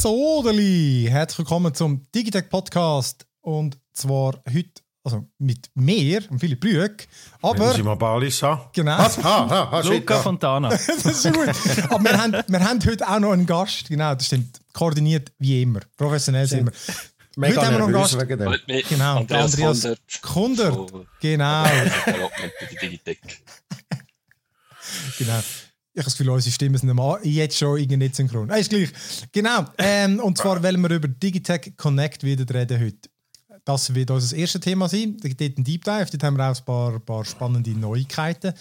Sodeli! Herzlich willkommen zum Digitech Podcast. Und zwar heute, also mit mir, Philipp Brück, aber... Sie mal Balis haben. Genau. Was? Ah, ah, shit, Luca. Fontana. das ist gut. Aber wir haben, wir haben heute auch noch einen Gast. Genau, das stimmt. Koordiniert wie immer. Professionell sind wir. Mega Heute haben wir noch einen Gast. wegen Genau, Andreas, der Andreas Kundert. Kundert. Genau. Genau. Ich habe das Gefühl, unsere Stimmen sind jetzt schon irgendwie nicht synchron. Ah, ist gleich. Genau. Ähm, und zwar wollen wir über Digitech Connect wieder reden heute. Das wird unser erstes Thema sein. Da gibt ein Deep Dive. Dort haben wir auch ein paar, paar spannende Neuigkeiten.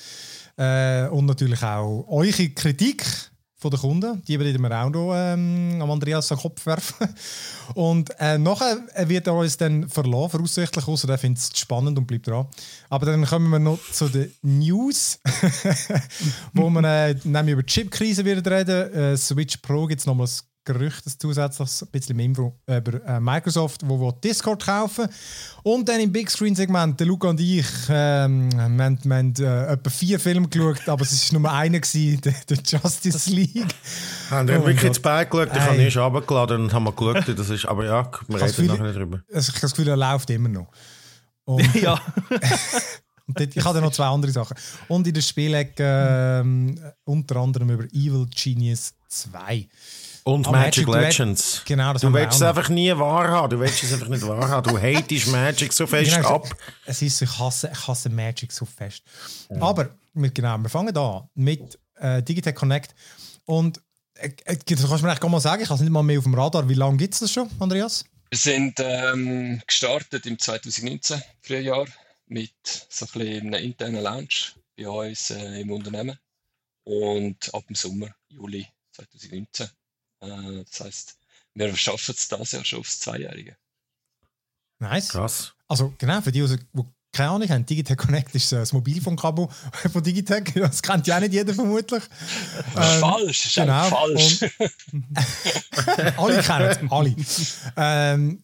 Äh, und natürlich auch eure Kritik von den Kunden. Die werden wir auch noch ähm, am Andreas an den Kopf werfen. Und äh, nachher wird er uns dann verlassen, voraussichtlich, außer er findet es spannend und bleibt dran. Aber dann kommen wir noch zu den News, wo wir äh, nämlich über die Chipkrise reden. Äh, Switch Pro gibt es nochmal ein Gerücht, ein zusätzliches, ein bisschen mehr Info über äh, Microsoft, wo will Discord kaufen Und dann im Big Screen Segment, der Luca und ich, ähm, wir haben, wir haben äh, etwa vier Filme geschaut, aber es war nur einer, gewesen, der, der Justice League. Haben wir Oh wirklich Gott. ins Bett geschaut? Ich habe nicht runtergeladen und haben mal geschaut. Das ist, aber ja, wir reden nachher drüber. Also ich habe das Gefühl, er läuft immer noch. Und, ja. und dort, ich hatte noch zwei andere Sachen. Und in der Spielecke ähm, unter anderem über Evil Genius 2. Und Ah, Magic, Magic, du Legends. Genau, das du willst es einfach nie wahrhaben. Du willst es einfach nicht wahrhaben. Du hatest Magic so fest Genau, ab. Es ist so, ich hasse, ich hasse Magic so fest. Aber wir, genau, wir fangen an mit äh, Digitech Connect. Und äh, äh, du kannst mir eigentlich gar mal sagen, ich habe es nicht mal mehr auf dem Radar. Wie lange gibt es das schon, Andreas? Wir sind ähm, gestartet im 2019, Frühjahr, mit so ein bisschen einem internen Launch bei uns äh, im Unternehmen. Und ab dem Sommer, Juli 2019. Äh, das heisst, wir schaffen es dieses Jahr schon aufs Zweijährige. Nice. Krass. Also genau, für die, die keine Ahnung haben, Digitech Connect ist äh, das Mobilfunkkabel von Digitech. Das kennt ja auch nicht jeder vermutlich. Ähm, falsch, ist genau. falsch. alle kennen es, alle. Ähm,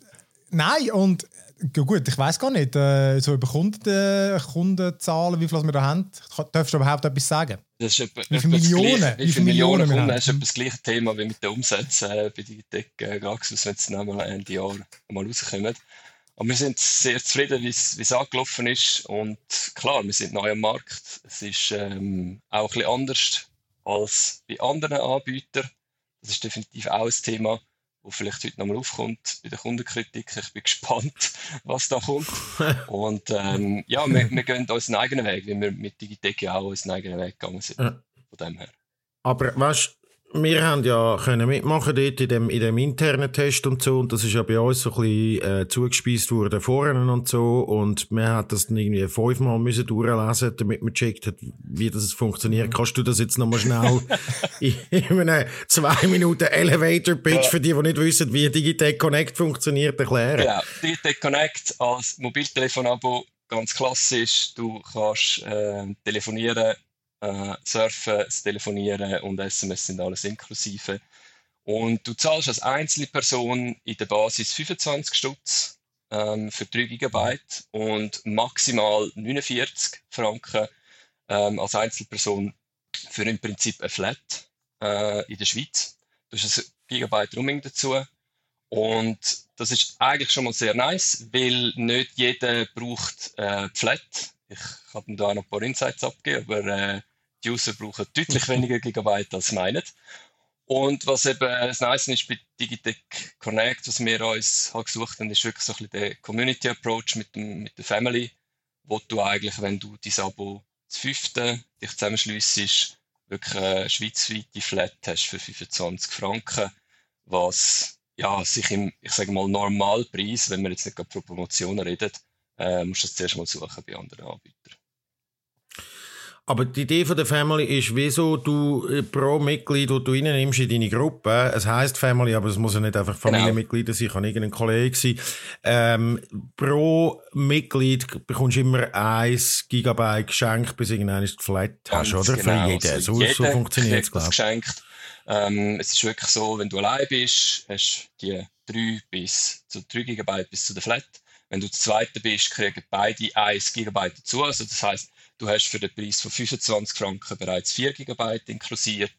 nein, und ja gut, ich weiß gar nicht, äh, so über Kunden, äh, Kundenzahlen, wie viel wir da haben, darfst du überhaupt etwas sagen? Das ist etwa, Wie viele Millionen? Gleiche- Wie viele Millionen Millionen Kunden? Das ist etwa das gleiche Thema wie mit den Umsätzen äh, bei Digitec äh, Gaxus, wenn es einmal Ende Jahr mal rauskommen. Aber wir sind sehr zufrieden, wie es wie es angelaufen ist. Und klar, wir sind neu am Markt. Es ist ähm, auch ein bisschen anders als bei anderen Anbietern. Das ist definitiv auch ein Thema, das vielleicht heute nochmal aufkommt bei der Kundenkritik. Ich bin gespannt, was da kommt. Und ähm, ja, wir, wir gehen unseren eigenen Weg, wie wir mit Digitec ja auch unseren eigenen Weg gegangen sind. Von dem her. Aber weißt wir haben ja können mitmachen dort in dem, in dem internen Test und so. Und das ist ja bei uns so ein bisschen äh, zugespeist worden vorne und so. Und wir haben das dann irgendwie fünfmal müssen durchlesen, damit man checkt hat, wie das funktioniert. Kannst du das jetzt nochmal schnell in, in einem zwei Minuten Elevator Pitch Ja. für die, die nicht wissen, wie Digitech Connect funktioniert, erklären? Genau. Digitec Connect als Mobiltelefonabo ganz klassisch. Du kannst äh, telefonieren, äh, surfen, das Telefonieren und SMS sind alles inklusive. Und du zahlst als einzelne Person in der Basis 25 Stutz ähm, für 3 GB und maximal 49 Franken ähm, als Einzelperson für im Prinzip eine Flat äh, in der Schweiz. Du hast ein Gigabyte Roaming dazu. Und das ist eigentlich schon mal sehr nice, weil nicht jeder braucht äh, Flat. Ich habe da auch noch ein paar Insights abgegeben, aber äh, die User brauchen deutlich weniger Gigabyte als meinen. Und was eben das Nice ist bei Digitec Connect, was wir uns halt gesucht haben, ist wirklich so ein bisschen der Community Approach mit, dem, mit der Family, wo du eigentlich, wenn du dein Abo das fünfte dich zusammenschliessest, wirklich eine schweizweite Flat hast für 25 Franken, was ja, sich im, ich sage mal, Normalpreis, wenn wir jetzt nicht gerade von Promotionen reden, äh, musst du das zuerst mal suchen bei anderen Anbietern. Aber die Idee von der Family ist, wieso du äh, pro Mitglied, das du reinnimmst in deine Gruppe, es heisst Family, aber es muss ja nicht einfach Familienmitglieder sein, kann irgendein Kollege sein, ähm, pro Mitglied bekommst du immer 1 Gigabyte geschenkt, bis irgendwann ist Flat hast, Ganz oder? genau. Für jeden. Also so, so jeder funktioniert es, glaube ich. geschenkt. Ähm, es ist wirklich so, wenn du allein bist, hast du die 3 bis zu 3 GB bis zu der Flat. Wenn du der Zweite bist, kriegen beide 1 GB dazu. Also das heißt, du hast für den Preis von 25 Franken bereits 4 GB inklusiert.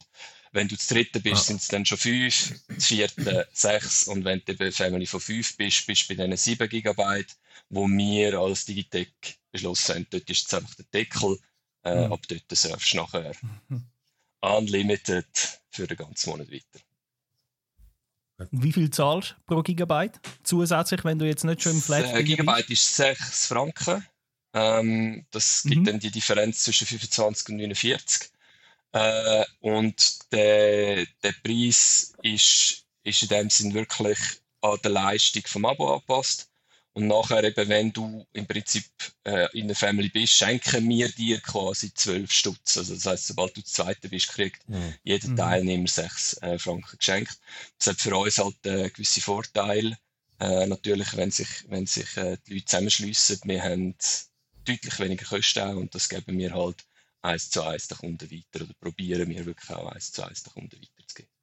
Wenn du das dritte bist, ah. sind es dann schon fünf, das vierte sechs und wenn du bei Family von fünf bist, bist du bei diesen sieben Gigabyte, wo wir als Digitec beschlossen haben. Dort ist jetzt einfach der Deckel, äh, mhm. ab dort surfst du nachher mhm. unlimited für den ganzen Monat weiter. Wie viel zahlst du pro Gigabyte zusätzlich, wenn du jetzt nicht schon im Flat bist? Gigabyte ist 6 Franken. Ähm, das gibt mhm. dann die Differenz zwischen 25 und 49. Äh, und der, der Preis ist, ist in dem Sinn wirklich an der Leistung vom Abo angepasst. Und nachher eben, wenn du im Prinzip äh, in der Family bist, schenken wir dir quasi 12 Stutz. Also das heißt, sobald du Zweite bist, kriegt mhm. jeder mhm. Teilnehmer 6 äh, Franken geschenkt. Das hat für uns halt äh, gewisse Vorteile. Äh, natürlich, wenn sich, wenn sich äh, die Leute zusammenschliessen, wir haben deutlich weniger Kosten und das geben wir halt eins zu eins den Kunden weiter oder probieren wir wirklich auch eins zu eins den Kunden weiterzugeben.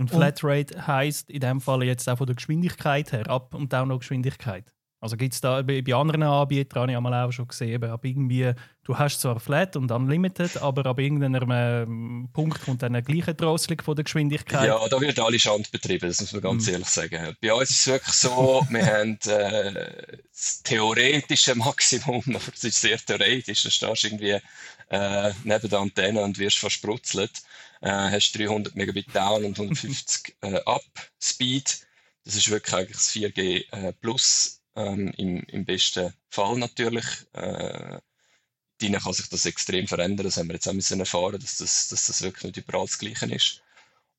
Und Flatrate heisst in dem Fall jetzt auch von der Geschwindigkeit her, Ab- und Download-Geschwindigkeit. Also gibt es da bei, bei, anderen Anbietern, habe ich einmal auch schon gesehen, ab irgendwie, du hast zwar Flat und Unlimited, aber ab irgendeinem ähm, Punkt kommt dann eine gleiche Drosselung von der Geschwindigkeit. Ja, da wird alle Schand betrieben, das muss man ganz mm. ehrlich sagen. Bei uns ist es wirklich so, wir haben äh, das theoretische Maximum, aber es ist sehr theoretisch, da stehst du irgendwie äh, neben der Antenne und wirst versprotzelt. Äh, hast 300 Megabit Down und 150 äh, Up Speed. Das ist wirklich eigentlich das 4G äh, Plus ähm, im, im besten Fall natürlich. Äh, Drinnen kann sich das extrem verändern. Das haben wir jetzt auch müssen erfahren, dass das, dass das wirklich nicht überall das Gleiche ist.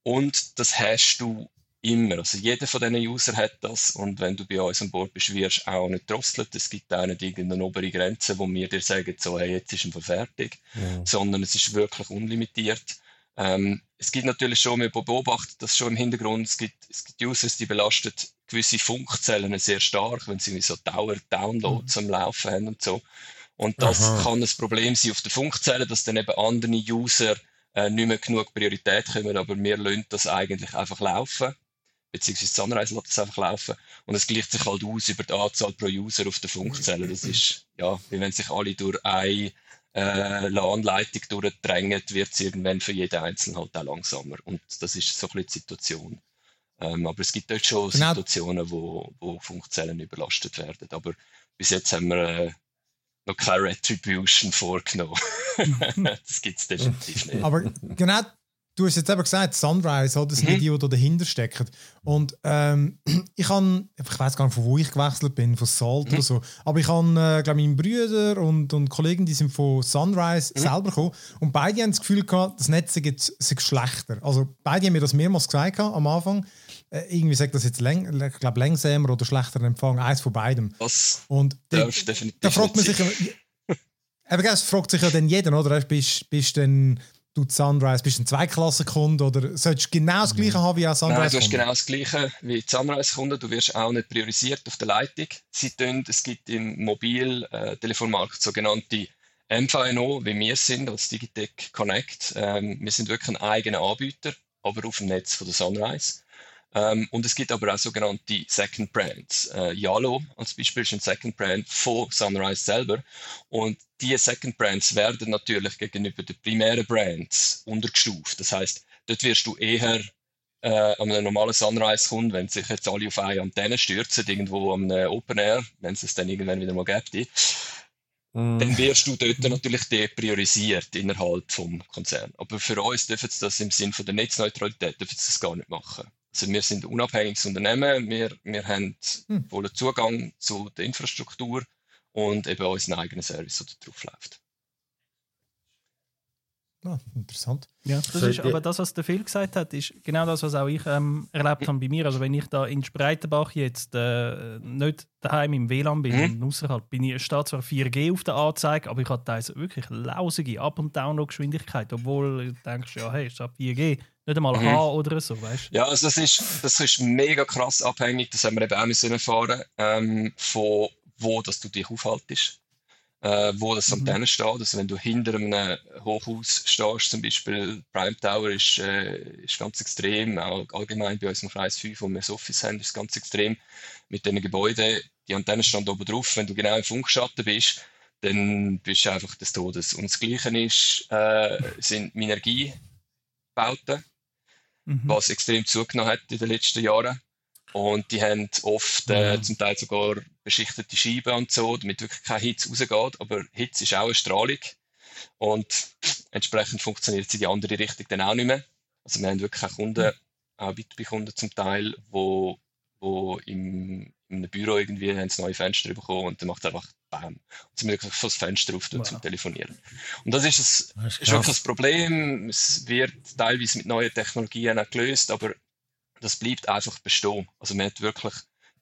Und das hast du immer. Also jeder von diesen User hat das. Und wenn du bei uns an Bord bist, wirst du auch nicht drosselt. Es gibt auch nicht irgendeine obere Grenze, wo wir dir sagen, so, hey, jetzt ist er fertig. Ja. Sondern es ist wirklich unlimitiert. Ähm, es gibt natürlich schon, wir beobachten das schon im Hintergrund, es gibt, es gibt Users, die belastet gewisse Funkzellen sehr stark, wenn sie so Dauer-Downloads mhm. am Laufen haben und so. Und das Aha. kann ein Problem sein auf der Funkzelle, dass dann eben andere User äh, nicht mehr genug Priorität kommen, aber wir lassen das eigentlich einfach laufen, beziehungsweise Sunrise lässt das einfach laufen und es gleicht sich halt aus über die Anzahl pro User auf der Funkzelle. Das ist, ja, wie wenn sich alle durch eine äh, LAN-Leitung durchdrängen, wird es irgendwann für jeden Einzelnen halt auch langsamer. Und das ist so ein bisschen die Situation. Ähm, aber es gibt dort schon genau. Situationen, wo, wo Funkzellen überlastet werden. Aber bis jetzt haben wir äh, noch keine Retribution vorgenommen. das gibt es definitiv nicht. Aber genau Du hast jetzt eben gesagt, Sunrise, oder? das sind mhm. die, die da dahinter stecken. Und ähm, ich habe, ich weiß gar nicht, von wo ich gewechselt bin, von Salt mhm. oder so, aber ich habe, äh, glaube meine Brüder und, und Kollegen, die sind von Sunrise mhm. selber gekommen und beide haben das Gefühl gehabt, das Netz sei schlechter. Also beide haben mir das mehrmals gesagt am Anfang. Äh, irgendwie sagt das jetzt läng, ich glaube, längsamer oder schlechter Empfang, eins von beidem. Das und definitiv da fragt man sich, eben, es fragt sich ja dann jeder, oder? Bist du dann du Sunrise, bist du ein Zweiklassenkunde oder solltest du genau das Gleiche haben wie auch Sunrise? Nein, du hast genau das Gleiche wie Sunrise-Kunde. Du wirst auch nicht priorisiert auf der Leitung. Sie tun, es gibt im Mobiltelefonmarkt äh, sogenannte MVNO, wie wir sind als Digitech Connect. Ähm, wir sind wirklich ein eigener Anbieter, aber auf dem Netz von der Sunrise. Ähm, und es gibt aber auch sogenannte Second Brands. Äh, Yalo als Beispiel ist ein Second Brand von Sunrise selber. Und diese Second Brands werden natürlich gegenüber den primären Brands untergestuft. Das heißt, dort wirst du eher äh, an einem normalen Sunrise-Kunden, wenn sich jetzt alle auf eine Antenne stürzen, irgendwo am Open Air, wenn es es dann irgendwann wieder mal gibt, mm. dann wirst du dort natürlich depriorisiert innerhalb vom Konzern. Aber für uns dürfen sie das im Sinne der Netzneutralität dürfen sie das gar nicht machen. Also wir sind ein unabhängiges Unternehmen, wir, wir haben hm. vollen Zugang zu der Infrastruktur und eben unseren eigenen Service, der drauf läuft. Ah, interessant. Ja, das ist, aber das, was der Phil gesagt hat, ist genau das, was auch ich ähm, erlebt habe bei mir. Also wenn ich da in Spreitenbach jetzt äh, nicht daheim im WLAN bin, mhm. außerhalb, bin ich, steht zwar 4G auf der Anzeige, aber ich habe teils wirklich lausige Up- und Download-Geschwindigkeit, obwohl du denkst, ja, hey, es ist ab 4G, nicht einmal mhm. H oder so, weißt Ja, also das ist, das ist mega krass abhängig, das haben wir eben auch müssen erfahren, ähm, von wo dass du dich aufhaltest äh, wo das mhm. Antenne steht. Also wenn du hinter einem Hochhaus stehst, zum Beispiel Prime Tower ist, äh, ist ganz extrem, auch allgemein bei uns im Kreis 5, wo wir das Office haben, ist ganz extrem mit diesen Gebäuden. Die Antenne stand oben drauf. Wenn du genau im Funkschatten bist, dann bist du einfach des Todes. Und das Gleiche ist, äh, sind Minergie Bauten, mhm. was extrem zugenommen hat in den letzten Jahren. Und die haben oft äh, mhm. zum Teil sogar beschichtete Scheiben und so, damit wirklich kein Hitze rausgeht. Aber Hitze ist auch eine Strahlung. Und entsprechend funktioniert sie in die andere Richtung dann auch nicht mehr. Also wir haben wirklich auch Kunden, auch B2B-Kunden zum Teil, wo, wo im, in einem Büro irgendwie haben sie neue Fenster bekommen und dann macht einfach Bam. Und sie müssen wirklich das Fenster auf wow. zum Telefonieren. Und das ist, ein, das ist, wirklich das Problem. Es wird teilweise mit neuen Technologien gelöst, aber das bleibt einfach bestehen. Also man hat wirklich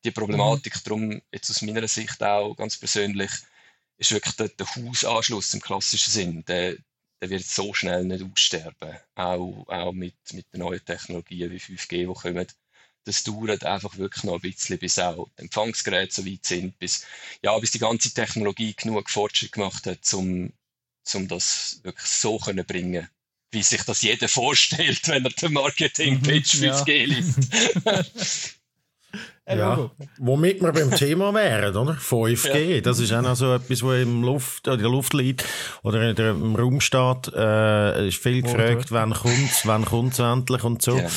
die Problematik, mhm. darum jetzt aus meiner Sicht auch ganz persönlich, ist wirklich der, der Hausanschluss im klassischen Sinn, der, der wird so schnell nicht aussterben. Auch, auch mit, mit den neuen Technologien wie 5G, die kommen. Das dauert einfach wirklich noch ein bisschen, bis auch Empfangsgeräte so weit sind, bis, ja, bis die ganze Technologie genug Fortschritt gemacht hat, um, um das wirklich so können bringen wie sich das jeder vorstellt, wenn er den Marketing-Pitch mhm, 5G liest. Ja, womit wir beim Thema wären, oder? 5G, ja. das ist auch noch so etwas, was im Luft, in der Luft liegt oder in der, im Raum steht. Äh, ist viel gefragt, wann kommt's, wann kommt's endlich und so. Ja.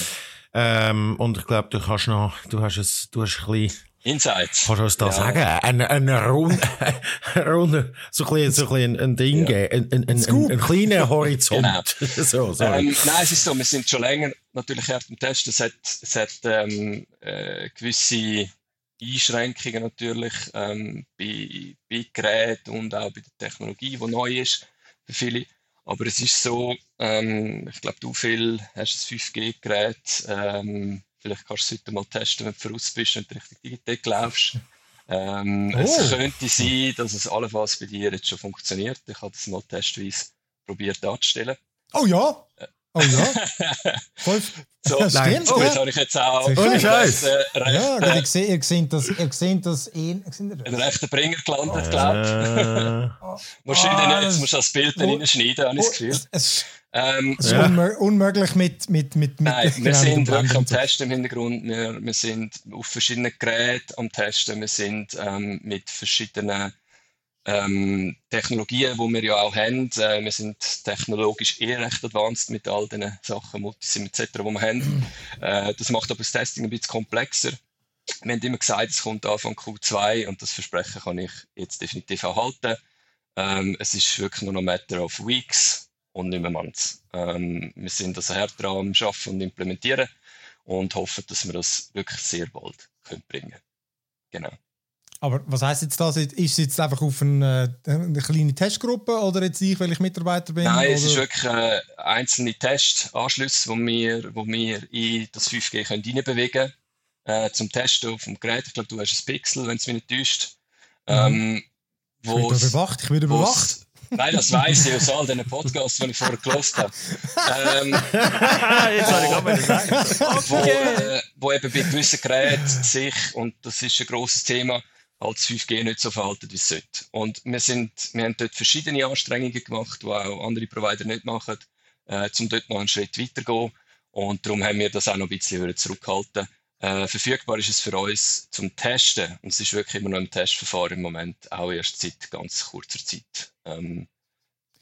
Ähm, und ich glaube, du kannst noch, du hast es, du hast ein bisschen Insights. Kannst du uns da ja. sagen? Ein, ein, Runde, Runde, so ein bisschen, so ein, ein Ding, ja. ein, ein, ein, ein, ein kleiner Horizont. genau. so, ähm, nein, es ist so, wir sind schon länger natürlich auf dem Test. Es hat, es hat ähm, äh, gewisse Einschränkungen natürlich ähm, bei, bei Geräten und auch bei der Technologie, die neu ist für viele. Aber es ist so, ähm, ich glaube, du viel hast ein 5G-Gerät, ähm, Vielleicht kannst du es heute mal testen, wenn du voraus bist und Richtung Digitec laufst. Ähm, oh. Es könnte sein, dass es allenfalls bei dir jetzt schon funktioniert. Ich habe das mal testweise probiert darzustellen. Oh ja? Äh. Oh ja? Voll, so, ja, stimmt, oh, das habe ich jetzt auch. Ohne Scheiß. Äh, ja, äh, ich sehe, ihr seht das, ihr seht das in, ein rechter Bringer gelandet, glaube ich. musst ah, jetzt musst du das Bild dann reinschneiden, habe ich das Gefühl. Es, ähm, es ist ja. unmö unmöglich mit, mit, mit, mit Nein, wir sind wirklich am Testen im Hintergrund. Wir, wir sind auf verschiedenen Geräten am Testen. Wir sind ähm, mit verschiedenen ähm, Technologien, die wir ja auch haben. Äh, wir sind technologisch eh recht advanced mit all den Sachen, Multisim etc., die wir haben. Äh, das macht aber das Testing ein bisschen komplexer. Wir haben immer gesagt, es kommt Anfang Q2 und das Versprechen kann ich jetzt definitiv auch halten. Ähm, es ist wirklich nur noch ein Matter of Weeks und nicht mehr Months. Ähm, wir sind also hart dran am Arbeiten und Implementieren und hoffen, dass wir das wirklich sehr bald können bringen können. Genau. Aber was heißt jetzt das? Ist es jetzt einfach auf eine, eine, kleine Testgruppe oder jetzt ich, weil ich Mitarbeiter bin? Nein, oder? es ist wirklich äh, einzelne Testanschlüsse, wo wir, wo wir in das 5G können reinbewegen können, äh, zum Testen auf dem Gerät. Ich glaube, du hast ein Pixel, wenn es mich nicht täuscht. Mhm. Ähm, ich werde überwacht, ich werde überwacht. Nein, das weiß ich aus all diesen Podcasts, die ich vorher gelost habe. Ähm, Jetzt habe ich gerade mal gesagt. Wo, äh, wo eben bei gewissen Geräten sich, und das ist ein grosses Thema, als 5G nicht so verhalten, wie es sollte. Und wir, sind, wir haben dort verschiedene Anstrengungen gemacht, die auch andere Provider nicht machen, äh, um dort noch einen Schritt weiter zu gehen. Und darum haben wir das auch noch ein bisschen zurückgehalten. Äh, verfügbar ist es für uns zum Testen. Und es ist wirklich immer noch im Testverfahren im Moment, auch erst seit ganz kurzer Zeit. Ähm,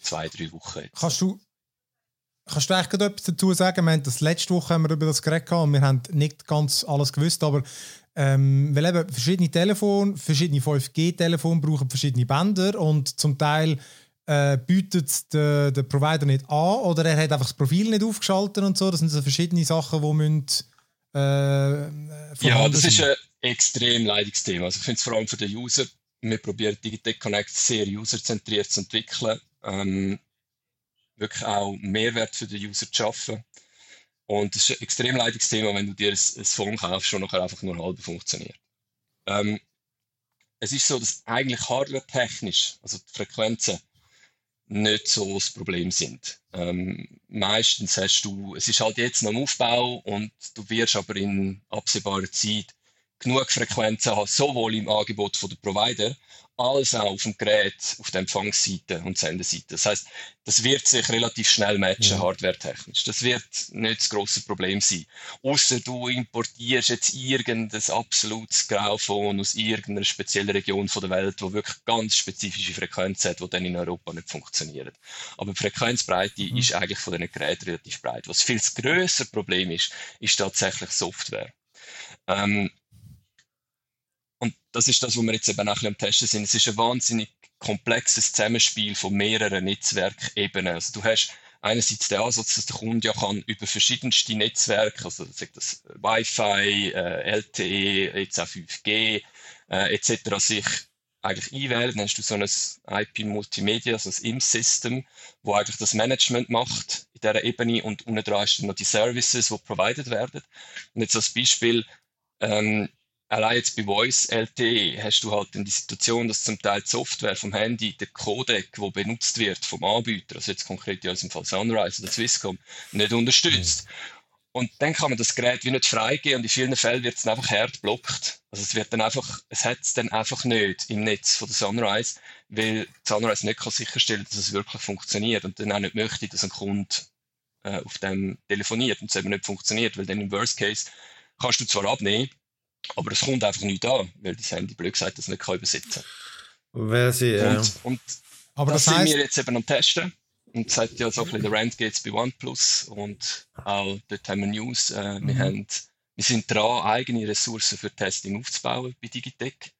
zwei, drei Wochen jetzt. Kannst du, kannst du eigentlich etwas dazu sagen? Wir haben das letzte Woche haben wir über das geredet und wir haben nicht ganz alles gewusst, aber ähm, weil eben verschiedene Telefone, verschiedene 5G-Telefone brauchen verschiedene Bänder und zum Teil äh, bietet der, der Provider nicht an oder er hat einfach das Profil nicht aufgeschaltet und so. Das sind so verschiedene Sachen, die müssen, äh, Ja, das ist ein extrem leidiges Thema. Also ich finde es vor allem für den User, wir probieren Digitec Connect sehr userzentriert zu entwickeln, ähm, wirklich auch Mehrwert für den User zu schaffen. Und es ist ein extrem leidiges Thema, wenn du dir ein, ein Phone kaufst und nachher einfach nur halb funktioniert. Ähm, es ist so, dass eigentlich hardware-technisch, also die Frequenzen, nicht so das Problem sind. Ähm, meistens hast du, es ist halt jetzt noch im Aufbau und du wirst aber in absehbarer Zeit genug Frequenzen haben, sowohl im Angebot von der Provider auch auf dem Gerät, auf der Empfangsseite und Sendeseite. Das heißt, das wird sich relativ schnell matchen, ja. hardwaretechnisch. Das wird nicht das große Problem sein. Außer du importierst jetzt irgendein absolutes Grauphone aus irgendeiner speziellen Region von der Welt, wo wirklich ganz spezifische Frequenz hat, die dann in Europa nicht funktionieren. Aber die Frequenzbreite mhm. ist eigentlich von diesen Geräten relativ breit. Was viel größer Problem ist, ist tatsächlich Software. Ähm, das ist das, was wir jetzt eben auch ein bisschen am Testen sind. Es ist ein wahnsinnig komplexes Zusammenspiel von mehreren Netzwerkebenen. Also du hast einerseits den Ansatz, dass der Kunde ja kann über verschiedenste Netzwerke, also sagt das Wi-Fi, äh, LTE, jetzt auch 5G äh, etc. sich eigentlich einwählen, dann hast du so ein IP Multimedia, so ein IM-System, wo eigentlich das Management macht in dieser Ebene und unten dran hast du noch die Services, die provided werden. Und jetzt als Beispiel, ähm, allein jetzt bei Voice LTE hast du halt dann die Situation, dass zum Teil die Software vom Handy, der Codec, der benutzt wird vom Anbieter, also jetzt konkret in unserem Fall Sunrise oder Swisscom, nicht unterstützt. Und dann kann man das Gerät wie nicht freigeben und in vielen Fällen wird es einfach hart blockt. Also es wird dann einfach, es hat es dann einfach nicht im Netz von der Sunrise, weil Sunrise nicht kann sicherstellen, dass es wirklich funktioniert und dann auch nicht möchte, dass ein Kunde äh, auf dem telefoniert und es eben nicht funktioniert, weil dann im Worst Case kannst du zwar abnehmen, aber es kommt einfach nicht an, weil das Handy blöd gesagt das nicht kann übersetzen kann. Sie, ja. und, und aber das, das heißt... sind wir jetzt eben am Testen. Und seit ja so ein bisschen der Rand geht es bei OnePlus und auch dort haben wir News. Äh, mhm. wir, haben, wir sind dran, eigene Ressourcen für Testing aufzubauen bei Digitech.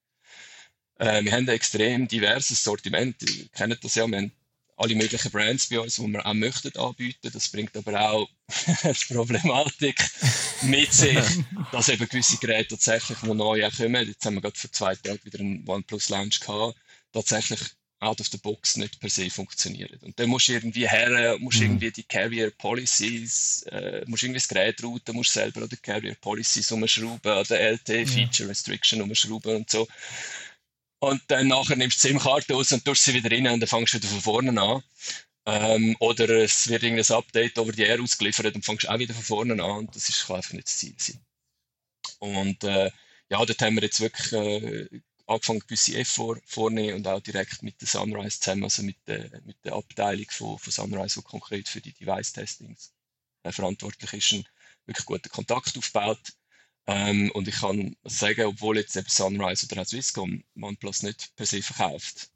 Äh, wir haben ein extrem diverses Sortiment. Ihr kennt das ja, wir haben alle möglichen Brands bei uns, die wir auch möchten anbieten. Das bringt aber auch die Problematik mit sich, dass eben gewisse Geräte tatsächlich, die neu kommen, jetzt haben wir gerade vor zwei Tagen wieder einen OnePlus Launch gehabt, tatsächlich out of the box nicht per se funktionieren. Und dann musst du irgendwie her, musst mhm. irgendwie die Carrier Policies, äh, musst irgendwie das Gerät routen, musst selber an die Carrier Policies umschrauben, an der LT Feature Restriction umschrauben und so. Und dann nachher nimmst du die SIM-Karte aus und tust sie wieder rein und dann fängst du wieder von vorne an. Ähm, oder es wird irgendein Update over die Air ausgeliefert und fängst auch wieder von vorne an und das ist einfach nicht das Ziel sein. Und äh, ja, dort haben wir jetzt wirklich äh, angefangen, gewisse Effort vornehmen und auch direkt mit der Sunrise zusammen, also mit der, mit der Abteilung von, von Sunrise, die konkret für die Device-Testings äh, verantwortlich ist, einen wirklich guten Kontakt aufgebaut. Ähm, und ich kann sagen, obwohl jetzt eben Sunrise oder auch Swisscom OnePlus nicht per se verkauft,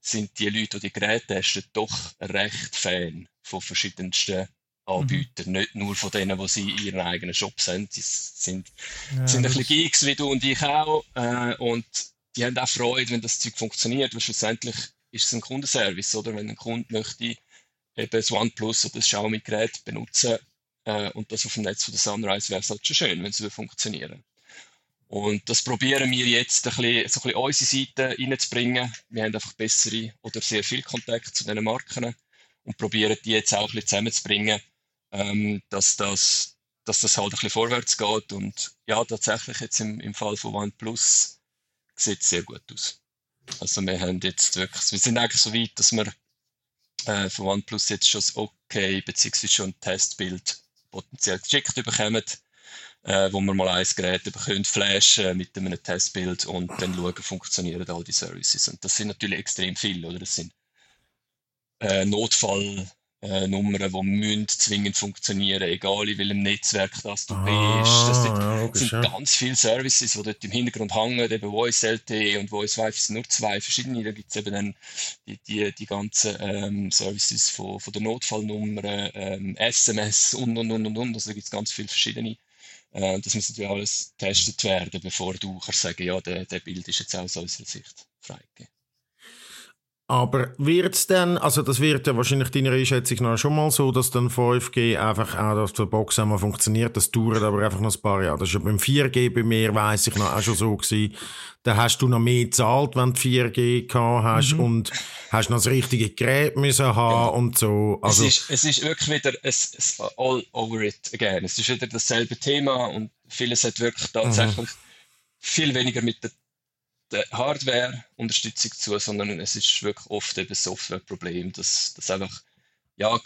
sind die Leute, die die Geräte testen, doch recht Fan von verschiedensten Anbietern. Mhm. Nicht nur von denen, die sie in ihren eigenen Shop sind. Die sind, ja, sind ein bisschen Geeks wie du und ich auch. Äh, und die haben auch Freude, wenn das Zeug funktioniert, weil schlussendlich ist es ein Kundenservice, oder? Wenn ein Kunde möchte eben das OnePlus oder das Xiaomi-Gerät benutzen äh, und das auf dem Netz von der Sunrise wäre es halt schon schön, wenn es funktionieren und das probieren wir jetzt ein bisschen, so ein bisschen unsere Seite reinzubringen. Wir haben einfach bessere oder sehr viel Kontakt zu diesen Marken und probieren die jetzt auch ein bisschen zusammenzubringen, ähm, dass, das, dass das halt ein bisschen vorwärts geht. Und ja, tatsächlich jetzt im, im Fall von OnePlus sieht sehr gut aus. Also wir haben jetzt wirklich, wir sind eigentlich so weit, dass wir äh, von OnePlus jetzt schon das Okay beziehungsweise schon ein Testbild potenziell geschickt bekommen, äh, wo wir mal ein Gerät bekommen, flashen mit einem Testbild und dann schauen, funktionieren all die Services. Und das sind natürlich extrem viele, oder? Das sind äh, Notfall äh, Nummern, die müssen zwingend funktionieren, egal in welchem Netzwerk das du ah, bist. Das sind, ja, okay, sind ja. ganz viele Services, die dort im Hintergrund hängen, eben Voice LTE und Voice Wi-Fi sind nur zwei verschiedene. Da gibt es eben dann die, die, die ganzen ähm, Services von, von der Notfallnummer, ähm, SMS und und und und und. Also da gibt es ganz viele verschiedene. Äh, das muss natürlich alles getestet werden, bevor du kannst sagen, ja, der, der Bild ist jetzt aus unserer Sicht freigegeben. Aber wird es dann, also das wird ja wahrscheinlich deiner Einschätzung nach schon mal so, dass dann 5G einfach auch auf der Box einmal funktioniert, das dauert aber einfach noch ein paar Jahre. Das ist ja beim 4G bei mir, weiss ich noch, auch schon so gewesen. Da hast du noch mehr gezahlt, wenn du 4G gehabt hast mhm. und hast noch das richtige Gerät müssen haben ja. und so. Also, es, ist, es ist wirklich wieder es, es, all over it again. Es ist wieder dasselbe Thema und vieles hat wirklich tatsächlich mhm. viel weniger mit der der Hardware-Unterstützung zu, sondern es ist wirklich oft eben ein Software-Problem, dass, dass einfach, ja,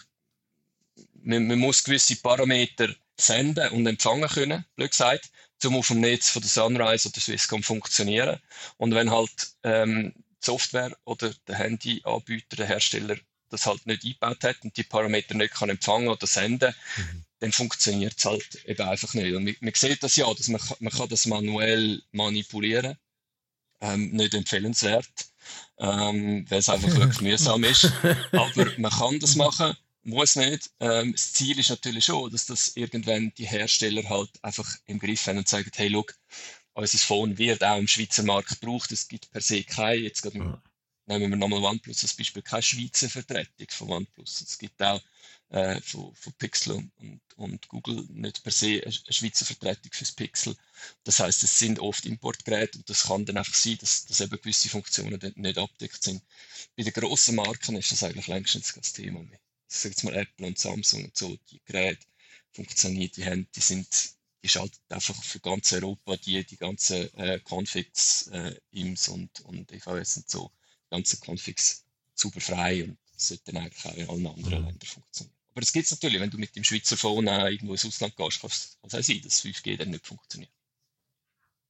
man, man, muss gewisse Parameter senden und empfangen können, blöd gesagt, um auf dem Netz von der Sunrise oder Swisscom funktionieren. Und wenn halt ähm, Software oder der Handyanbieter, der Hersteller, das halt nicht eingebaut hat und die Parameter nicht kann empfangen oder senden, mhm. dann funktioniert es halt eben einfach nicht. Und man, man sieht das ja, dass man, man kann das manuell manipulieren ähm, nicht empfehlenswert, ähm, weil es einfach wirklich mühsam ist. Aber man kann das machen, muss nicht. Ähm, das Ziel ist natürlich schon, dass das irgendwann die Hersteller halt einfach im Griff haben und sagen, hey, look, unser Phone wird auch im Schweizer Markt gebraucht. Es gibt per se keine, jetzt gerade, ja. nehmen wir nochmal OnePlus als Beispiel, keine Schweizer Vertretung von OnePlus. Es gibt auch äh, von, von Pixel und, und, Google nicht per se eine, Schweizer Vertretung fürs Pixel. Das heißt, es sind oft Importgeräte und das kann dann einfach sein, dass, dass eben gewisse Funktionen nicht abdeckt sind. Bei den grossen Marken ist das eigentlich längstens kein Thema mehr. Ich sage jetzt mal Apple und Samsung und so, die Geräte funktionieren, die haben, die sind die schaltet einfach für ganz Europa die, die ganzen äh, Configs, äh, IMS und, und EVS und so, die ganzen Configs super frei und sollte dann eigentlich auch in allen anderen mhm. Ländern funktionieren. Aber das gibt es natürlich, wenn du mit dem Schweizer Phone äh, irgendwo ins Ausland gehst, kann es auch sein, dass 5G dann nicht funktioniert.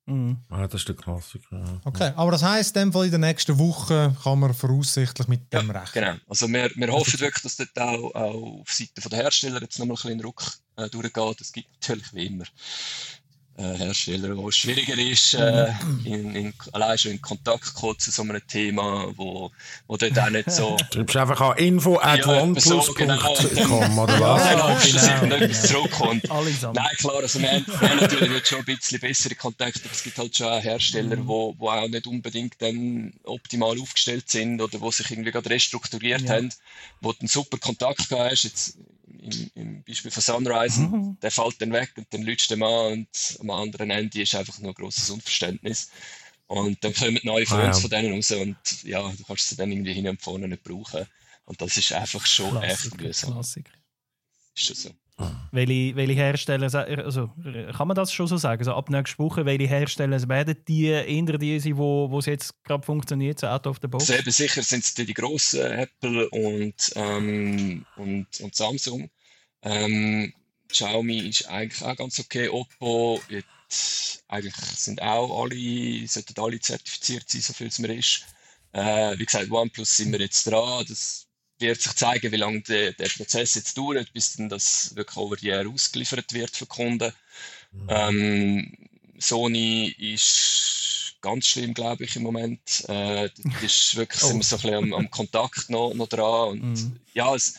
Mhm. Ja, das ist der Klassiker. Ja. Okay, aber das heisst, in, in der nächsten Woche kann man voraussichtlich mit dem ja, rechnen. Genau, also wir, wir hoffen wirklich, dass dort auch, auch auf Seite der Hersteller jetzt nochmal ein bisschen Ruck äh, durchgeht. Es gibt natürlich wie immer Hersteller, wo es schwieriger ist, äh, in, in, allein schon in Kontakt kommen zu so einem Thema, wo, wo dort auch nicht so... Du bist einfach an info at ja, so, genau. oder was? Ja, genau, dass irgendetwas zurückkommt. Nein, klar, also wir haben, wir haben natürlich schon ein bisschen bessere Kontakte, aber es gibt halt schon auch Hersteller, mhm. wo, wo auch nicht unbedingt dann optimal aufgestellt sind oder wo sich irgendwie gerade restrukturiert ja. haben, wo du einen super Kontakt gehabt hast, jetzt im, im Beispiel von Sunrise, mhm. der fällt dann weg und dann lütst du den an und am anderen Ende ist einfach nur ein grosses Unverständnis. Und dann kommen neue Phones ah, ja. von denen raus und ja, du kannst sie dann irgendwie hin und vorne nicht brauchen. Und das ist einfach schon Klassiker, echt mühsam. Klassiker. Ist schon so. Welche, welche Hersteller, also kann man das schon so sagen? Also ab nächster Woche, welche Hersteller werden die eher die sein, wo, wo es jetzt gerade funktioniert, so out of the box? Eben sicher sind es die, grossen, Apple und, ähm, und, und Samsung. Ähm, Xiaomi ist eigentlich auch ganz okay. Oppo wird, eigentlich sind auch alle, sollten alle zertifiziert sein, so viel es mir ist. Äh, wie gesagt, OnePlus sind wir jetzt dran. Das wird sich zeigen, wie lange der, der Prozess jetzt dauert, bis dann das wirklich over die Jahre ausgeliefert wird für Kunden. Mhm. Ähm, Sony ist ganz schlimm, glaube ich, im Moment. Äh, das ist wirklich, oh. sind wir so ein bisschen am, am Kontakt noch, noch dran. Und mhm. ja, es,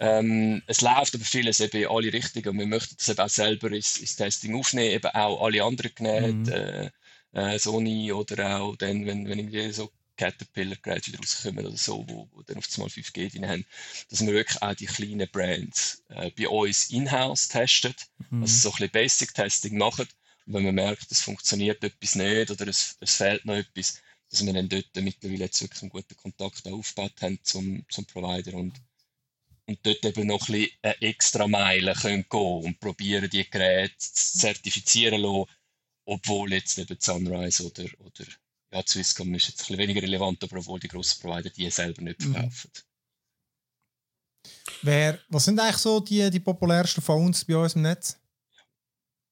ähm, es läuft aber vieles eben in alle Richtungen und wir möchten das eben auch selber ins, ins Testing aufnehmen, eben auch alle anderen Geräte, mhm. äh, äh, Sony oder auch dann, wenn, wenn irgendwie so Caterpillar-Geräte wieder rauskommen oder so, wo, wo dann auf einmal 5G drin haben, dass wir wirklich auch die kleinen Brands äh, bei uns in-house testen, mhm. also so ein bisschen Basic-Testing machen und wenn man merkt, es funktioniert etwas nicht oder es, es fehlt noch etwas, dass wir dann dort mittlerweile jetzt wirklich einen guten Kontakt aufgebaut haben zum, zum Provider und, und dort eben noch ein bisschen eine extra Meile können gehen und probieren, die Geräte zu zertifizieren lassen, obwohl jetzt eben Sunrise oder, oder ja, Swisscom ist jetzt ein bisschen weniger relevant, aber obwohl die grossen Provider die selber nicht mhm. verkaufen. Wer, was sind eigentlich so die, die populärsten Phones bei uns im Netz?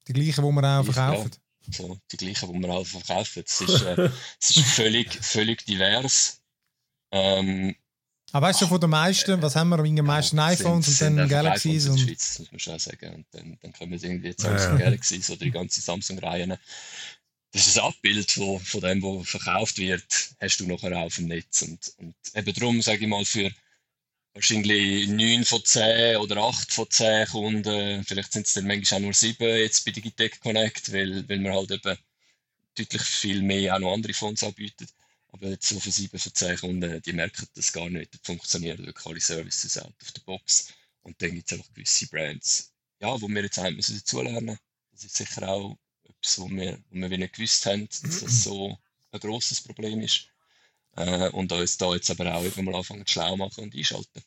Die gleichen, die wir auch verkaufen? Ja, so, die gleichen, die wir auch verkaufen. Es ist, äh, es ist völlig, völlig divers. Ähm, aber weißt du, von den meisten, was haben wir am meisten ja, iPhones sind, und dann Galaxies? Und... In der Schweiz, muss man schon sagen. Und dann, dann kommen irgendwie jetzt Samsung ja. Galaxies oder die ganze Samsung-Reihen das ist ein Abbild von, von dem, was verkauft wird, hast du nachher auf dem Netz. Und, und eben darum, sage ich mal, für wahrscheinlich 9 von 10 oder 8 von 10 Kunden, vielleicht sind es dann manchmal auch nur 7 jetzt bei Digitech Connect, weil, weil wir halt eben deutlich viel mehr auch noch andere Fonds anbieten. Aber jetzt so für 7 von 10 Kunden, die merken das gar nicht, das funktionieren wirklich alle Services out of the box. Und dann gibt es einfach gewisse Brands, ja, wo wir jetzt auch müssen dazulernen. Das ist sicher auch etwas, wo wir, wo wir nicht gewusst haben, dass das so ein grosses Problem ist. Äh, und uns da jetzt aber auch irgendwann mal anfangen schlau machen und einschalten.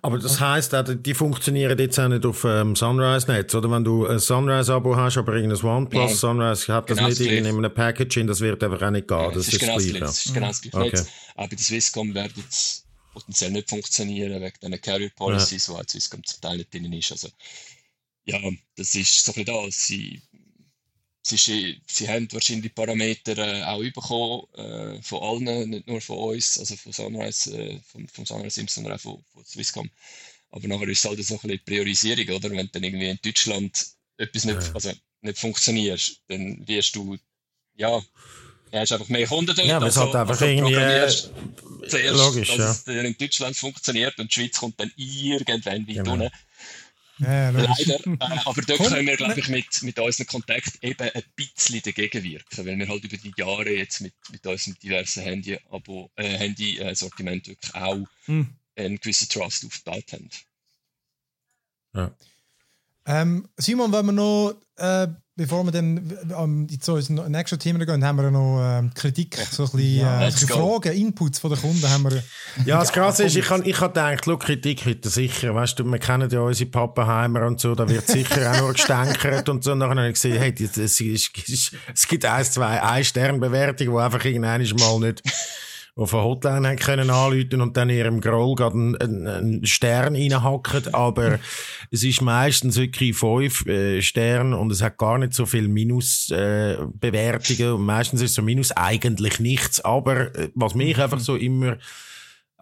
Aber das heisst, die funktionieren jetzt auch nicht auf ähm, Sunrise-Netz, oder? Wenn du ein Sunrise-Abo hast, aber irgendein OnePlus, ja. Sunrise hat das genau nicht in einem Packaging, das wird einfach auch nicht gehen. Ja, das, das, ist genau das, gleiche. das ist genau das gleiche. Okay. Auch bei der Swisscom wird es potenziell nicht funktionieren, wegen diesen Carrier Policies, ja. wo Swisscom zum Teil nicht drin ist. Also, ja, das ist so ein bisschen da. Sie, ist, sie haben wahrscheinlich Parameter äh, auch bekommen äh, von allen, nicht nur von uns, also von Sunrise, äh, vom, vom Sunrise Sims, sondern auch von, von Swisscom. Aber nachher ist es halt so ein bisschen Priorisierung, oder? Wenn dann irgendwie in Deutschland etwas nicht, ja. also nicht funktioniert, dann wirst du, ja, ja, hast einfach mehr Kunden dort. Ja, aber es also, hat einfach also irgendwie. Äh, zuerst, logisch, dass ja. es in Deutschland funktioniert und die Schweiz kommt dann irgendwann weit genau. unten. Ja, Leider. Äh, aber dort können wir, glaube ich, mit, mit unserem Kontakt eben ein bisschen dagegen wirken, weil wir halt über die Jahre jetzt mit, mit unserem diversen Handy-Sortiment äh, Handy, wirklich auch hm. einen gewissen Trust aufgebaut haben. Ja. Ähm, Simon, wenn wir noch äh, bevor wir dann um, zu unserem nächsten Thema gehen, haben wir noch ähm, Kritik, so ein bisschen ja, äh, Fragen, Inputs von den Kunden haben wir. Ja, das Krasse ist, ich habe ich hab gedacht, schau, Kritik heute sicher, weißt du, wir kennen ja unsere Pappenheimer und so, da wird sicher auch nur gestänkert und so, und dann habe ich gesehen, hey, es, es, es, es gibt ein, zwei Ein-Stern-Bewertungen, die einfach irgendwann mal nicht auf eine Hotline haben können anrufen und dann in ihrem Groll gerade einen, einen Stern reinhacken. Aber es ist meistens wirklich fünf äh, Sterne und es hat gar nicht so viel Minusbewertungen. Äh, und meistens ist so Minus eigentlich nichts. Aber äh, was mich einfach so immer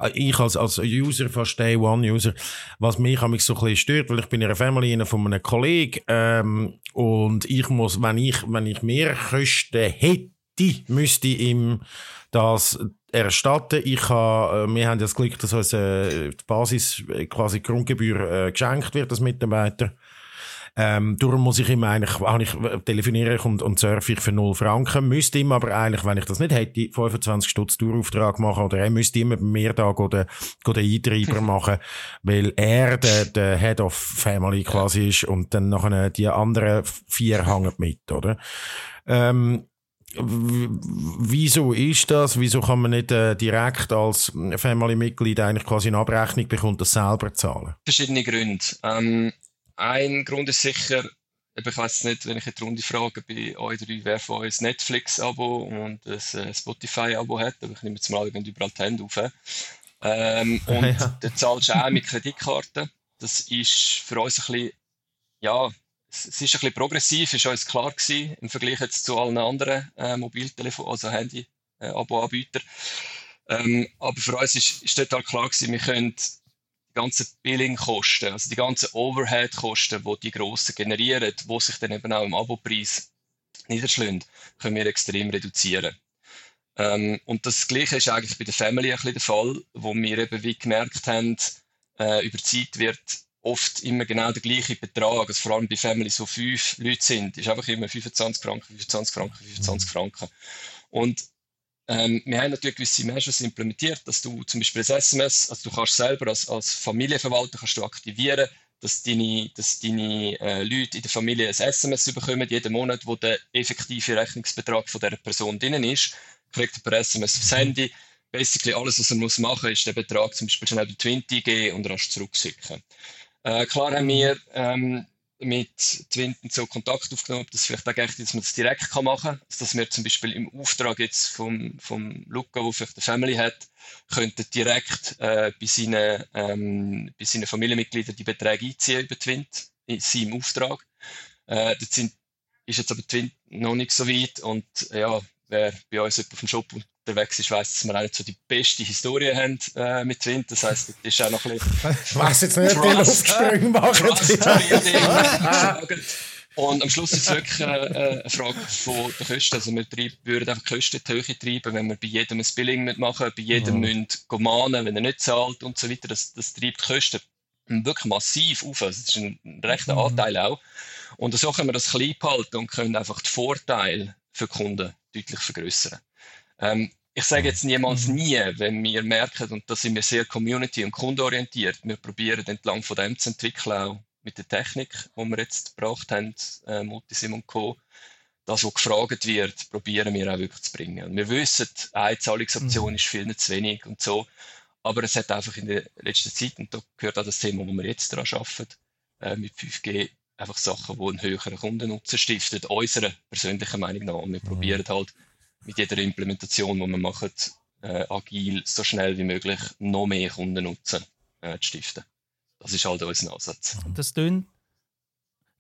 äh, ich als, als User, fast Day One User, was mich mich so ein bisschen stört, weil ich bin in einer Family von einem Kollegen, ähm, und ich muss, wenn ich, wenn ich mehr Kosten hätte, müsste ich ihm das erstatten. Ich habe, äh, wir haben das Glück, dass uns äh, die Basis, äh, quasi Grundgebühr äh, geschenkt wird als Mitarbeiter. Ähm, darum muss ich ihm eigentlich, ich, äh, telefoniere ich und, und surfe ich für 0 Franken, müsste ihm aber eigentlich, wenn ich das nicht hätte, 25 Stutz Dauerauftrag machen oder er müsste immer bei mir da den, den Eintreiber machen, weil er der, der Head of Family quasi ist und dann nachher die anderen vier hängen mit, oder? Ähm, Wieso ist das? Wieso kann man nicht äh, direkt als Family-Mitglied eigentlich quasi eine Abrechnung bekommen, das selber zahlen? Verschiedene Gründe. Ähm, ein Grund ist sicher, ich weiß nicht, wenn ich in die Runde frage bei euch drei, wer von euch ein Netflix-Abo und ein äh, Spotify-Abo hat, aber ich nehme jetzt mal überall die Hände auf. Ähm, und ja. dann zahlst du auch mit Kreditkarte. Das ist für uns ein bisschen, ja, es ist ein bisschen progressiv, ist uns klar gewesen, im Vergleich jetzt zu allen anderen äh, Mobiltelefon, also Handy-Abo-Anbietern. Äh, ähm, aber für uns ist, ist total klar gewesen, wir können die ganzen Billing-Kosten, also die ganzen Overhead-Kosten, die die Grossen generieren, die sich dann eben auch im Abo-Preis niederschlagen, können wir extrem reduzieren. Ähm, und das Gleiche ist eigentlich bei der Family ein bisschen der Fall, wo wir eben wie gemerkt haben, äh, über Zeit wird oft immer genau der gleiche Betrag, also vor allem bei Families, wo fünf Leute sind, ist einfach immer 25 Franken, 25 Franken, 25 mhm. Franken. Und ähm, wir haben natürlich gewisse Measures implementiert, dass du zum Beispiel das SMS, also du kannst selber als, als Familienverwalter kannst du aktivieren, dass deine, dass deine äh, Leute in der Familie ein SMS bekommen, jeden Monat, wo der effektive Rechnungsbetrag von dieser Person drin ist, kriegt er per SMS aufs Handy. Basically alles, was er muss machen muss, ist den Betrag zum Beispiel schnell bei Twinty geben und rasch zurückschicken. Äh, klar haben wir ähm, mit Twinten so Kontakt aufgenommen, dass vielleicht auch geht, dass man das direkt kann machen kann. Dass wir zum Beispiel im Auftrag jetzt vom, vom Luca, der vielleicht eine Family hat, könnten direkt äh, bei, seinen, ähm, bei seinen Familienmitgliedern die Beträge einziehen über Twint in seinem Auftrag. Äh, das sind, ist jetzt aber Twint noch nicht so weit und ja, wer bei uns auf dem Shop unterwegs ist, weiss, dass wir auch nicht so die beste Historie haben äh, mit Wind. Das heisst, das ist auch noch ein bisschen. Ich weiss jetzt nicht, wie Luftsprünge machen. Und am Schluss ist es wirklich äh, eine Frage von der Kosten. Also wir würden einfach die Kosten die Höhe treiben, wenn wir bei jedem ein Billing mitmachen, bei jedem mhm. müssen mahnen, wenn er nicht zahlt und so weiter. Das, das treibt die Kosten wirklich massiv auf. Also das ist ein rechter mhm. Anteil auch. Und so können wir das klein behalten und können einfach die Vorteile für Kunden deutlich vergrößern. Ähm, ich sage jetzt niemals mhm. nie, wenn wir merken, und da sind wir sehr community- und kundenorientiert, wir probieren entlang von dem zu entwickeln, auch mit der Technik, die wir jetzt gebracht haben, äh, Multisim und Co., das, was gefragt wird, probieren wir auch wirklich zu bringen. Und wir wissen, eine Zahlungsoption mhm. ist viel zu wenig und so, aber es hat einfach in der letzten Zeit, und da gehört auch das Thema, wo wir jetzt daran arbeiten, äh, mit 5G, einfach Sachen, die einen höheren Kundennutzen stiften, unserer persönlichen Meinung nach. Und wir mhm. probieren halt mit jeder Implementation, die wir machen, äh, agil so schnell wie möglich noch mehr Kundennutzen äh, zu stiften. Das ist halt unser Ansatz. Das tönt,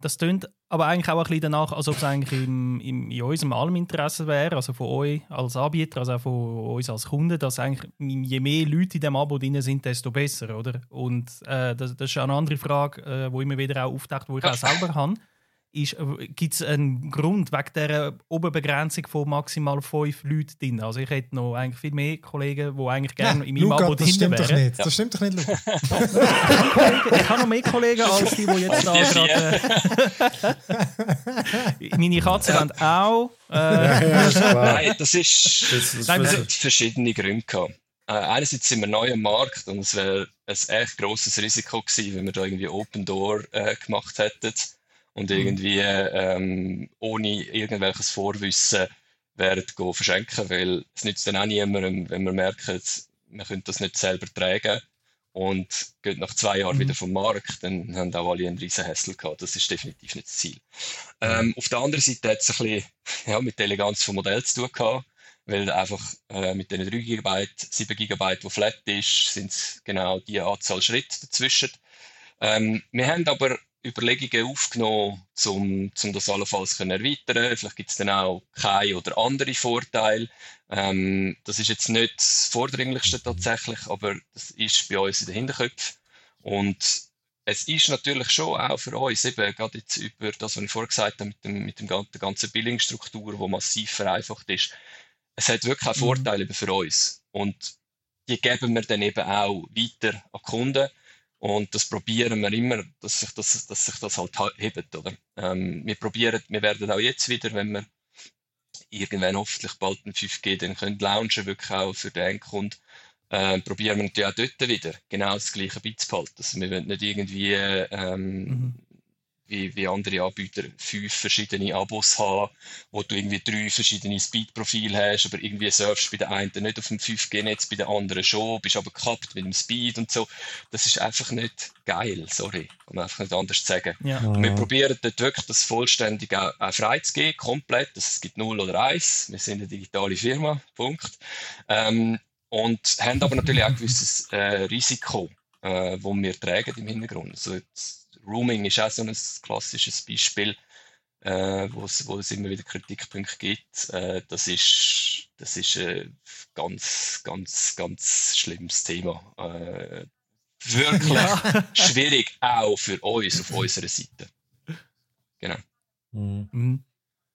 Das tönt aber eigentlich auch ein bisschen danach, als ob es eigentlich im, im, in unserem allem Interesse wäre, also von euch als Anbieter, also auch von uns als Kunden, dass eigentlich je mehr Leute in dem Abo drin sind, desto besser, oder? Und äh, das, das, ist eine andere Frage, äh, wo immer wieder auch auftaucht, wo ich auch selber habe gibt es einen Grund wegen dieser Oberbegrenzung von maximal fünf Leuten drin. Also ich hätte noch eigentlich viel mehr Kollegen, die eigentlich gerne ja, in meinem Luca, Abo drin wären. Das stimmt doch nicht. Das stimmt doch nicht, Luca. ich habe noch mehr Kollegen als die, die jetzt da gerade... Äh, meine Katzen haben auch... Äh, Nein, das ist... Das, das, das hat verschiedene Gründe gehabt. Äh, einerseits sind wir neu am Markt und es wäre ein echt grosses Risiko gewesen, wenn wir da irgendwie Open Door äh, gemacht hätten und mhm. irgendwie ähm, ohne irgendwelches Vorwissen werden go verschenken, weil es nützt dann auch niemandem, wenn wir merken, wir können das nicht selber tragen und geht nach zwei Jahren mhm. wieder vom Markt, dann haben auch alle einen riesen Hassel gehabt. Das ist definitiv nicht das Ziel. Ähm, auf der anderen Seite hat es ein bisschen ja, mit der Eleganz vom Modell zu tun gehabt, weil einfach äh, mit den 3 GB, 7 GB, die flat ist, sind es genau die Anzahl Schritte dazwischen. Ähm, wir haben aber Überlegungen aufgenommen, um, um das allenfalls zu erweitern. Vielleicht gibt es dann auch keine oder andere Vorteile. Ähm, das ist jetzt nicht das Vordringlichste tatsächlich, aber das ist bei uns in den Hinterköpfen. Und es ist natürlich schon auch für uns, eben gerade jetzt über das, was ich vorher gesagt habe, mit, dem, mit dem, der ganzen Billingstruktur, die massiv vereinfacht ist, es hat wirklich auch mhm. Vorteile mhm. für uns. Und die geben wir dann eben auch weiter an Kunden. Und das probieren wir immer, dass sich das, dass sich das halt hebt, oder? Ähm, wir probieren, wir werden auch jetzt wieder, wenn wir irgendwann hoffentlich bald ein 5G dann können launchen, wirklich auch für den Endkunden, äh, probieren wir natürlich auch dort wieder genau das gleiche beizubehalten. Also wir wollen nicht irgendwie ähm, mhm wie, wie andere Anbieter fünf verschiedene Abos haben, wo du irgendwie drei verschiedene Speed-Profile hast, aber irgendwie surfst bei der einen nicht auf dem 5G-Netz, bei der anderen schon, bist aber gekappt mit dem Speed und so. Das ist einfach nicht geil, sorry, kann man einfach nicht anders sagen. Ja. Und wir probieren dort wirklich das vollständig auch, auch freizugeben, komplett, es gibt 0 oder 1, wir sind eine digitale Firma, Punkt. Ähm, und haben aber natürlich auch ein gewisses äh, Risiko, äh, das wir tragen im Hintergrund. Also jetzt, Rooming ist auch so ein klassisches Beispiel, äh, wo, es, wo es immer wieder Kritikpunkte gibt. Äh, das ist, das ist ein ganz, ganz, ganz schlimmes Thema. Äh, wirklich ja. schwierig, auch für uns auf unserer Seite. Genau. Mhm. mhm.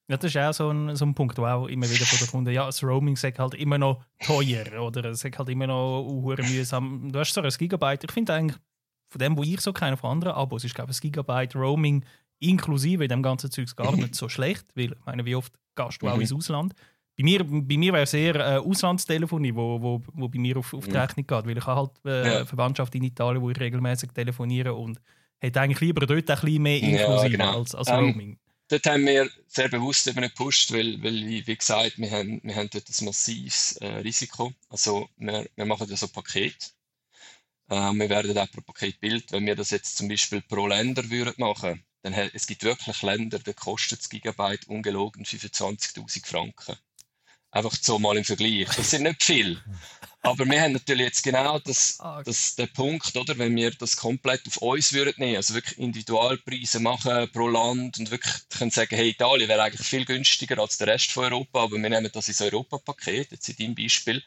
Ja, das ist auch so ein, so ein Punkt, wo auch immer wieder von den Kunden, ja, das Roaming sagt halt immer noch teuer oder es sagt halt immer noch uh, mühsam. Du hast so ein Gigabyte. Ich finde eigentlich von dem, wo ich so kenne, von anderen Abos, ist glaube ich, ein Gigabyte Roaming inklusive in dem ganzen Zeugs gar nicht so schlecht, weil ich meine, wie oft gehst du auch mhm. ins Ausland? Bei mir, bei mir wäre es eher äh, Auslandstelefonie, wo, wo, wo bei mir auf, auf die. Rechnung geht, weil ich habe halt äh, ja. Verwandtschaft in Italien, wo ich regelmäßig telefoniere und hätte eigentlich lieber dort ein bisschen mehr inklusive ja, genau. als, als um, Roaming. Dort haben wir sehr bewusst eben gepusht, weil, weil wie gesagt, wir haben, wir haben dort ein massives äh, Risiko. Also wir, wir machen ja so Paket äh, wir werden auch pro Paket Bild, wenn wir das jetzt zum Beispiel pro Länder würden machen, dann es gibt wirklich Länder, da kostet das Gigabyte ungelogen 25.000 Franken. Einfach so mal im Vergleich. Das sind nicht viel. Aber wir haben natürlich jetzt genau das, ah, das, den Punkt, oder? Wenn wir das komplett auf uns würden nehmen, also wirklich Individualpreise machen pro Land und wirklich können sagen, hey, Italien wäre eigentlich viel günstiger als der Rest von Europa, aber wir nehmen das ins Europapaket, jetzt in deinem Beispiel.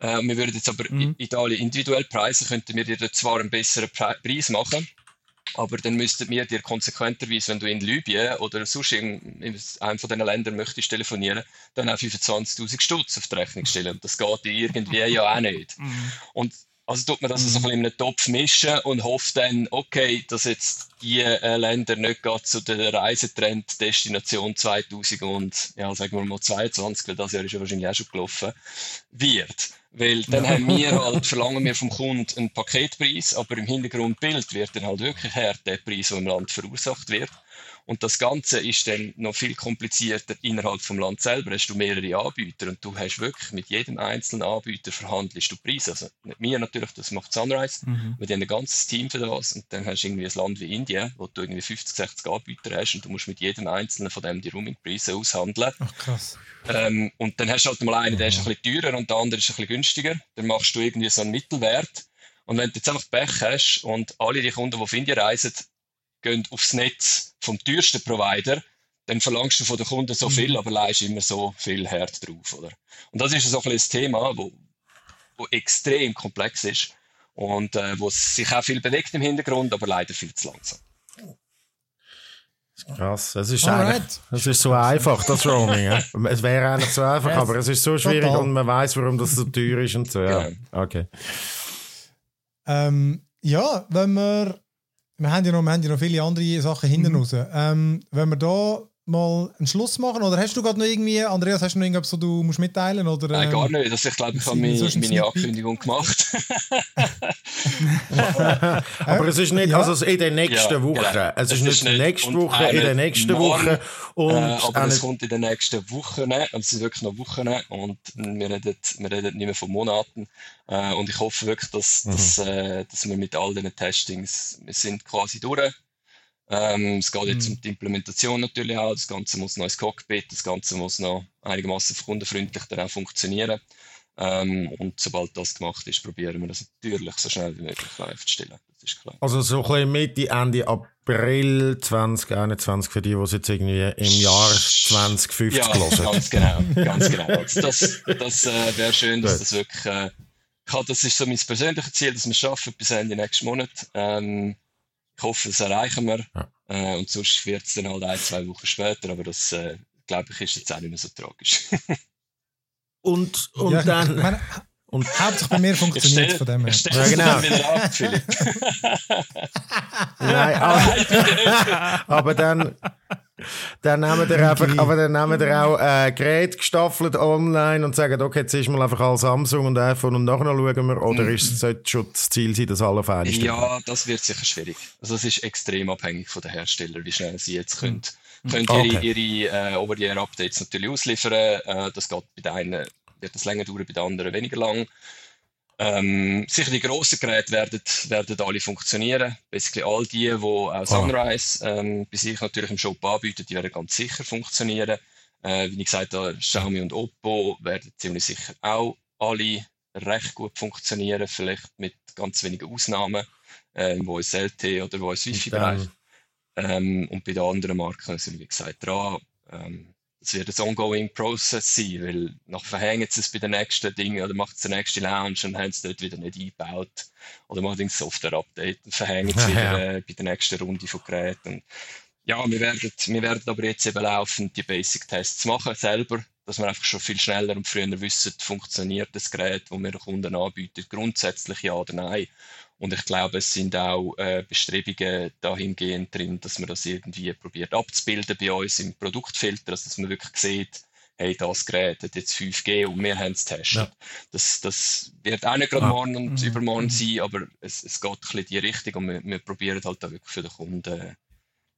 Äh, wir würden jetzt aber mhm. Italien individuell preisen, könnten wir dir zwar einen besseren Preis machen, aber dann müsstet wir dir konsequenterweise, wenn du in Libyen oder sonst in, in einem von diesen Ländern möchtest telefonieren, dann auch 25.000 Stutz auf die Rechnung stellen. Und das geht irgendwie ja auch nicht. Mhm. Und also tut man das mhm. so ein bisschen in einen Topf mischen und hofft dann, okay, dass jetzt die äh, Länder nicht gerade zu der Reisetrend Destination 2000 und, ja, sagen wir mal 22, weil das Jahr ist ja wahrscheinlich auch schon gelaufen, wird. Weil dann ja. haben wir halt, verlangen wir vom Kunden einen Paketpreis, aber im Hintergrundbild wird dann halt wirklich her der Preis, der im Land verursacht wird. Und das Ganze ist dann noch viel komplizierter innerhalb vom Land selber. Hast du mehrere Anbieter und du hast wirklich mit jedem einzelnen Anbieter verhandelst du Preise. Also nicht mir natürlich, das macht Sunrise. Mhm. Wir haben ein ganzes Team für das und dann hast du irgendwie ein Land wie Indien, wo du irgendwie 50, 60 Anbieter hast und du musst mit jedem einzelnen von dem die Roaming-Preise aushandeln. Ach krass. Ähm, und dann hast du halt mal einen, der ist ein bisschen teurer und der andere ist ein bisschen günstiger. Dann machst du irgendwie so einen Mittelwert. Und wenn du jetzt einfach Pech hast und alle die Kunden, die auf Indien reisen, gehen aufs Netz vom teuersten Provider, dann verlangst du von den Kunden so viel, aber leist immer so viel Herd drauf, oder? Und das ist so ein, ein Thema, wo, wo extrem komplex ist und äh, wo sich auch viel bewegt im Hintergrund, aber leider viel zu langsam. Krass, es ist, es ist so einfach, das Roaming. Ja? Es wäre eigentlich so einfach, aber es ist so schwierig Total. und man weiß, warum das so teuer ist und so. Ja, okay. Ähm, ja, wenn wir, wir haben ja noch, wir haben ja noch viele andere Sachen hinten mhm. raus. Ähm, wenn wir da mal einen Schluss machen? Oder hast du gerade noch irgendwie, Andreas, hast du noch irgendwas, so du musst mitteilen? Oder, Nein, gar ähm, nicht. Also ich glaube, ich habe meine, meine Ankündigung gemacht. Aber es ist nicht, ja. also in der nächsten ja, Woche. Genau. Es, es ist nicht nächste Woche, in der nächsten morgen, Woche. Und äh, aber es kommt in den nächsten Wochen. Und es sind wirklich noch Wochen. Und wir reden, wir reden nicht mehr von Monaten. Äh, und ich hoffe wirklich, dass, mhm. dass, äh, dass wir mit all diesen Testings, wir sind quasi durch ähm, es geht jetzt mhm. um die Implementation natürlich auch. Das Ganze muss noch ins Cockpit, das Ganze muss noch einigermaßen kundenfreundlich dann auch funktionieren. Ähm, und sobald das gemacht ist, probieren wir das natürlich so schnell wie möglich live zu stellen. Das ist klar. Also so ein bisschen Mitte, Ende April 2021 für die, die es jetzt irgendwie im Jahr 2050 ja, hören. ganz genau, ganz genau. Also das das äh, wäre schön, dass das wirklich, äh, das ist so mein persönliches Ziel, dass wir es schaffen bis Ende nächsten Monat. Ähm, ich hoffe, das erreichen wir. Ja. Äh, und sonst wird es dann halt ein, zwei Wochen später, aber das, äh, glaube ich, ist jetzt auch nicht mehr so tragisch. und und ja, dann. Meine, und hauptsächlich bei mir funktioniert es von dem her. Ja, genau. wieder ab, Philipp. Nein, aber, aber dann, dann nehmen wir einfach, aber dann nehmen wir auch äh, Gerät gestaffelt online und sagen, okay, jetzt ist mal einfach all Samsung und iPhone und nachher schauen wir, oder mm. ist es schon das Ziel sein, dass alle auf einmal Ja, das wird sicher schwierig. Also es ist extrem abhängig von den Herstellern, wie schnell sie jetzt können, mm. können okay. ihre, ihre äh, Over-the-Air-Updates natürlich ausliefern. Äh, das geht bei den einen, wird das länger dauern, bei den anderen weniger lang. Ähm, sicher die grossen Geräte werden, werden alle funktionieren. Basically all die, die auch Sunrise ähm, bei sich natürlich im Shop anbieten, die werden ganz sicher funktionieren. Äh, wie ich gesagt habe, Xiaomi und Oppo werden ziemlich sicher auch alle recht gut funktionieren, vielleicht mit ganz wenigen Ausnahmen, äh, wo es LT oder wo es Wi-Fi-Bereich. Ähm, und bei den anderen Marken sind wir, wie gesagt, dran. Ähm, es wird ein ongoing Process sein, weil nach verhängen sie es bei den nächsten Dingen oder macht es der nächste Lounge und haben es dort wieder nicht eingebaut oder machen ein Software-Update und verhängen es wieder äh, bei der nächsten Runde von Geräten. ja, wir werden, wir werden aber jetzt eben laufend die Basic-Tests machen selber, dass wir einfach schon viel schneller und früher wissen, funktioniert das Gerät, das wir den Kunden anbieten, grundsätzlich ja oder nein. Und ich glaube, es sind auch äh, Bestrebungen dahingehend drin, dass man das irgendwie probiert abzubilden bei uns im Produktfilter, also dass man wirklich sieht, hey, das Gerät hat jetzt 5G und wir haben es getestet. Ja. Das, das wird auch nicht gerade ah. morgen und mhm. übermorgen mhm. sein, aber es, es geht ein bisschen in die Richtung und wir, wir probieren halt auch wirklich für den Kunden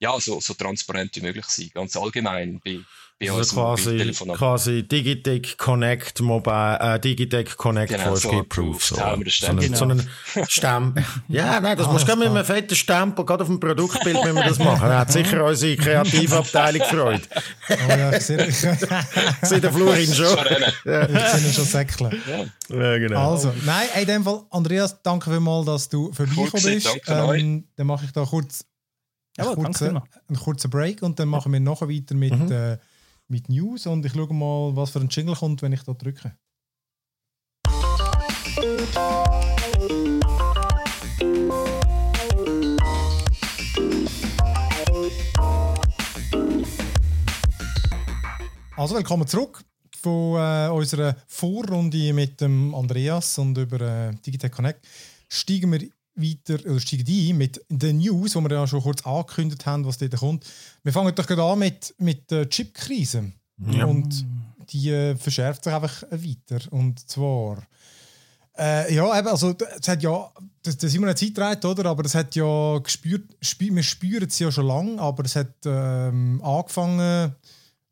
ja, so, so transparent wie möglich sein, ganz allgemein bei, bei also quasi, quasi Digitech Connect Mobile, äh, Digitech Connect genau, 4G so Proof. So, so, einen, genau. so einen Stempel. ja, nein, das muss mit einem fetten Stempel, gerade auf dem Produktbild wenn wir das machen. Da hat sicher unsere Kreativabteilung gefreut. oh ja, ich sehe, sehe den Florin schon. ja. Ich sehe ihn schon säckeln. Ja. ja. genau. Also, nein, in dem Fall, Andreas, danke vielmals, dass du vorbeigekommen bist. Ähm, dann mache ich da kurz ja, kurzen, einen kurzen Break und dann machen wir nachher weiter mit, mhm. äh, mit News und ich schaue mal, was für ein Jingle kommt, wenn ich da drücke. Also willkommen zurück von äh, unserer Vorrunde mit dem Andreas und über äh, Digitech Connect. Steigen wir weiter, oder steigen ein mit den News, die wir ja schon kurz angekündigt haben, was dort kommt. Wir fangen doch gerade an mit, mit der Chip-Krise. Ja. Und die äh, verschärft sich einfach weiter. Und zwar. Äh, ja, eben, also, es hat ja, das, das ist immer eine Zeit oder? Aber das hat ja gespürt, spür, wir spüren es ja schon lange, aber es hat ähm, angefangen,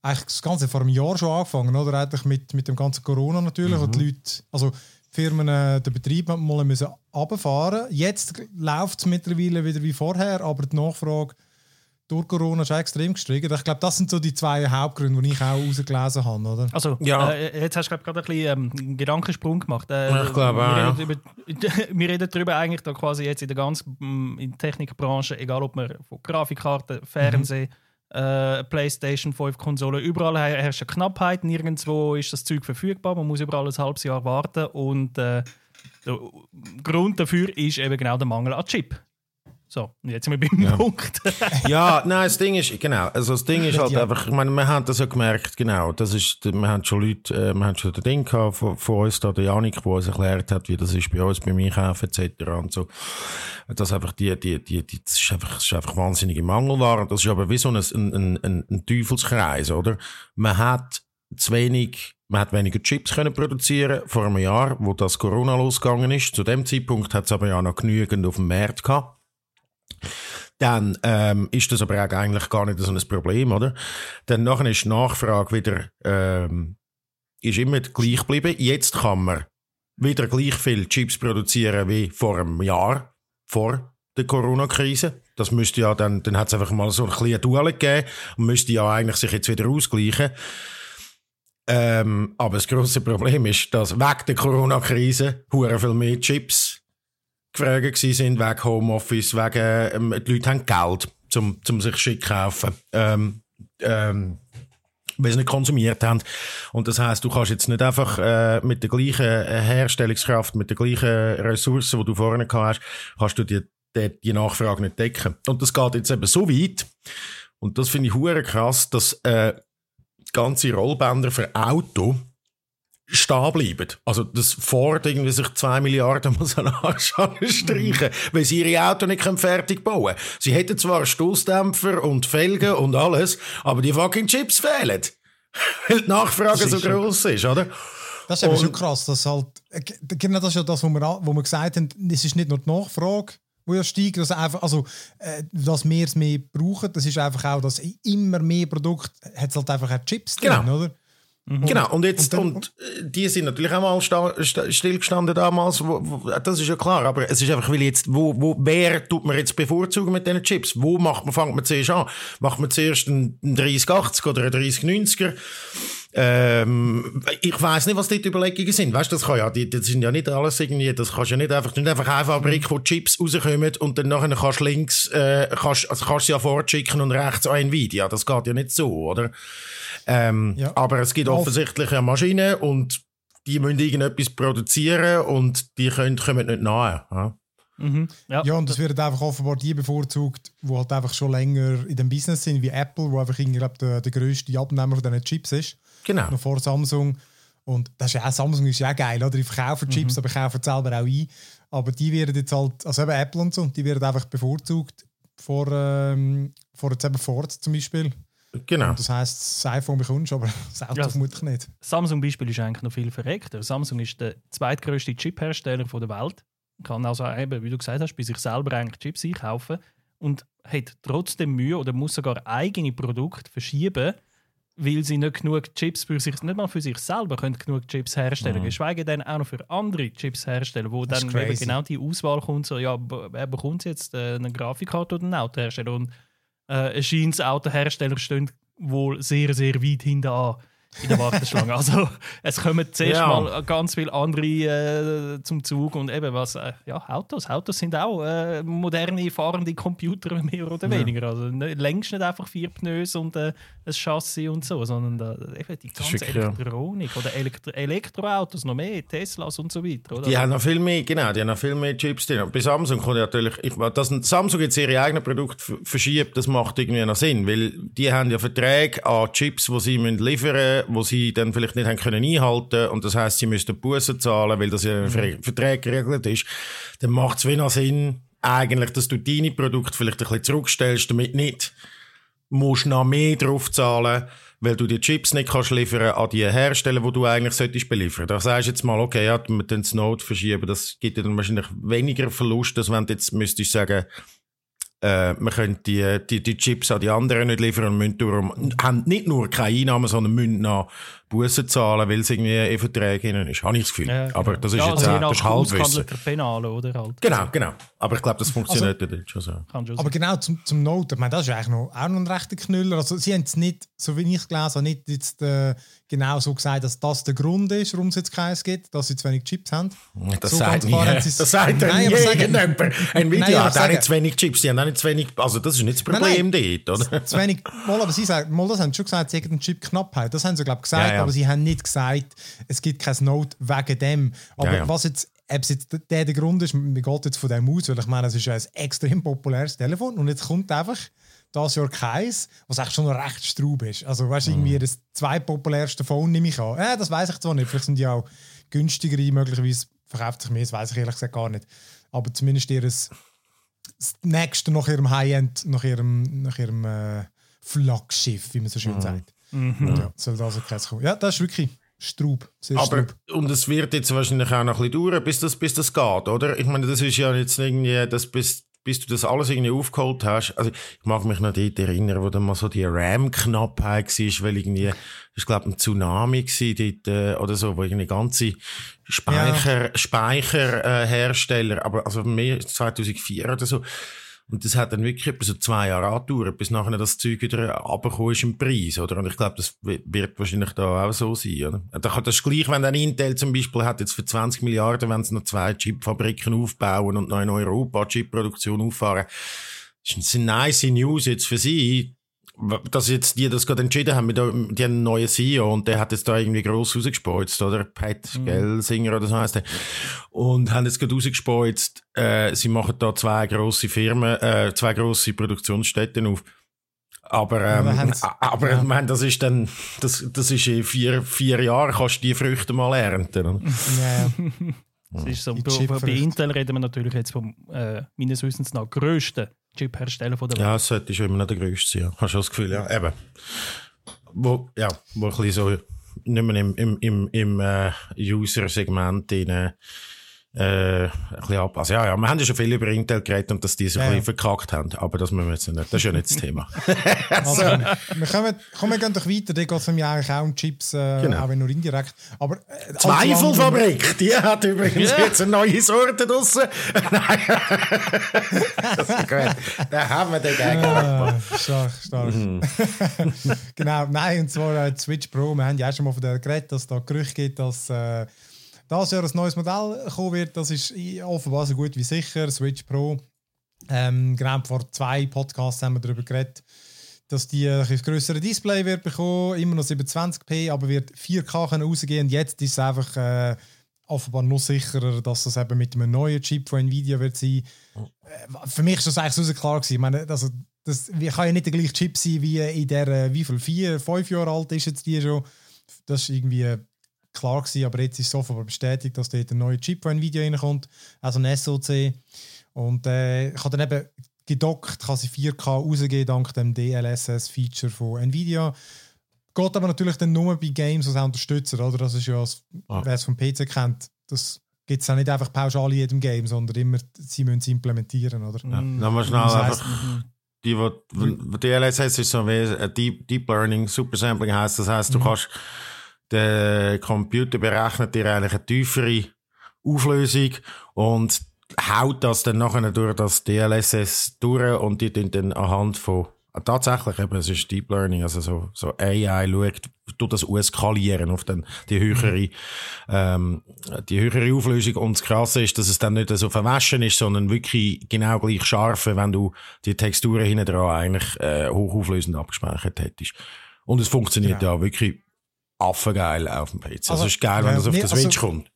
eigentlich das Ganze vor einem Jahr schon angefangen, oder? Eigentlich mit, mit dem ganzen Corona natürlich. Mhm. Und die Leute, also Firmen äh, den Betrieb mal runterfahren Jetzt läuft es mittlerweile wieder wie vorher, aber die Nachfrage durch Corona schon extrem gestiegen. Ich glaube, das sind so die zwei Hauptgründe, die ich auch rausgelesen habe, oder? Also, Ja. äh, jetzt hast du glaub, gerade ein bisschen ähm, einen Gedankensprung gemacht. Äh, ich glaube auch, wir, ja. reden über, wir reden darüber eigentlich da quasi jetzt in der ganzen mm, in der Technikbranche, egal ob man von Grafikkarten, Fernsehen, äh, Playstation 5 Konsole, überall her- herrscht eine Knappheit, nirgendwo ist das Zeug verfügbar, man muss überall ein halbes Jahr warten und äh, der Grund dafür ist eben genau der Mangel an Chip. So, jetzt sind wir beim Ja. Punkt. Ja, nein, das Ding ist, genau, also das Ding ist halt Ja. einfach, ich meine, wir haben das ja gemerkt, genau, das ist, wir haben schon Leute, äh, wir haben schon den Ding gehabt von, von uns, da, der Janik, der uns erklärt hat, wie das ist bei uns, beim Einkaufen etc. und so. Das einfach die, die, die, die, das ist einfach, das ist einfach wahnsinnige Mangelware. Das ist aber wie so ein, ein, ein, ein Teufelskreis, oder? Man hat zu wenig, man hat weniger Chips können produzieren vor einem Jahr, wo das Corona losgegangen ist. Zu dem Zeitpunkt hat es aber ja noch genügend auf dem Markt gehabt. Dann ähm, ist das aber auch eigentlich gar nicht so ein Problem, oder? Dann nachher ist die Nachfrage wieder ähm, ist immer gleich geblieben. Jetzt kann man wieder gleich viel Chips produzieren wie vor einem Jahr, vor der Corona-Krise. Das müsste ja dann, dann hat es einfach mal so ein kleines Duell gegeben und müsste ja eigentlich sich jetzt wieder ausgleichen. Ähm, aber das grosse Problem ist, dass wegen der Corona-Krise viel mehr Chips gewesen sind, wegen Homeoffice, wegen, ähm, die Leute haben Geld, zum, zum sich schick kaufen. Ähm, ähm, weil sie nicht konsumiert haben. Und das heißt, du kannst jetzt nicht einfach äh, mit der gleichen äh, Herstellungskraft, mit den gleichen Ressourcen, die du gehabt hast, kannst du die, die, die Nachfrage nicht decken. Und das geht jetzt eben so weit, und das finde ich hure krass, dass äh, ganze Rollbänder für Auto stehen bleiben. Also, dass Ford irgendwie sich zwei Milliarden muss an Arsch streichen, weil sie ihre Auto nicht können fertig bauen können. Sie hätten zwar Stoßdämpfer und Felgen und alles, aber die fucking Chips fehlen. Weil die Nachfrage so groß ist, oder? Das ist eben Und- schon krass, dass halt, äh, genau das ist ja das, was wir, wo wir gesagt haben, es ist nicht nur die Nachfrage, die ja steigt, dass einfach, also, äh, dass wir es mehr brauchen, das ist einfach auch, dass immer mehr Produkte, hat es halt einfach auch Chips drin, Genau. oder? Genau, und jetzt, und und, äh, die sind natürlich auch mal sta sta stillgestanden damals, wo, wo, das ist ja klar, aber es ist einfach, weil jetzt, wo, wo, wer tut man jetzt bevorzugen mit diesen Chips? Wo macht man, fängt man zuerst an? Macht man zuerst einen, einen 3080 oder einen 3090er? Ähm, ich weiss nicht, was dort die Überlegungen sind. Weißt du, das kann ja, die, das sind ja nicht alles irgendwie, das kannst ja nicht einfach, nicht einfach eine Fabrik, wo Chips rauskommen und dann nachher kannst du links, äh, kannst, also kannst du ja fortschicken und rechts an Nvidia. Das geht ja nicht so, oder? Ähm, Ja. Aber es gibt offensichtlich eine Maschine und die müssen irgendetwas produzieren und die können, kommen nicht nahe. Ja? mhm. ja. Ja, und es werden einfach offenbar die bevorzugt, die halt einfach schon länger in dem Business sind, wie Apple, wo einfach, ich glaube, der, der grösste Abnehmer von diesen Chips ist. Genau. noch vor Samsung. Und das ist ja auch, Samsung ist ja auch geil, oder? Die verkaufen Chips, aber kaufen selber auch ein. Aber die werden jetzt halt, also eben Apple und so, die werden einfach bevorzugt vor, ähm, vor jetzt eben Ford zum Beispiel. genau. Das heisst, das iPhone bekommst du, aber das Auto Ja. vermutlich nicht. Samsung-Beispiel ist eigentlich noch viel verreckter. Samsung ist der zweitgrößte Chip-Hersteller von der Welt. Kann also eben, wie du gesagt hast, bei sich selber eigentlich Chips einkaufen und hat trotzdem Mühe oder muss sogar eigene Produkte verschieben, weil sie nicht genug Chips für sich, nicht mal für sich selber können genug Chips herstellen, geschweige denn auch noch für andere Chips herstellen, wo Das dann eben genau die Auswahl kommt, so ja, wer bekommt jetzt äh, eine Grafikkarte oder einen Autohersteller? Und äh, es scheint, Autohersteller stehen wohl sehr, sehr weit hinten an in der Warteschlange. also es kommen zuerst Ja. mal ganz viele andere äh, zum Zug und eben was, äh, ja, Autos. Autos sind auch äh, moderne, fahrende Computer, mehr oder weniger. Also ne, längst nicht einfach vier Pneus und äh, ein Chassis und so, sondern eben die ganze ja. Elektronik oder Elektro Elektroautos noch mehr, Teslas und so weiter. Oder? Die haben noch viel mehr, genau, die haben noch viel mehr Chips drin. Und bei Samsung kommt ja natürlich, ich, dass Samsung jetzt ihre eigenen Produkte verschiebt, das macht irgendwie noch Sinn, weil die haben ja Verträge an Chips, die sie müssen liefern müssen, die sie dann vielleicht nicht haben können einhalten und das heißt, sie müssten Bussen zahlen, weil das ja in Ver- Verträgen geregelt ist. Dann macht es wenig Sinn, eigentlich, dass du deine Produkte vielleicht ein bisschen zurückstellst, damit nicht musst noch mehr drauf zahlen, weil du die Chips nicht kannst liefern an die Hersteller, wo du eigentlich solltest beliefern. Da sagst du jetzt mal, okay, ja, wir den Node verschieben, das gibt dir dann wahrscheinlich weniger Verlust, als wenn du jetzt müsstest sagen, äh, wir können die, die, die Chips an die anderen nicht liefern und müssen darum, haben nicht nur keine Einnahmen, sondern müssen noch Bussen zahlen, weil es irgendwie in Verträgen ist. Habe ich das Gefühl. Ja, genau. Aber das ist ja, jetzt also je auch, das ist Halbwissen. Penale, oder? Halt. Genau, genau. Aber ich glaube, das funktioniert also, schon so. Aber genau zum, zum Note, ich meine, das ist eigentlich noch, auch noch ein rechter Knüller. Also, sie haben es nicht, so wie ich gelesen habe, nicht jetzt äh, genau so gesagt, dass das der Grund ist, warum es jetzt keins gibt, dass sie zu wenig Chips haben. Das So sagt nie, das sagt Nein, nie irgendjemand. Ein Video Nein, hat auch nicht zu wenig Chips, die haben auch nicht zu wenig, also das ist nicht das Problem dort, oder? zu wenig, mal, aber sie sagen, mal, das haben sie schon gesagt, sie hätten einen Chip-Knappheit. Das haben sie, glaube ich, gesagt, Ja, ja. Aber sie haben nicht gesagt, es gibt kein Note wegen dem. Aber Ja, ja. was jetzt, ob es jetzt der, der Grund ist, mir geht jetzt von dem aus, weil ich meine, es ist ja ein extrem populäres Telefon und jetzt kommt einfach das Jahr keins, was eigentlich schon noch recht straub ist. Also, weißt du, Mhm. irgendwie das zweitpopulärste Phone nehme ich an. Äh, das weiß ich zwar nicht, vielleicht sind die auch günstigere, möglicherweise verkauft sich mehr, das weiß ich ehrlich gesagt gar nicht. Aber zumindest ihr das nächste nach ihrem High-End, nach ihrem, nach ihrem äh, Flaggschiff, wie man so schön Mhm. sagt. Ja, soll das also keins kommen. Ja, das ist wirklich Straub. Sehr Aber, Straub. und es wird jetzt wahrscheinlich auch noch ein bisschen dauern, bis das, bis das geht, oder? Ich meine, das ist ja jetzt irgendwie, das, bis, bis du das alles irgendwie aufgeholt hast. Also, ich mag mich noch dort erinnern, wo dann mal so die RAM-Knappheit war, weil irgendwie, das war, glaube ein Tsunami gewesen dort, äh, oder so, wo irgendwie ganze Speicher, Speicherhersteller, äh, aber also mehr 2004 oder so, und das hat dann wirklich etwa so zwei Jahre angedauert, bis nachher das Zeug wieder runtergekommen ist im Preis, oder? Und ich glaube, das wi- wird wahrscheinlich da auch so sein, oder? Da kann das gleich, wenn dann Intel zum Beispiel hat jetzt für 20 Milliarden, wenn sie noch zwei Chipfabriken aufbauen und noch in Europa Chipproduktion auffahren, das sind nice News jetzt für sie, dass jetzt die das gerade entschieden haben, mit, der- die haben einen neuen CEO und der hat jetzt da irgendwie gross rausgespeuzt, oder? Pat Gelsinger oder so heisst der. Und haben jetzt gerade rausgespeuzt, äh, sie machen da zwei grosse Firmen, äh, zwei grosse Produktionsstätten auf. Aber, ähm, Aber ja. ich meine, das ist dann, das, das ist in vier, vier Jahren kannst du die Früchte mal ernten. oder? Ja, Das ist so, bei, bei Intel reden wir natürlich jetzt vom äh, meines Wissens nach grössten Chip-Hersteller von der Welt. Ja, es sollte schon immer noch der grösste sein. Ja. Hast du das Gefühl, ja. Eben. Wo, ja, wo ein bisschen so, nicht mehr im, im, im, im äh, User-Segment drin, äh, ein bisschen. Also ja, ja, wir haben ja schon viel über Intel geredet und dass die so Ja, ein ja. bisschen verkackt haben. Aber das müssen wir jetzt nicht. Das ist ja nicht das Thema. also, wir, kommen, komm, wir gehen doch weiter. Da geht es nämlich eigentlich auch um Chips, äh, Genau. auch wenn nur indirekt. Aber, äh, andere- Zweifelfabrik, die hat übrigens Ja. jetzt eine neue Sorte draussen. Nein. das ist gut. Da haben wir den Gag. Ah, stark, stark. Mhm. genau, nein, und zwar äh, Switch Pro. Wir haben ja auch schon mal von der geredet, dass es da Gerüchte gibt, dass äh, das Jahr ein neues Modell kommen wird. Das ist offenbar so gut wie sicher. Switch Pro. Ähm, genau, vor zwei Podcasts haben wir darüber geredet, dass die ein größere Display wird bekommen, immer noch 720p, aber wird 4K können rausgehen. Und jetzt ist es einfach äh, offenbar noch sicherer, dass das eben mit einem neuen Chip von Nvidia wird sein. Äh, für mich ist das eigentlich so klar gewesen. Ich meine, also, das kann ja nicht der gleiche Chip sein wie in der, äh, wie viel, vier, fünf Jahre alt ist jetzt die schon. Das ist irgendwie äh, klar gewesen, aber jetzt ist offenbar bestätigt, dass dort ein neuer Chip von Nvidia reinkommt, also ein SoC. Und äh, ich habe dann eben gedockt, kann sie 4K rausgehen dank dem DLSS-Feature von Nvidia. Geht aber natürlich dann nur bei Games, die es auch unterstützen, oder? Das ist ja, Ah. wer es vom PC kennt, das gibt es auch nicht einfach pauschal in jedem Game, sondern immer, sie müssen es implementieren, oder? Ja. Mhm. Nochmal schnell Das einfach. heisst, Die, wo, wo DLSS ist so wie ein Deep, Deep Learning, Supersampling heißt. Das heißt, du kannst, der Computer berechnet dir eigentlich eine tiefere Auflösung und haut das dann nachher durch das DLSS durch und die tun dann anhand von Tatsächlich, eben, es ist Deep Learning, also so, so AI schaut, tut das skalieren auf dann die höhere, ähm, die höhere Auflösung. Und das Krasse ist, dass es dann nicht so verwaschen ist, sondern wirklich genau gleich scharf, wenn du die Texturen hinten dran eigentlich äh, hochauflösend abgespeichert hättest. Und es funktioniert Genau. ja wirklich affengeil auf dem PC. Also, Also, es ist geil, wenn das auf nee, der Switch also- kommt.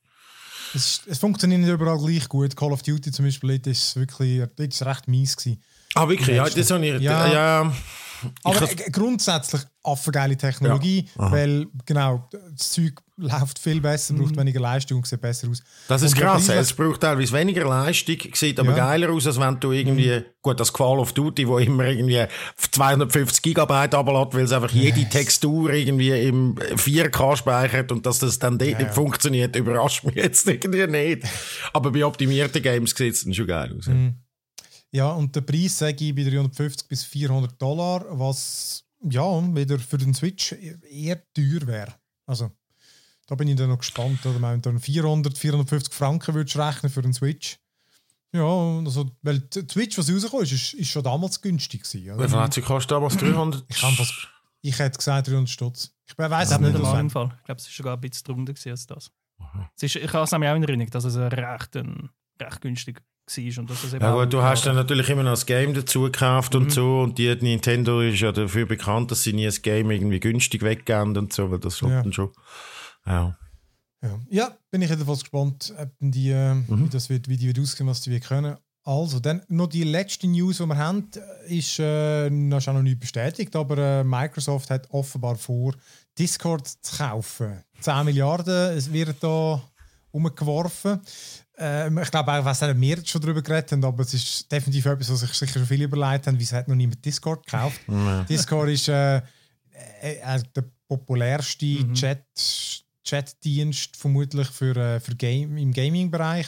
Es, es funktioniert nicht überall gleich gut. Call of Duty zum Beispiel, dort ist wirklich dort ist recht mies gewesen. Ah, wirklich? Ja, das habe ich, Ja. ja. Aber has- äh, grundsätzlich affengeile Technologie, Ja, weil genau, das Zeug läuft viel besser, braucht weniger Leistung und sieht besser aus. Das ist Und krass. Es braucht teilweise weniger Leistung, sieht aber Ja. geiler aus, als wenn du irgendwie, gut, das Call of Duty, wo immer irgendwie 250 Gigabyte ablädt, weil es einfach jede Textur irgendwie im 4K speichert und dass das dann dort nicht funktioniert, überrascht mich jetzt irgendwie nicht. Aber bei optimierten Games sieht es dann schon geil aus. Ja, und der Preis sage ich bei 350 bis 400 Dollar, was ja wieder für den Switch eher teuer wäre. Also, da bin ich dann noch gespannt. Oder wenn du dann 400, 450 Franken würdest rechnen für einen Switch. Ja, also, weil die Switch, was rausgekommen ist, ist, ist schon damals günstig gewesen. Wie viel hat sie gekostet damals? 300? Ich, kann fast, ich hätte gesagt 300 Stutz. Ich weiß Das es nicht. Fall. Ich glaube, es ist sogar ein bisschen drunter gewesen als das. Es ist, ich habe es nämlich auch in Erinnerung, dass es recht, ein, recht günstig war. Und dass es eben Ja gut, du hast dann natürlich immer noch das Game dazu gekauft Mhm. und so und die Nintendo ist ja dafür bekannt, dass sie nie das Game irgendwie günstig weggeben und so, weil das Ja. dann schon. Ja. Ja. ja, bin ich jedenfalls gespannt, ob die, äh, Mhm. wie, das wird, wie die wird aussehen, was die können. Also, dann noch die letzte News, die wir haben, ist, äh, das ist auch noch nicht bestätigt, aber äh, Microsoft hat offenbar vor, Discord zu kaufen. 10 Milliarden, es wird da umgeworfen. Ähm, ich glaube auch, ob wir jetzt schon darüber geredet haben, aber es ist definitiv etwas, was sich sicher schon viele überlegt haben, wieso hat noch niemand Discord gekauft. Discord ist äh, äh, äh, der populärste Chat, Chatdienst vermutlich für, äh, für Game, im Gaming-Bereich.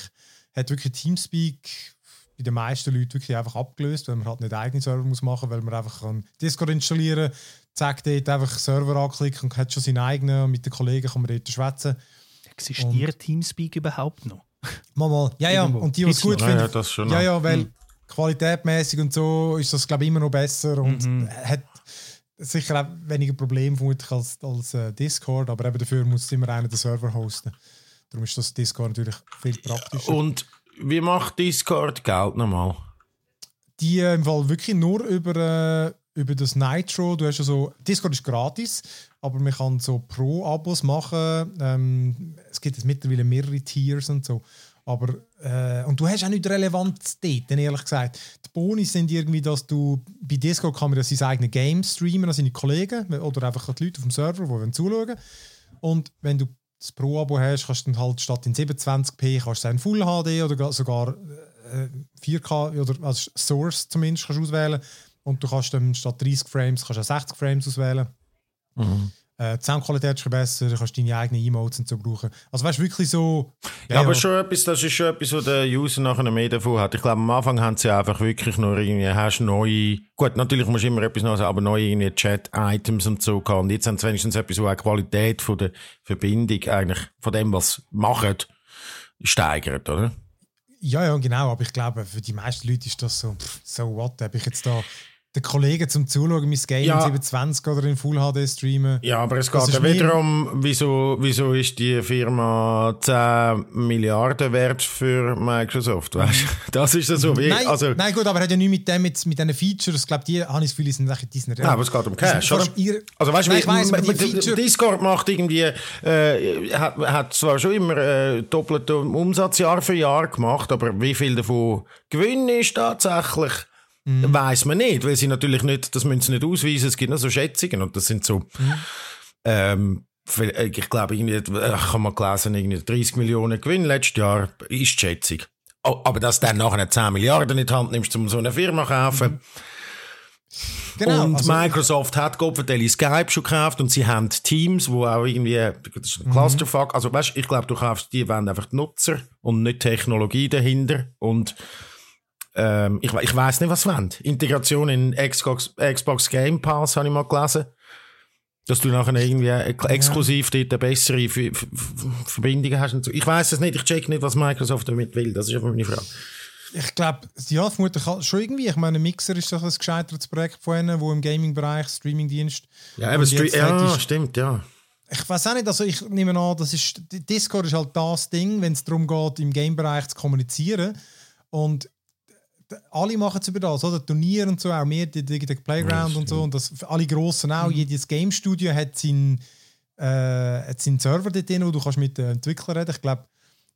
Hat wirklich Teamspeak bei den meisten Leuten wirklich einfach abgelöst, weil man halt nicht eigene Server muss machen, weil man einfach kann Discord installieren, zack, dort einfach Server anklicken und hat schon seinen eigenen und mit den Kollegen kann man dort schwätzen. Existiert Teamspeak überhaupt noch? Mal, mal. Ja, ja, Irgendwo. und die, die es gut finden, Ja, ja, das schon ja, ja, weil qualitätmäßig und so ist das, glaube ich, immer noch besser und Mhm. hat sicher auch weniger Probleme vermutlich als, als äh, Discord, aber eben dafür muss immer einer den Server hosten. Darum ist das Discord natürlich viel praktischer. Und wie macht Discord Geld nochmal? die äh, im Fall wirklich nur über, äh, über das Nitro. Du hast ja Discord ist gratis, aber man kann so Pro-Abos machen. Ähm, es gibt jetzt mittlerweile mehrere Tiers und so. Aber, äh, und du hast auch nicht relevant dort, ehrlich gesagt. Die Boni sind irgendwie, dass du bei Discord kann man sein eigenes Game streamen an seine Kollegen oder einfach die Leute auf dem Server, die zuschauen. Und wenn du das Pro-Abo hast, kannst du dann halt statt in 27p kannst du in Full HD oder gar- sogar äh, 4K oder als Source zumindest kannst auswählen. Und du kannst dann statt 30 Frames kannst auch 60 Frames auswählen. Äh, die Soundqualität ist besser, du kannst deine eigenen Emotes und so brauchen. Also weißt du, wirklich so... Ja, aber schon etwas, das ist schon etwas, was der User nachher mehr davon hat. Ich glaube, am Anfang haben sie einfach wirklich nur irgendwie, hast neue, gut, natürlich musst du immer etwas noch sagen, aber neue irgendwie Chat-Items und so gehabt. Und jetzt haben sie wenigstens etwas, wo auch die Qualität von der Verbindung eigentlich, von dem, was sie machen, steigert, oder? Ja, ja, genau. Aber ich glaube, für die meisten Leute ist das so, so what, habe ich jetzt da den Kollegen zum Zuschauen, mein Game Ja. in 27 oder in Full HD streamen. Ja, aber es Das geht ja wiederum, wieso, wieso ist die Firma 10 Milliarden wert für Microsoft, weißt? Das ist ja so wie, Nein, also, nein, gut, aber er hat ja nichts mit dem, mit, mit diesen Features. Ich glaube, die habe ich das Gefühl, sind echt diesen Ja, aber es geht um Cash, oder? ihr- Also weißt du, Nein, weiss, Discord macht irgendwie, äh, hat, hat zwar schon immer äh, doppelten Umsatz Jahr für Jahr gemacht, aber wie viel davon Gewinn ist tatsächlich, Mhm. weiß man nicht, weil sie natürlich nicht, das müssen sie nicht ausweisen, es gibt noch so Schätzungen und das sind so, Mhm. ähm, äh, ich glaube, irgendwie, ich habe mal gelesen, irgendwie 30 Millionen Gewinn letztes Jahr ist die Schätzung. Oh, aber dass du dann nachher 10 Milliarden in die Hand nimmst, um so eine Firma zu kaufen, Genau, und also- Microsoft hat Gottverdeli Skype schon gekauft und sie haben Teams, wo auch irgendwie, das ist Mhm. ein Clusterfuck, also weißt, ich glaube, du kaufst, die wollen einfach die Nutzer und nicht Technologie dahinter und ähm, ich, ich weiß nicht, was sie wollen. Integration in Xbox, Xbox Game Pass habe ich mal gelesen. Dass du nachher irgendwie ex- exklusiv dort eine bessere F F Verbindung hast. Und so. Ich weiß es nicht, ich check nicht, was Microsoft damit will. Das ist einfach meine Frage. Ich glaube, ja, vermutlich halt schon irgendwie. Ich meine, Mixer ist doch ein gescheitertes Projekt von ihnen, wo im Gaming-Bereich, Streaming-Dienst. Ja, eben, Stre- jetzt ja hättest- stimmt, ja. Ich weiß auch nicht, also ich nehme an, das ist, Discord ist halt das Ding, wenn es darum geht, im Game-Bereich zu kommunizieren. Und alle machen es über das, oder? Turniere und so, auch mehr, die Digital Playground und so. Und das alle Grossen auch. Jedes Game-Studio hat seinen, äh, hat seinen Server dort drin, wo du kannst mit den Entwicklern reden. Ich glaube,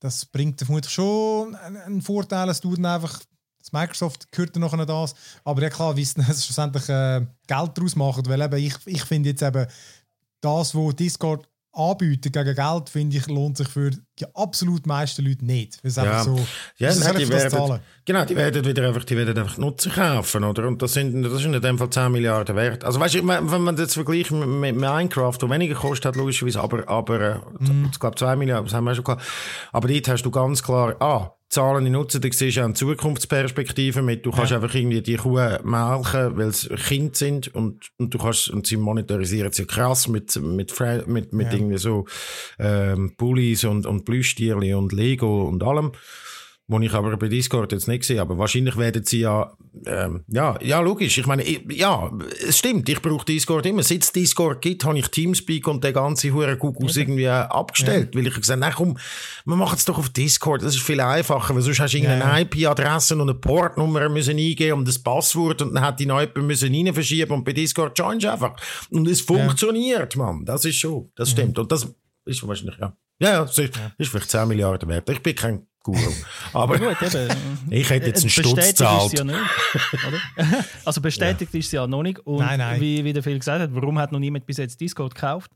das bringt vermutlich schon einen, Vorteil, du dann einfach das Microsoft gehört dann nachher das. Aber ja klar, wie es schlussendlich äh, Geld daraus machen. Weil eben, ich, ich finde jetzt eben, das, was Discord anbietet gegen Geld, finde ich, lohnt sich für die absolut meisten Leute nicht. Weil es einfach so, Ja, nein, die werden, genau, die werden wieder einfach, die werden einfach Nutzer kaufen, oder? Und das sind, das sind in dem Fall 10 Milliarden wert. Also, weißt du, wenn man das vergleicht mit, Minecraft, wo weniger kostet hat, logischerweise, aber, aber, Mhm. ich glaube, 2 Milliarden, das haben wir schon gehabt. Aber dort hast du ganz klar, ah, Zahlen nutzen, da siehst du auch eine Zukunftsperspektive mit. Du kannst ja. einfach irgendwie die Kuh melken, weil sie Kind sind und, und du kannst, und sie monetarisieren sie krass mit, mit, mit, mit ja. irgendwie so, ähm, Pullis und, und Plüschtierli und Lego und allem. Wo ich aber bei Discord jetzt nicht sehe. Aber wahrscheinlich werden sie ja, ähm, ja, ja, logisch. Ich meine, ich, ja, es stimmt. Ich brauche Discord immer. Seit es Discord gibt, habe ich Teamspeak und den ganzen Huren Kuckucks okay. irgendwie abgestellt. Ja. Weil ich gesagt habe, komm, wir machen es doch auf Discord. Das ist viel einfacher. Weil sonst hast du irgendeine ja. IP-Adresse und eine Portnummer müssen eingeben und das Passwort und dann hat die noch jemand müssen rein verschieben und bei Discord joinst du einfach. Und es funktioniert, ja. man. Das ist schon, das stimmt. Mhm. Und das ist wahrscheinlich, ja. Ja, ja, ist, ist vielleicht 10 Milliarden wert. Ich bin kein Guru. Aber gut, ich hätte jetzt einen Stutz gezahlt. Ja nicht, also bestätigt ja. ist sie ja noch nicht. Und nein, nein. Wie, der Phil gesagt hat, warum hat noch niemand bis jetzt Discord gekauft?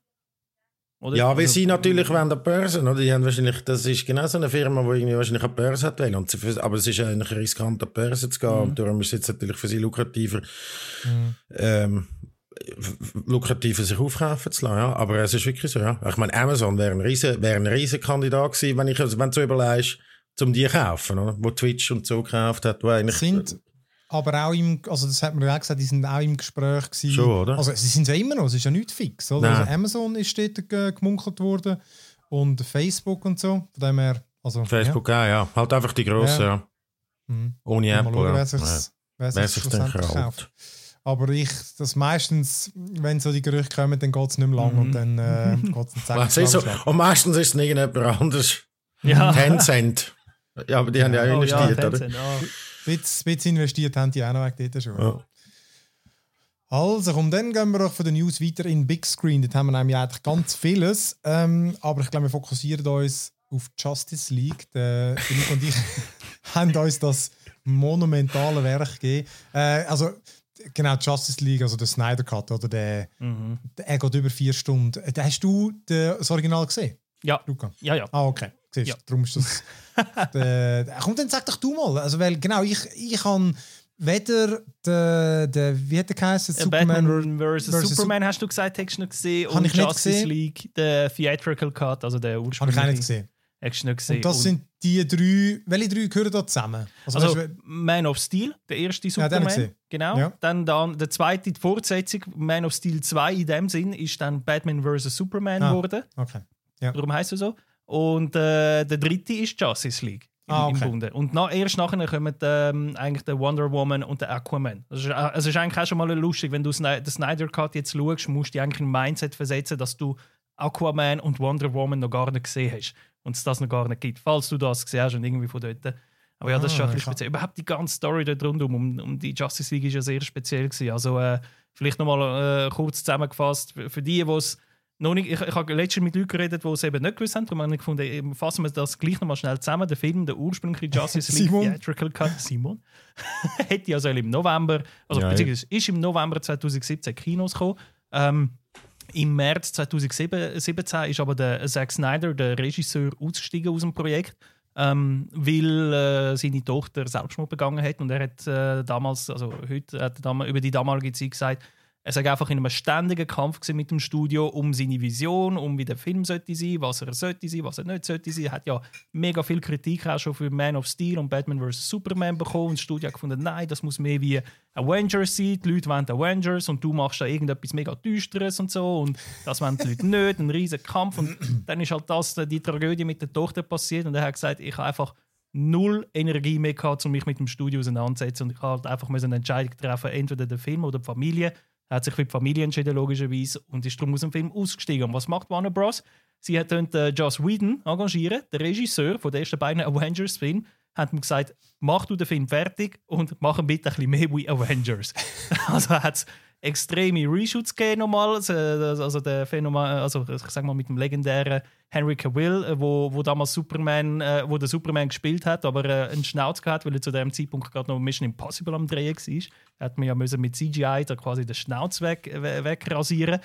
Oder? Ja, weil also, sie natürlich wollen der Börse, oder? Die haben wahrscheinlich, das ist genau so eine Firma, die irgendwie wahrscheinlich eine Börse hat wollen. Sie, aber es ist eigentlich riskant, an Börse zu gehen. Mhm. Und darum ist es jetzt natürlich für sie lukrativer, mhm. ähm, lukrativer sich aufkaufen zu lassen. Ja. Aber es ist wirklich so, ja. Ich meine, Amazon wäre ein riesen, wäre riesen gewesen, wenn ich, also, wenn du so überlegst, um die zu kaufen, oder? Wo Twitch und so gekauft hat. Wo eigentlich, sind aber auch im, also das hat man ja auch gesagt, die sind auch im Gespräch gewesen. Schon, oder? Also sie sind ja immer noch, es ist ja nicht fix. Oder? Also Amazon ist dort gemunkelt worden und Facebook und so. Von dem her, also, Facebook ja. auch, ja. Halt einfach die grossen, ja. ja. Mhm. Ohne Apple, schauen, ja. Wer sich, wer wer sich dann kauft. Aber ich, das meistens, wenn so die Gerüchte kommen, dann geht es nicht mehr lang mhm. und dann äh, geht es einen so, Und meistens ist es irgendjemand anders. Ja. Tencent. Ja, aber die haben ja auch oh, investiert, ja, oder? Ja. Witz, Witz investiert haben die auch noch dort schon. Ja. Also, komm, dann gehen wir auch von den News weiter in Big Screen. Dort haben wir nämlich eigentlich ganz vieles. Ähm, aber ich glaube, wir fokussieren uns auf Justice League. Der Philipp und ich haben uns das monumentale Werk gegeben. Äh, also, genau, Justice League, also der Snyder Cut, oder der, mhm. der, er geht über vier Stunden. Äh, hast du das Original gesehen? Ja. Luca? Ja, ja. Ah, okay. Siehst, ja. Darum ist das. de, komm, dann sag doch du mal. Also, weil, genau, ich, ich habe weder der, der wie hat der geheißen? Superman vs. Superman hast du gesagt, hast du noch gesehen. und ich Justice gesehen. League, der Theatrical Cut, also der ursprüngliche. Habe ich auch nicht gesehen. Hast du noch gesehen. Und das und sind die drei, welche drei gehören da zusammen? Also, also weißt, Man of Steel, der erste Superman. Ja, genau. Ja. Dann, dann der zweite, die Fortsetzung, Man of Steel 2 in dem Sinn, ist dann Batman vs. Superman ah, geworden. Okay. Ja. Darum heißt es so. Und äh, der dritte ist Justice League. Im, ah, okay. im Bunde. Und na, erst nachher kommen ähm, eigentlich der Wonder Woman und der Aquaman. Also, es ist eigentlich auch schon mal lustig, wenn du den Snyder Cut jetzt schaust, musst du eigentlich ein Mindset versetzen, dass du Aquaman und Wonder Woman noch gar nicht gesehen hast. Und es das noch gar nicht gibt. Falls du das gesehen hast und irgendwie von dort. Aber ja, das ist schon ein bisschen speziell. Überhaupt die ganze Story dort rundum um, um die Justice League ist ja sehr speziell gewesen. Also äh, vielleicht nochmal äh, kurz zusammengefasst für, für die, die es noch nicht, ich, ich habe letztens mit Leuten geredet, die es eben nicht gewusst haben. Darum habe ich gefunden, fassen wir das gleich nochmal schnell zusammen. Der Film, der ursprüngliche Justice League Theatrical Cut, Simon, hätte ja soll im November, also ja, beziehungsweise ist im November 2017 Kinos gekommen. Ähm, Im März 2017 ist aber der Zack Snyder, der Regisseur, ausgestiegen aus dem Projekt. Ähm, weil äh, seine Tochter Selbstmord begangen hat und er hat äh, damals, also heute, hat er über die damalige Zeit gesagt, es war einfach in einem ständigen Kampf mit dem Studio um seine Vision, um wie der Film sollte sein, was er sollte sein, was er nicht sollte sein. Er hat ja mega viel Kritik auch schon für Man of Steel und Batman vs. Superman bekommen. Und das Studio hat gefunden, nein, das muss mehr wie Avengers sein. Die Leute wollen Avengers und du machst da irgendetwas mega Düsteres und so. Und das wollen die Leute nicht, ein riesiger Kampf. Und dann ist halt das, die Tragödie mit der Tochter passiert. Und er hat gesagt, ich habe einfach null Energie mehr gehabt, um mich mit dem Studio auseinanderzusetzen. Und ich habe halt einfach eine Entscheidung treffen, entweder der Film oder die Familie. Er hat sich für die Familie entschieden, logischerweise, und ist darum aus dem Film ausgestiegen. Und was macht Warner Bros? Sie hat äh, Joss Whedon engagieren, der Regisseur von den ersten beiden Avengers-Filmen, hat ihm gesagt, mach du den Film fertig und mach ihn bitte ein bisschen mehr wie Avengers. also hat extreme Reshoots gegeben nochmal. Also, also der Phänomen, also ich sag mal mit dem legendären Henry Cavill, äh, wo, wo damals Superman, äh, wo der Superman gespielt hat, aber äh, einen Schnauz gehabt, weil er zu dem Zeitpunkt gerade noch Mission Impossible am Drehen war. Hat man ja müssen mit CGI da quasi den Schnauz weg, wegrasieren.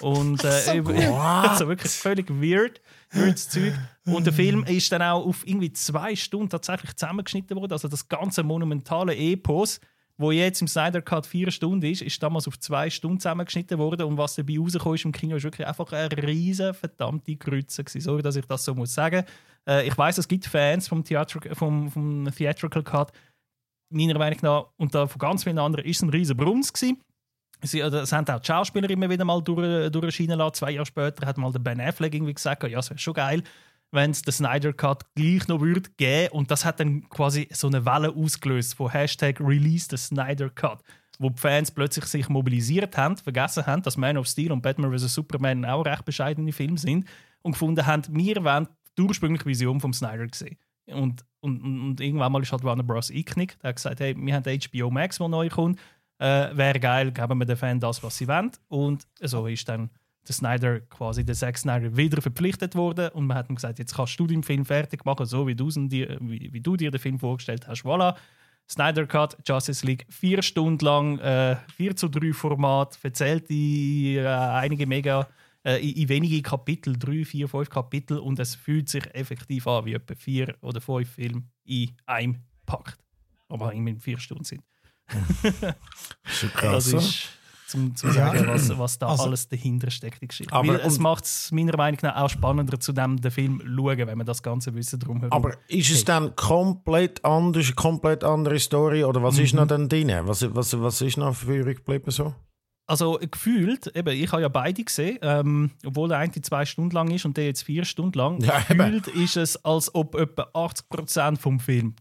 Und äh, so also wirklich völlig weird, weirdes Zeug. Und der Film ist dann auch auf irgendwie zwei Stunden tatsächlich zusammengeschnitten worden. Also das ganze monumentale Epos wo jetzt im Snyder Cut vier Stunden ist, ist damals auf zwei Stunden zusammengeschnitten worden und was dabei rausgekommen ist im Kino, ist wirklich einfach eine riesige verdammte Grütze gewesen. Sorry, dass ich das so muss sagen. Äh, ich weiß, es gibt Fans vom, Theatri vom, vom Theatrical Cut. Meiner Meinung nach, und da von ganz vielen anderen, ist es ein Brunz gewesen. Sie, äh, das haben auch die Schauspieler immer wieder mal durch, durchscheinen lassen. Zwei Jahre später hat mal der Ben Affleck irgendwie gesagt, ja, es wäre schon geil, wenn es den Snyder Cut gleich noch würde geben. Und das hat dann quasi so eine Welle ausgelöst von Hashtag Release the Snyder Cut, wo die Fans plötzlich sich mobilisiert haben, vergessen haben, dass Man of Steel und Batman vs. Superman auch recht bescheidene Filme sind und gefunden haben, wir wollen die ursprüngliche Vision vom Snyder sehen. Und, und, und irgendwann mal ist halt Warner Bros. eingeknickt. Er hat gesagt, hey, wir haben HBO Max, der neu kommt. Äh, Wäre geil, geben wir den Fans das, was sie wollen. Und so ist dann der Snyder, quasi der Zack Snyder, wieder verpflichtet worden. Und man hat ihm gesagt, jetzt kannst du den Film fertig machen, so wie du, dir, wie, wie du dir den Film vorgestellt hast. Voilà. Snyder Cut, Justice League, vier Stunden lang, äh, 4 zu 3 Format, erzählt die äh, einige mega äh, in, in, wenige Kapitel, drei, vier, fünf Kapitel und es fühlt sich effektiv an wie etwa vier oder fünf Filme in einem packt. Aber irgendwie vier Stunden sind. Schon krass. Zum, zum sagen, was, was da also, alles dahinter steckt, die Geschichte. Aber, Weil es macht es meiner Meinung nach auch spannender, zu dem den Film zu schauen, wenn man das ganze Wissen drum hat. Aber ist es dann komplett anders, eine komplett andere Story oder was mhm. ist noch dann drin? Was, was, was ist noch für übrig geblieben so? Also gefühlt, eben, ich habe ja beide gesehen, ähm, obwohl der eine zwei Stunden lang ist und der jetzt vier Stunden lang. Ja, gefühlt ist es, als ob etwa 80% vom Film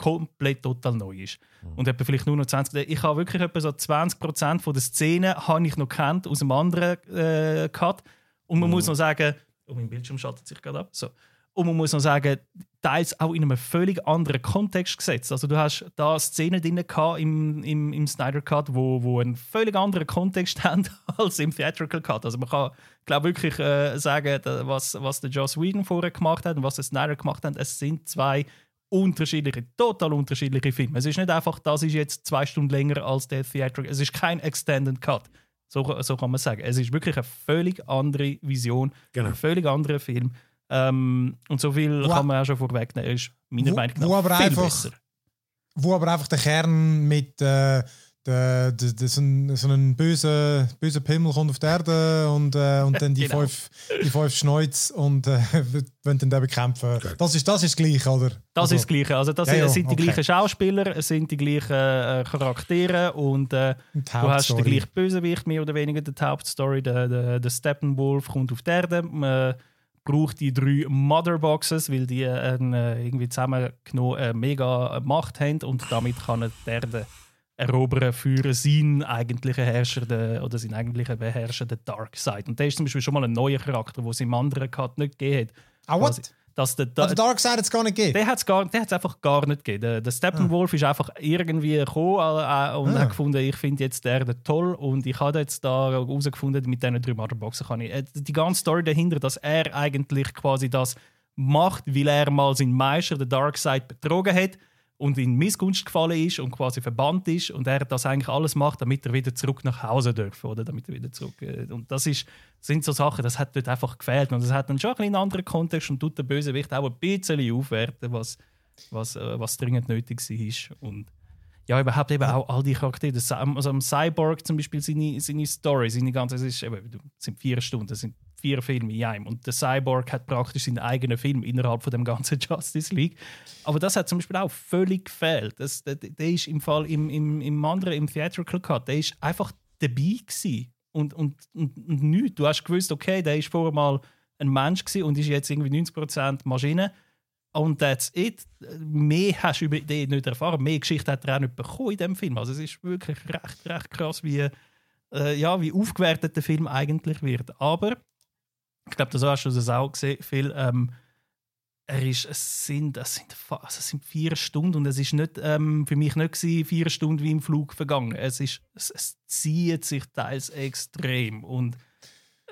komplett total neu ist. Mhm. Und etwa vielleicht nur noch 20. Ich habe wirklich etwa so 20% von der Szene habe ich noch kennt aus einem anderen äh, Cut. Und man mhm. muss noch sagen, oh, mein Bildschirm schaltet sich gerade ab. So. Und man muss noch sagen, teils auch in einem völlig anderen Kontext gesetzt. Also du hast da Szenen drin im, im, im Snyder Cut, wo, wo einen völlig anderen Kontext haben als im Theatrical Cut. Also man kann, glaube wirklich äh, sagen, was, was der Joss Whedon vorher gemacht hat und was der Snyder gemacht hat, es sind zwei unterschiedliche, total unterschiedliche Filme. Es ist nicht einfach, das ist jetzt zwei Stunden länger als der Theatrical. Es ist kein Extended Cut. So, so kann man sagen. Es ist wirklich eine völlig andere Vision, genau. ein völlig anderer Film. Ähm, und so viel wo, kann man auch schon vorwegnehmen. Er ist meiner Meinung nach wo viel einfach, besser. Wo aber einfach der Kern mit äh, der, der, der, so, ein, so ein böser, böser Pimmel kommt auf die Erde und, äh, und dann die, genau. fünf, die fünf Schneuz und äh, wollen dann den bekämpfen. Das ist, das ist das Gleiche, oder? Das also, ist das Gleiche. Also das ja, sind die okay. gleichen Schauspieler, es sind die gleichen äh, Charaktere und äh, du hast den gleichen Bösewicht, mehr oder weniger die Hauptstory. Der, der, der Steppenwolf kommt auf die Erde. Man braucht die drei Motherboxes, weil die äh, irgendwie zusammengenommen äh, mega Macht haben und damit kann er die Erde erobern für seinen eigentlichen Herrscher den, oder seinen eigentlichen Beherrscher, den Darkseid. Und der ist zum Beispiel schon mal ein neuer Charakter, den es im anderen Cut nicht gegeben hat. Ah, what? Dass der, der, also Darkseid hat es gar nicht gegeben? Der hat es einfach gar nicht gegeben. Der, der Steppenwolf ah. ist einfach irgendwie gekommen äh, und ah. hat gefunden, ich finde jetzt der, der toll und ich habe jetzt da herausgefunden, mit diesen drei Motherboxen kann ich... Äh, die ganze Story dahinter, dass er eigentlich quasi das macht, weil er mal seinen Meister, den Darkseid, betrogen hat und in Missgunst gefallen ist und quasi verbannt ist und er das eigentlich alles macht, damit er wieder zurück nach Hause darf oder? Damit er wieder zurück äh, und das ist sind so Sachen, das hat dort einfach gefehlt. Und das hat dann schon ein einen anderen Kontext und tut der Bösewicht auch ein bisschen aufwerten, was was, äh, was dringend nötig ist. Und ja, überhaupt eben auch all die Charaktere. Also am Cyborg zum Beispiel seine, seine Story, seine ganze, es ist eben, sind vier Stunden, sind vier Filme in einem. Und der Cyborg hat praktisch seinen eigenen Film innerhalb von dem ganzen Justice League. Aber das hat zum Beispiel auch völlig gefehlt. Das, der, der ist im Fall im, im, im anderen, im Theatrical Cut, der ist einfach dabei gewesen. Und, und, und, und nichts. Du hast gewusst, okay, der ist vorher mal ein Mensch gewesen und ist jetzt irgendwie 90% Maschine. Und that's it. Mehr hast du über den nicht erfahren. Mehr Geschichte hat er auch nicht bekommen in diesem Film. Also es ist wirklich recht, recht krass, wie, äh, ja, wie aufgewertet der Film eigentlich wird. Aber ich glaube, das hast du das auch gesehen, Phil. Ähm, er ist, es, sind, es, sind, also es sind vier Stunden und es ist nicht, ähm, für mich nicht gewesen, vier Stunden wie im Flug vergangen. Es, ist, es, es zieht sich teils extrem und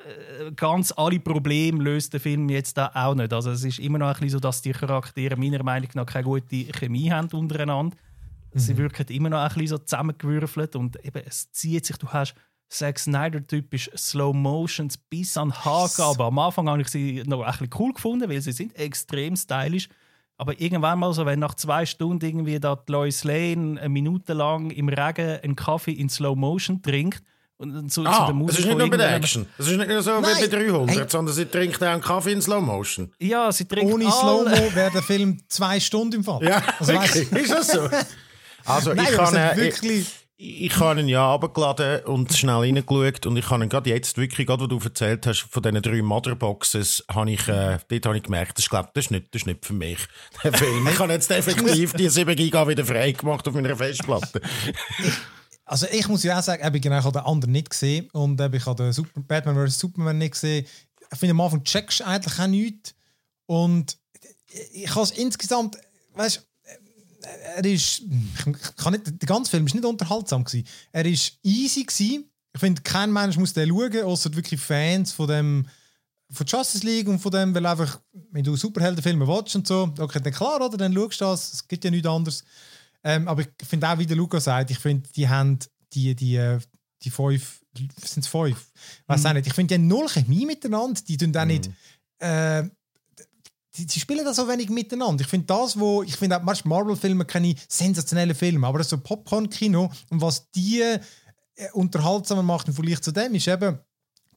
äh, ganz alle Probleme löst der Film jetzt da auch nicht. Also es ist immer noch ein bisschen so, dass die Charaktere meiner Meinung nach keine gute Chemie haben untereinander. Mhm. Sie wirken immer noch ein bisschen so zusammengewürfelt und eben, es zieht sich. Du hast Zack Snyder typisch Slow Motions bis an Haken. Aber am Anfang habe ich sie noch ein bisschen cool gefunden, weil sie sind extrem stylisch. Aber irgendwann mal so, wenn nach zwei Stunden irgendwie da Lois Lane eine Minute lang im Regen einen Kaffee in Slow Motion trinkt Und zu, ah, zu der Musik. es ist nicht nur bei der Action. Es ist nicht nur so wie Nein. bei 300, Hey. sondern sie trinkt auch einen Kaffee in Slow Motion. Ja, sie trinkt Ohne Slow-Mo wäre der Film zwei Stunden im Fall. Ja, Also, weißt. Ist das so? Also, Nein, ich kann, äh, wirklich... ich, ich habe ihn ja runtergeladen und schnell reingeschaut und ich habe ihn gerade jetzt wirklich, gerade was du erzählt hast, von diesen drei Motherboxes, habe ich, äh, dort habe ich gemerkt, das, glaub, das, ist nicht, das ist nicht für mich, der Film. Ich habe jetzt effektiv die 7 Giga wieder frei gemacht auf meiner Festplatte. Also ich muss ja auch sagen, ich habe den anderen nicht gesehen und ich habe den Super Batman vs. Superman nicht gesehen. Ich finde, am Anfang checkst du eigentlich auch nichts und ich habe es insgesamt, weißt er ist, ich kann nicht, der ganze Film ist nicht unterhaltsam gewesen. Er ist easy gewesen. Ich finde, kein Mensch muss den schauen, außer wirklich Fans von dem von Justice League und von dem, weil einfach, wenn du Superheldenfilme watchst und so, okay, dann klar, oder, dann schaust du das, es gibt ja nichts anderes. Ähm, aber ich finde auch, wie der Luca sagt, ich finde, die haben die, die, äh, die fünf, sind es fünf? Weiß auch nicht. Ich finde, die haben null Chemie miteinander, die tun auch nicht, äh, die, die spielen da so wenig miteinander. Ich finde das, wo, ich finde auch manchmal Marvel-Filme keine sensationellen Filme, aber das so Popcorn-Kino und was die äh, unterhaltsamer macht im Vergleich zu dem, ist eben,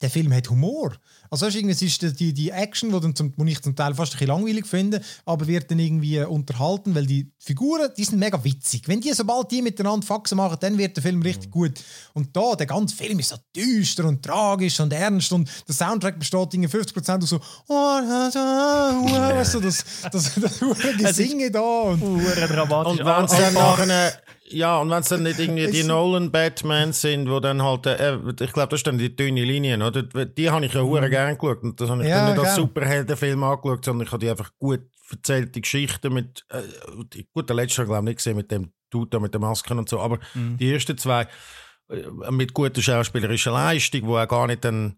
der Film hat Humor. Also weißt, irgendwie, es ist die- die, Action, die, dann zum, die ich zum Teil fast ein bisschen langweilig finde, aber wird dann irgendwie äh, unterhalten, weil die Figuren, die sind mega witzig. Wenn die, sobald die miteinander Faxen machen, dann wird der Film richtig gut. Und da, der ganze Film ist so düster und tragisch und ernst und der Soundtrack besteht irgendwie 50% aus so weißt du, das, das, das, das Gesinge da und dramatisch. Und wenn es Al- dann Al- nachher, ja, und wenn es dann nicht irgendwie die Nolan-Batmans sind, wo dann halt, äh, ich glaube, das ist dann die dünne Linien, oder? Die habe ich ja hure gerne geschaut. Und das habe ich Ja, dann nicht als gern. Superheldenfilm angeschaut, sondern ich habe die einfach gut erzählte Geschichten mit, äh, gut, der letzte glaube ich nicht gesehen, mit dem Dude mit den Masken und so, aber die ersten zwei, äh, mit guter schauspielerischen Leistung, wo auch gar nicht dann,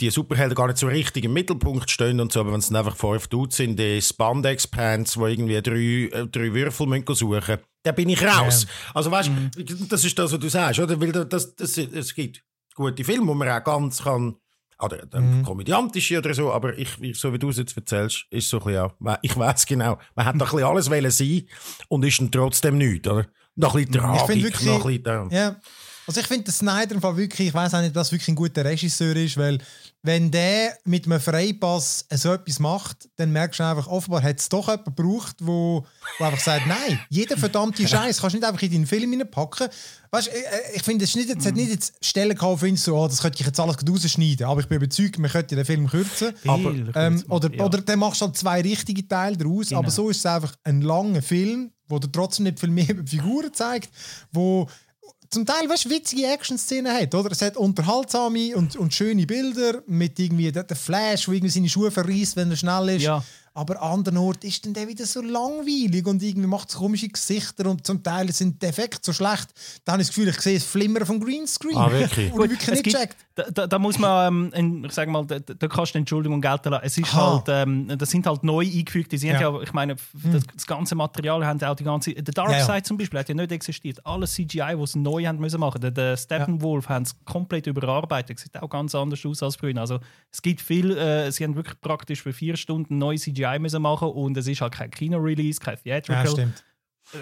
die Superhelden gar nicht so richtig im Mittelpunkt stehen und so, aber wenn es einfach fünf Dudes sind, die Spandex-Pants, die irgendwie drei, äh, drei Würfel müssen suchen dann bin ich raus. Also weißt du, das ist das, was du sagst, oder? Weil das, das, es gibt gute Filme, wo man auch ganz kann, oder mhm. komödiantische oder so, aber ich, so wie du es jetzt erzählst, ist so ein bisschen, ja, ich weiß genau, man hat doch ein bisschen alles wollen sein und ist dann trotzdem nichts, oder? Noch ein bisschen Ich Tragik, noch ein bisschen, ja. Ja. Also ich finde, der Snyder Fall wirklich, ich weiß auch nicht, ob das wirklich ein guter Regisseur ist, weil wenn der mit einem Freipass so etwas macht, dann merkst du einfach, offenbar hat es doch jemanden gebraucht, wo, wo einfach sagt, nein, jeder verdammte Scheiß kannst du nicht einfach in deinen Film reinpacken. Weißt, ich, ich finde, es, nicht, es hat nicht jetzt Stellen gehabt, wo findest du, oh, das könnte ich jetzt alles gut rausschneiden, aber ich bin überzeugt, man könnte den Film kürzen. Aber, Ähm, oder, oder dann machst du halt zwei richtige Teile daraus, Genau. aber so ist es einfach ein langer Film, wo dir trotzdem nicht viel mehr über Figuren zeigt, wo zum Teil weißt, witzige Action-Szenen hat, oder? Es hat unterhaltsame und, und schöne Bilder mit irgendwie der, der Flash, wo irgendwie seine Schuhe verreißt, wenn er schnell ist. Ja. Aber an anderen Orten ist dann der wieder so langweilig und irgendwie macht es komische Gesichter und zum Teil sind die Effekte so schlecht. Da habe ich das Gefühl, ich sehe das Flimmern vom Greenscreen. Ah, wirklich? Und ich wirklich es nicht gibt- checkt. Da, da, da muss man, ähm, ich sag mal, da, da kannst du Entschuldigung gelten lassen. Es ist Aha. halt, ähm, das sind halt neu eingefügte. Sie haben Ja. Hm. ja, ich meine, das, das ganze Material haben auch die ganze. Der Dark Ja, ja. Side zum Beispiel hat ja nicht existiert. Alles CGI, was sie neu haben müssen machen. Der, der Steppenwolf haben es komplett überarbeitet. Sieht auch ganz anders aus als früher. Also es gibt viel. Äh, sie haben wirklich praktisch für vier Stunden neue CGI müssen machen und es ist halt kein Kino-Release, kein Ja, Theatrical. stimmt.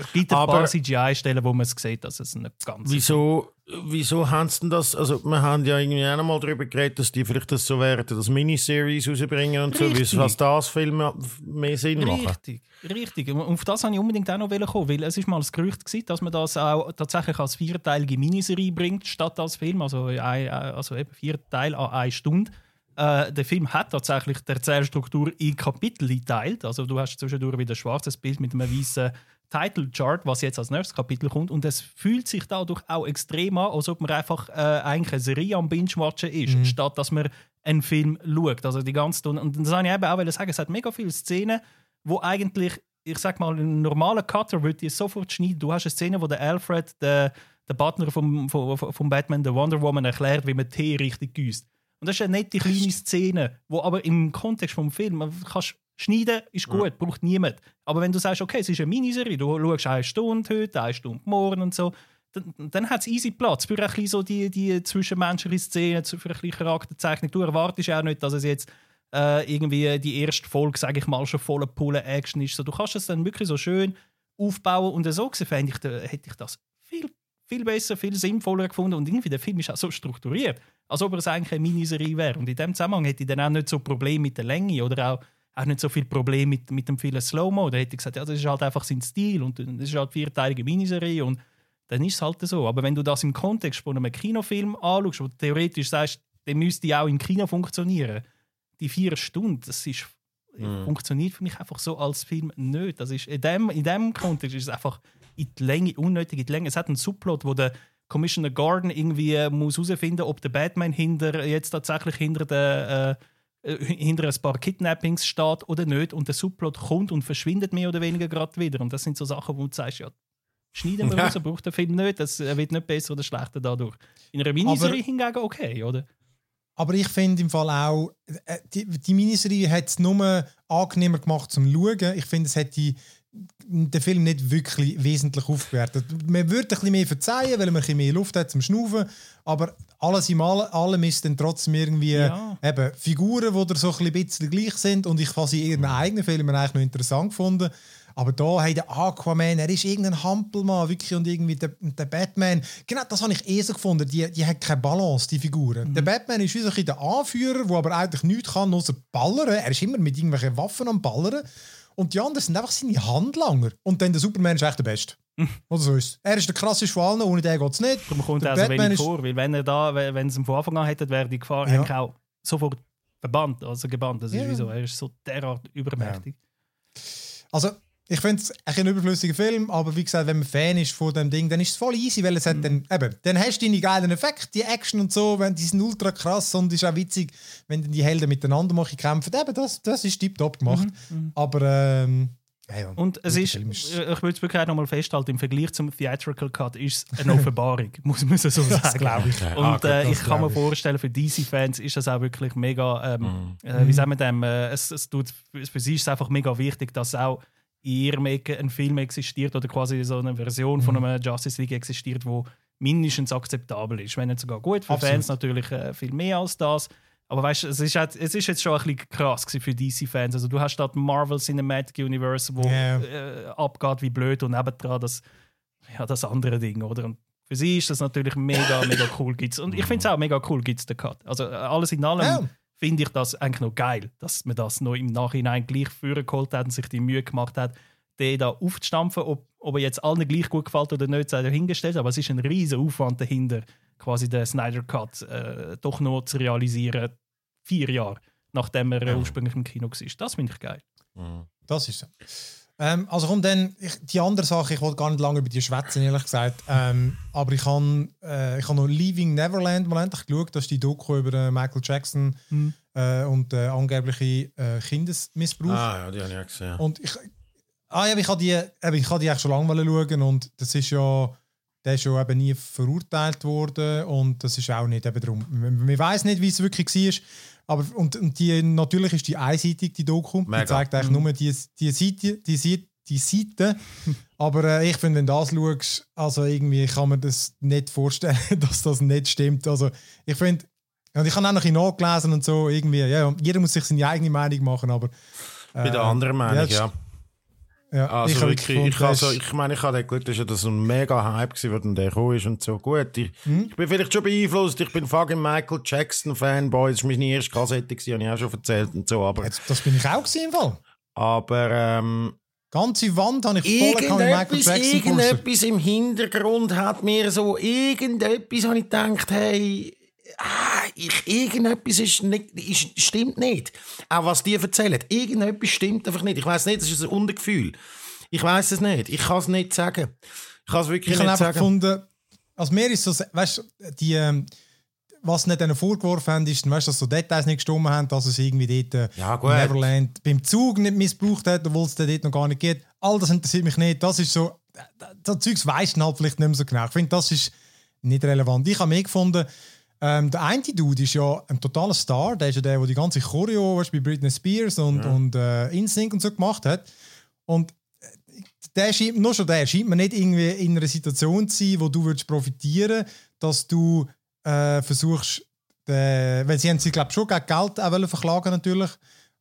es gibt ein Aber- paar CGI-Stellen, wo man es sieht, dass es nicht ganz. Wieso, wieso haben sie denn das? Also, wir haben ja irgendwie auch noch mal darüber geredet, dass die vielleicht das so werden, dass Miniseries rausbringen und so, Richtig. wie was das Filme mehr Sinn machen. Richtig, richtig. Und auf das wollte ich unbedingt auch noch kommen, weil es ist mal ein Gerücht gewesen, dass man das auch tatsächlich als vierteilige Miniserie bringt, statt als Film, also, ein, also eben vier Teile an eine Stunde. Äh, der Film hat tatsächlich die Erzählstruktur in Kapitel geteilt. Also du hast zwischendurch wieder ein schwarzes Bild mit einem weißen Title Chart, was jetzt als nächstes Kapitel kommt. Und es fühlt sich dadurch auch extrem an, als ob man einfach äh, eigentlich eine Serie am Binge-Watchen ist, statt dass man einen Film schaut. Also die ganze und das wollte ich eben auch sagen, es hat mega viele Szenen, wo eigentlich, ich sag mal, ein normaler Cutter würde sofort schneiden. Du hast eine Szene, wo der Alfred, der, der Butler vom, vom, vom Batman, der Wonder Woman, erklärt, wie man Tee richtig gießt. Und das ist eine nette kleine Szene, wo aber im Kontext vom Film man kannst schneiden ist gut, braucht niemand. Aber wenn du sagst, okay, es ist eine Miniserie, du schaust eine Stunde heute, eine Stunde morgen und so, dann, dann hat es easy Platz für ein bisschen so die, die zwischenmenschliche Szene, für ein bisschen Charakterzeichnung. Du erwartest auch nicht, dass es jetzt äh, irgendwie die erste Folge, sage ich mal, schon voller Pulle Action ist. So, du kannst es dann wirklich so schön aufbauen und so gesehen fände ich, da- hätte ich das viel viel besser, viel sinnvoller gefunden und irgendwie der Film ist auch so strukturiert, als ob es eigentlich eine Miniserie wäre. Und in dem Zusammenhang hätte ich dann auch nicht so Probleme mit der Länge oder auch, auch nicht so viel Problem mit, mit dem vielen Slow-Mo. Da hätte ich gesagt, ja, das ist halt einfach sein Stil und das ist halt eine vierteilige Miniserie und dann ist es halt so. Aber wenn du das im Kontext von einem Kinofilm anschaust, wo du theoretisch sagst, der müsste auch im Kino funktionieren, die vier Stunden, das ist, mm. funktioniert für mich einfach so als Film nicht. Das ist, in, dem, in dem Kontext ist es einfach in die Länge, unnötig in die Länge. Es hat einen Subplot, wo der Commissioner Gordon irgendwie äh, muss herausfinden, ob der Batman hinter, jetzt tatsächlich hinter der äh, äh, hinter ein paar Kidnappings steht oder nicht und der Subplot kommt und verschwindet mehr oder weniger gerade wieder und das sind so Sachen, wo du sagst, ja, schneiden wir raus, braucht der Film nicht, das wird nicht besser oder schlechter dadurch. In einer Miniserie hingegen okay, oder? Aber ich finde im Fall auch, äh, die, die Miniserie hat es nur angenehmer gemacht zum Schauen. Ich finde, es hat die, den Film nicht wirklich wesentlich aufgewertet. Man würde ein bisschen mehr verzeihen, weil man ein bisschen mehr Luft hat zum Schnaufen. Aber alles in allem ist dann trotzdem irgendwie ja. eben Figuren, die so ein bisschen gleich sind. Und ich habe sie in ihren eigenen Filmen eigentlich noch interessant gefunden. Aber da hat der Aquaman, er ist irgendein Hampelmann, wirklich, und irgendwie der, der Batman. Genau, das habe ich eh so gefunden. Die, die hat keine Balance, die Figuren. Mhm. Der Batman ist wie so ein der Anführer, der aber eigentlich nichts kann, außer ballern. Er ist immer mit irgendwelchen Waffen am Ballern. Und die anderen sind einfach seine Handlanger. Und dann der Superman ist echt der Beste. Oder so ist Er ist der krasseste von allen, ohne den geht es nicht. Darum kommt er so wenig vor, weil wenn er da, wenn es von Anfang an hätte, wäre die Gefahr ja. eigentlich auch sofort verbannt, also gebannt. Das ist ja. wieso, er ist so derart übermächtig. Ja. Also, ich finde es ein überflüssiger Film, aber wie gesagt, wenn man Fan ist von dem Ding, dann ist es voll easy, weil es hat dann, eben, dann hast du deine geilen Effekte, die Action und so, wenn, die sind ultra krass und ist auch witzig, wenn die Helden miteinander machen, kämpfen. Eben, das, das ist tiptop gemacht. Mhm, mhm. aber ähm, ja, und es ist, ist, äh, ich würde es wirklich nochmal festhalten, im Vergleich zum Theatrical Cut ist es eine Offenbarung, muss man so sagen. Das glaube ich. Und äh, ich kann mir vorstellen, für DC-Fans ist das auch wirklich mega, ähm, mhm. äh, wie sagen wir dem, äh, es, es tut, für sie ist es einfach mega wichtig, dass auch Ecke ein Film existiert oder quasi so eine Version mhm. von einem Justice League existiert, wo mindestens akzeptabel ist. Wenn nicht sogar gut, für Absolut. Fans natürlich äh, viel mehr als das. Aber weißt du, es ist, halt, es ist jetzt schon ein bisschen krass für DC-Fans. Also du hast dort Marvel Cinematic Universe, wo yeah. äh, abgeht wie blöd und nebendran das, ja, das andere Ding, oder? Und für sie ist das natürlich mega, mega cool. Gibt's. Und ich finde es auch mega cool, gibt es den Cut. Also äh, alles in allem. Yeah finde ich das eigentlich noch geil, dass man das noch im Nachhinein gleich geholt hat und sich die Mühe gemacht hat, den da aufzustampfen. Ob, ob er jetzt allen gleich gut gefällt oder nicht, sei dahingestellt. Aber es ist ein riesiger Aufwand dahinter, quasi den Snyder Cut äh, doch noch zu realisieren, vier Jahre nachdem er ursprünglich im Kino war. Das finde ich geil. Mhm. Das ist so. Ähm, also kommt dann, ich, die andere Sache, ich wollte gar nicht lange über die schwätzen, ehrlich gesagt. Ähm, aber ich habe äh, hab noch Leaving Neverland mal endlich geschaut, das ist die Doku über äh, Michael Jackson mhm. äh, und äh, angebliche äh, Kindesmissbrauch. Ah ja, die habe ich auch gesehen. Und ich, ah, ja, ich habe die, eben, ich habe die eigentlich schon lange schauen und das ist ja, der ist ja eben nie verurteilt worden und das ist auch nicht eben darum. Man, man weiß nicht, wie es wirklich war. Aber, und, und die, natürlich ist die einseitig, die Doku. Mega. Die zeigt eigentlich mhm. nur die, die Seite. Die, die Seite. Aber äh, ich finde, wenn du das schaust, also irgendwie kann man das nicht vorstellen, dass das nicht stimmt. Also ich finde, und ich habe auch noch ein nachgelesen und so, irgendwie, ja, jeder muss sich seine eigene Meinung machen, aber... Äh, Bei der anderen Meinung, ja. Ja. Also ich wirklich, ich, also, ich meine, ich habe Glück, dass ja das ein mega Hype als der gekommen ist und so. Gut, ich, hm? ich bin vielleicht schon beeinflusst, ich bin fucking Michael Jackson Fanboy, das war meine erste Kassette, gewesen, habe ich auch schon erzählt und so, aber... Jetzt, das bin ich auch gewesen, im Fall. Aber, ähm... Ganze Wand habe ich voll kann Michael Jackson Irgendetwas im Hintergrund hat mir so, irgendetwas habe ich gedacht, hey ah, ich, irgendetwas ist nicht, ist, stimmt nicht. Auch was die erzählen, irgendetwas stimmt einfach nicht. Ich weiß nicht, das ist ein Untergefühl. Ich weiß es nicht. Ich kann es nicht sagen. Ich kann es wirklich ich nicht sagen. Gefunden, also mir ist so, weißt die, ähm, was nicht ihnen vorgeworfen haben, ist, weißt, dass so Details nicht gestimmt haben, dass es irgendwie dort äh, ja, Neverland beim Zug nicht missbraucht hat, obwohl es dort noch gar nicht geht. All das interessiert mich nicht. Das ist so, das Zeugs weiss halt vielleicht nicht mehr so genau. Ich finde, das ist nicht relevant. Ich habe mir gefunden, ähm, der eine Dude ist ja ein totaler Star. Der ist ja der, der die ganze Choreo weißt, bei Britney Spears und, ja. und äh, InSync und so gemacht hat. Und äh, der scheint, nur schon der scheint mir nicht irgendwie in einer Situation zu sein, wo du würdest profitieren dass du äh, versuchst, den, weil sie haben sie, glaube schon gegen Geld auch verklagen natürlich,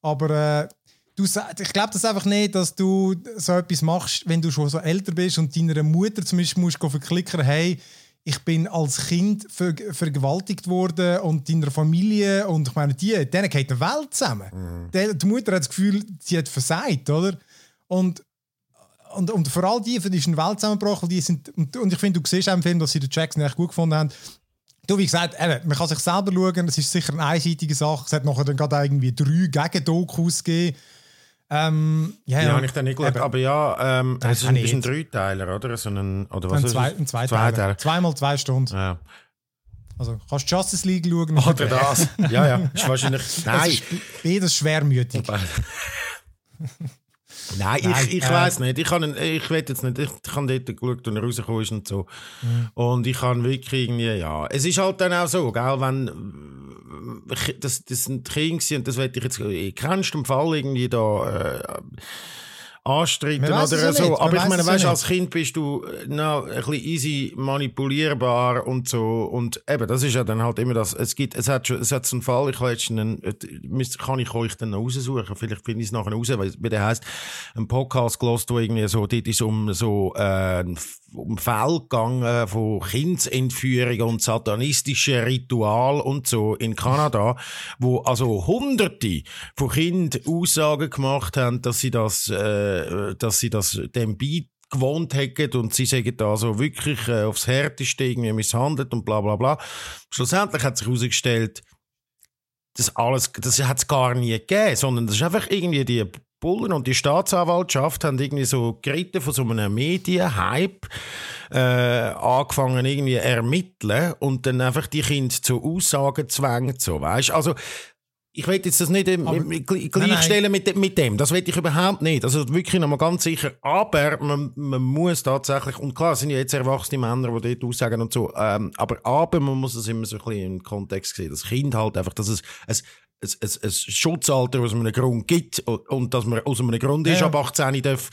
aber äh, du, ich glaube das einfach nicht, dass du so etwas machst, wenn du schon so älter bist und deiner Mutter zum Beispiel musst verklickern, hey, ich bin als Kind ver vergewaltigt worden und in der Familie und ich meine, die, denen geht die Welt zusammen. Mhm. Die, die Mutter hat das Gefühl, sie hat versagt, oder? Und, und, und vor allem die, für die ist eine Welt zusammengebrochen, die sind, und, und ich finde, du siehst auch im Film, dass sie den Jackson echt gut gefunden haben. Du, wie gesagt, eben, man kann sich selber schauen, es ist sicher eine einseitige Sache. Es hat nachher dann gerade irgendwie drei Gegendokus gegeben. Ähm, ja, Die ja, habe ich dann nicht geschaut. Aber ja, ähm, Nein, es ist ist ein. Dreiteiler, oder? So ein, oder was Ein, ist zwei, ein Zweiteiler. Zweiteiler. Zweimal zwei Stunden. Ja. Also kannst du Justice League schauen. Oder das. ja, ja. Ist wahrscheinlich. Nein. ist beides schwermütig. Nein, Nein, ich, ich äh, weiß nicht. Ich kann, ich will jetzt nicht. Ich, ich habe dort geschaut, als er rausgekommen ist und so. Mhm. Und ich kann wirklich irgendwie, ja. Es ist halt dann auch so, gell, wenn. Das, das sind Kinder und das will ich jetzt. Ich kennst den Fall irgendwie da. Äh, anstreiten oder so. nicht, Aber ich meine, weißt, als Kind bist du äh, noch ein bisschen easy manipulierbar und so. Und eben, das ist ja dann halt immer das. Es gibt, es hat schon, es hat so einen Fall, ich einen, äh, kann ich euch dann noch raussuchen. Vielleicht finde ich es nachher raus, weil, der heisst, ein Podcast gelost, wo irgendwie so, dort ist um so, äh, um Fälle gegangen von Kindsentführung und satanistischen Ritual und so in Kanada, wo also Hunderte von Kindern Aussagen gemacht haben, dass sie das, äh, dass sie das dem beigewohnt hätten und sie sagen da so wirklich äh, aufs Härteste irgendwie misshandelt und bla bla bla. Schlussendlich hat sich herausgestellt, das alles, das hat es gar nie gegeben, sondern das ist einfach irgendwie die Bullen und die Staatsanwaltschaft haben irgendwie so geritten von so einem Medienhype äh, angefangen irgendwie ermitteln und dann einfach die Kinder zu Aussagen zwängt, so, weißt? Also, ich will jetzt das nicht ähm, gleichstellen mit, mit dem. Das will ich überhaupt nicht. Also wirklich nochmal ganz sicher. Aber man, man muss tatsächlich, und klar, es sind ja jetzt erwachsene Männer, die dort aussagen und so, ähm, aber, aber man muss es immer so ein bisschen im Kontext sehen. Das Kind halt einfach, dass es, es ein, ein, ein Schutzalter aus einem Grund gibt und, dass man aus einem Grund ist, Ja. ab 18 darf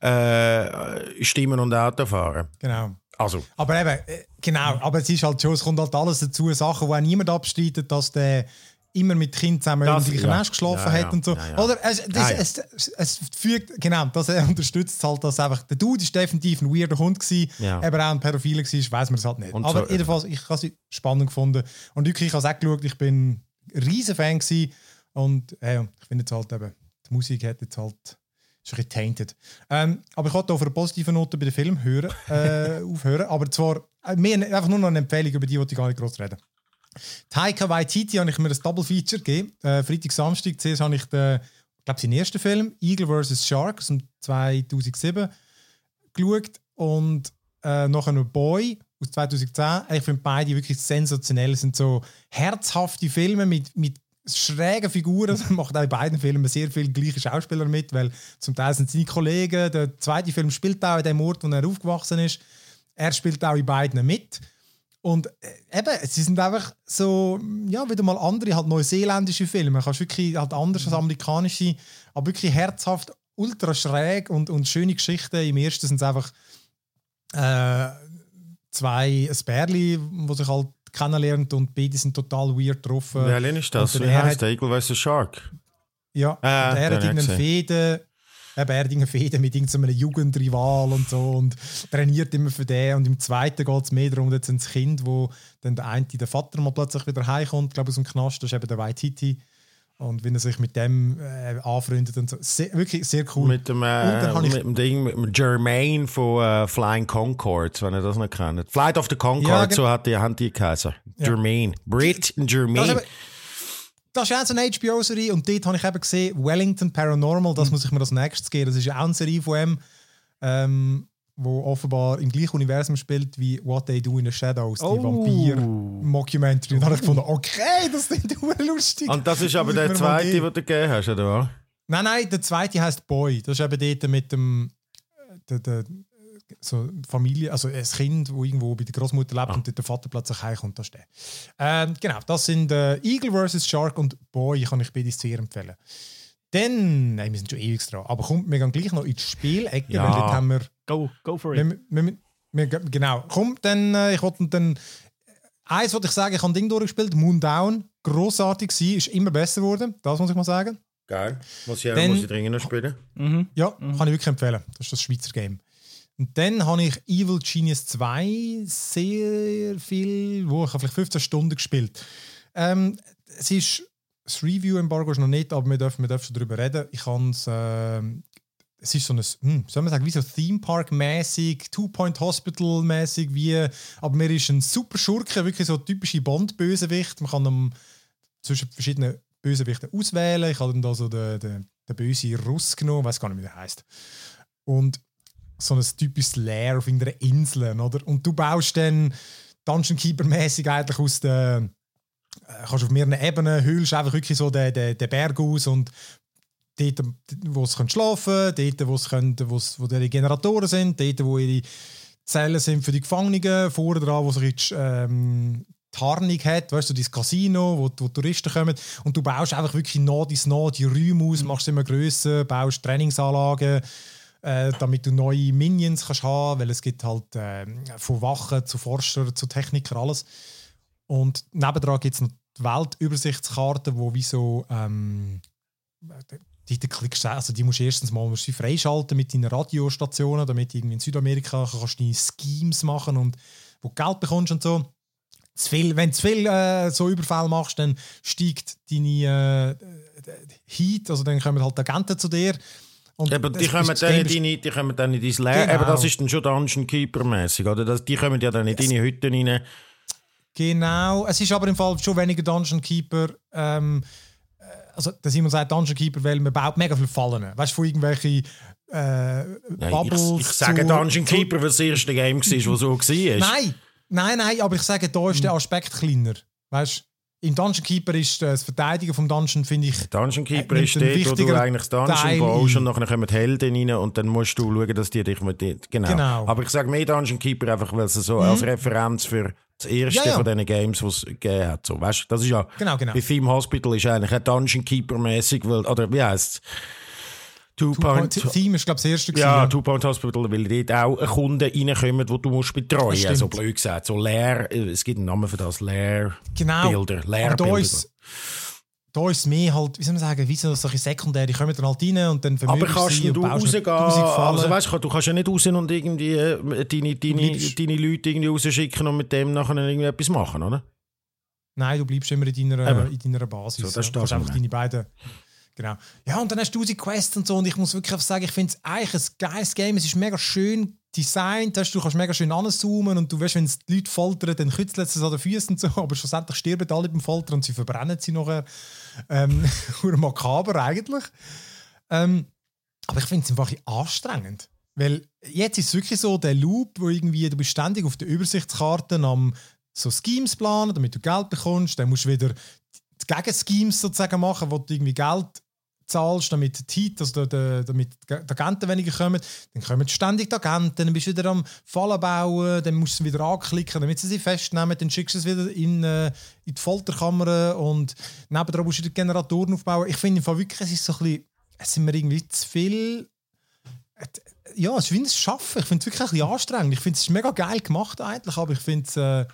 äh, stimmen und Auto fahren. Genau. Also, Aber eben, äh, genau, aber es ist halt schon, es kommt halt alles dazu, Sachen, wo auch niemand abstreitet, dass der immer mit Kind zusammen Das- gleichen ja. Geschlafen Ja, hat ja. und so. Oder es, das. Es, es, es fügt, genau, das äh, unterstützt halt, dass einfach der Dude ist definitiv ein weirder Hund gewesen, aber auch ein Pädophile war, weiß man es halt nicht. Und aber so- jedenfalls, ich habe sie spannend gefunden und wirklich, ich habe es auch geschaut, ich bin riesen Fan gewesen und äh, ich finde jetzt halt eben, die Musik hat jetzt halt ist ein bisschen tainted. Ähm, aber ich wollte auf eine positive Note bei dem Film hören, äh, aufhören. Aber zwar äh, mehr, einfach nur noch eine Empfehlung, über die wollte ich gar nicht groß reden. Taika Waititi habe ich mir ein Double Feature gegeben. Äh, Freitag, Samstag. Zuerst habe ich den, ich glaube, seinen ersten Film, Eagle vs. Shark, aus dem 2007, geschaut. Und äh, noch ein Boy aus 2010. Ich finde beide wirklich sensationell. Es sind so herzhafte Filme mit, mit schrägen Figuren. Es macht auch in beiden Filmen sehr viele gleiche Schauspieler mit, weil zum Teil sind seine Kollegen. Der zweite Film spielt auch in dem Ort, wo er aufgewachsen ist. Er spielt auch in beiden mit. Und äh, eben, sie sind einfach so, ja, wieder mal andere, halt neuseeländische Filme. Kannst wirklich halt anders als amerikanische, aber wirklich herzhaft, ultra schräg und, und schöne Geschichten. Im ersten sind es einfach äh, zwei ein Bärli, die sich halt kennenlernt und beide sind total weird drauf. wer ist das? Wie heißt der? Eagle vs. Shark? Ja, Ah, er hat hab ich irgendeine gesehen. Fehde, eben, er hat Fehde mit irgendeinem Jugendrival und so und trainiert immer für den. Und im zweiten geht es mehr darum, jetzt ein Kind, wo dann der eine, der Vater mal plötzlich wieder heimkommt, glaube ich, aus dem Knast, das ist eben der Waititi. Und wenn er sich mit dem äh, anfreundet und so. Sehr, wirklich sehr cool. Mit dem, äh, mit dem Ding, mit dem Jermaine von äh, Flying Concords, wenn ihr das noch kennt. Flight of the Concord, Ja, so hat die, haben die geheißen. Ja. Jermaine. Brit Das Jermaine. das ist auch so eine HBO-Serie und dort habe ich eben gesehen, Wellington Paranormal, das muss ich mir als nächstes geben. Das ist ja auch eine Serie von ihm, ähm, wo offenbar im gleichen Universum spielt wie What They Do in the Shadows, die Oh. Vampir-Mockumentary. Und dann habe ich gefunden, okay, das klingt super lustig. und das ist aber der zweite, den du gegeben hast, oder was? Nein, nein, der zweite heißt Boy. Das ist eben dort mit dem äh, der, der, so Familie, also ein Kind, das irgendwo bei der Großmutter lebt und dort der Vater plötzlich heimkommt. Das ist der. Ähm, genau, das sind äh, Eagle vs. Shark und Boy, kann ich beide sehr empfehlen. Dann, nein, wir sind schon ewig dran, aber kommt, wir gehen gleich noch in die Spielecke, Ja. weil dort haben wir Go, go for it. wir, wir, wir, wir, genau, komm, dann, äh, ich wollte dann. Eins wollte ich sagen, ich habe ein Ding durchgespielt, Moon Down, grossartig war, ist immer besser geworden, das muss ich mal sagen. Geil. Muss ich, Dann- muss ich dringend noch spielen? Mhm. Ja, kann ich wirklich empfehlen. Das ist das Schweizer Game. Und dann habe ich Evil Genius 2 sehr viel, wo ich habe vielleicht 15 Stunden gespielt. Ähm, es ist, das Review-Embargo ist noch nicht, aber wir dürfen, wir dürfen darüber reden. Ich habe es, äh, es ist so ein, hm, soll man sagen, wie so Theme Park-mäßig, Two-Point-Hospital-mäßig, wie, aber mir ist ein super Schurke, wirklich so typische Bond-Bösewicht. Man kann am, zwischen verschiedenen Bösewichten auswählen. Ich habe dann da so den, den, den bösen Russ genommen, weiß gar nicht, wie der heißt. Und so ein typisches Lair auf irgendeiner Insel, oder? Und du baust dann Dungeon Keeper-mäßig eigentlich aus der äh, kannst auf mehreren Ebenen hüllst einfach wirklich so den, den, den Berg aus und dort, wo sie schlafen können, dort, wo, sie können, wo, wo die Generatoren sind, dort, wo ihre Zellen sind für die Gefangenen, vorne dran, wo sich jetzt ähm, Tarnung hat, weißt du, dieses Casino, wo, wo Touristen kommen und du baust einfach wirklich nah dies nah die Räume aus, machst sie immer grösser, baust Trainingsanlagen, äh, damit du neue Minions kannst haben, weil es gibt halt äh, von Wachen zu Forscher zu Techniker alles. Und nebendran gibt es noch die Weltübersichtskarte, wo wie so ähm, die, die klickst also die musst du erstens mal musst du freischalten mit deinen Radiostationen, damit irgendwie in Südamerika kannst du Schemes machen und wo du Geld bekommst und so. Zu viel, wenn du zu viel äh, so Überfall machst, dann steigt deine äh, Heat, also dann kommen halt Agenten zu dir. Und aber die kommen, dann in deine, die kommen dann in dein Leer. Genau. Aber das ist dann schon Dungeon Keeper-mäßig, oder? Das, die kommen ja dann in deine Hütte rein. Genau, es ist aber im Fall schon weniger Dungeon Keeper. Ähm, äh, also, der Simon sagt Dungeon Keeper, weil man baut mega viele Fallen. Weißt du, von irgendwelchen äh, Bubbles. ich, ich sage Dungeon Keeper, weil das erste Game war, das so war. Nein, nein, nein, aber ich sage, da ist der Aspekt kleiner. Weißt du? Im Dungeon Keeper ist das Verteidigen vom Dungeon, finde ich. Dungeon Keeper ist dort, wo du eigentlich das Dungeon Teil baust und nachher kommen die Helden rein und dann musst du schauen, dass die dich mit. Genau. genau. Aber ich sage mehr Dungeon Keeper einfach, weil es so mhm. als Referenz für das erste ja, ja. von diesen Games, die es gegeben hat. So, weißt, das ist ja, genau, genau. bei Theme Hospital ist eigentlich ein Dungeon Keeper-mäßig, oder wie heißt es? Two, Two Point, Point Theme ist, glaube ich, das erste. Ja, gewesen. Two Point Hospital, weil dort auch Kunden reinkommen, die du musst betreuen musst. So blöd gesagt. So leer, es gibt einen Namen für das, leer genau. Bilder. Leer Bilder. Da ist es mehr halt, wie soll man sagen, wie so solche sekundäre, die kommen dann halt rein und dann Aber kannst du rausgehen, also weißt, du kannst ja nicht raus und irgendwie äh, deine, deine, deine Leute irgendwie rausschicken und mit dem nachher irgendwie etwas machen, oder? Nein, du bleibst immer in deiner, in deiner Basis. So, das ja. Du einfach deine beiden Genau. Ja, und dann hast du 1000 Quests und so. Und ich muss wirklich sagen, ich finde es eigentlich ein geiles Game. Es ist mega schön designt. Du kannst mega schön anzoomen und du weißt, wenn es die Leute foltern, dann kützelt es an den Füßen und so. Aber schlussendlich sterben alle beim Foltern und sie verbrennen sie nachher. Ähm, makaber eigentlich. Ähm, aber ich finde es einfach anstrengend. Weil jetzt ist es wirklich so, der Loop, wo irgendwie, du bist ständig auf der Übersichtskarte am so Schemes planen, damit du Geld bekommst. Dann musst du wieder Gegenschemes sozusagen machen, wo du irgendwie Geld zahlst, damit die Heat, also damit die Agenten weniger kommen. Dann kommen ständig die Agenten, dann bist du wieder am Fallen bauen, dann musst du sie wieder anklicken, damit sie sie festnehmen, dann schickst du es wieder in, äh, in die Folterkammer und nebenan musst du die Generatoren aufbauen. Ich finde wirklich, es ist so ein bisschen, es sind mir irgendwie zu viel ja, es ist wie ein Schaffen. Ich finde es wirklich ein bisschen anstrengend. Ich finde es mega geil gemacht eigentlich, aber ich finde es äh,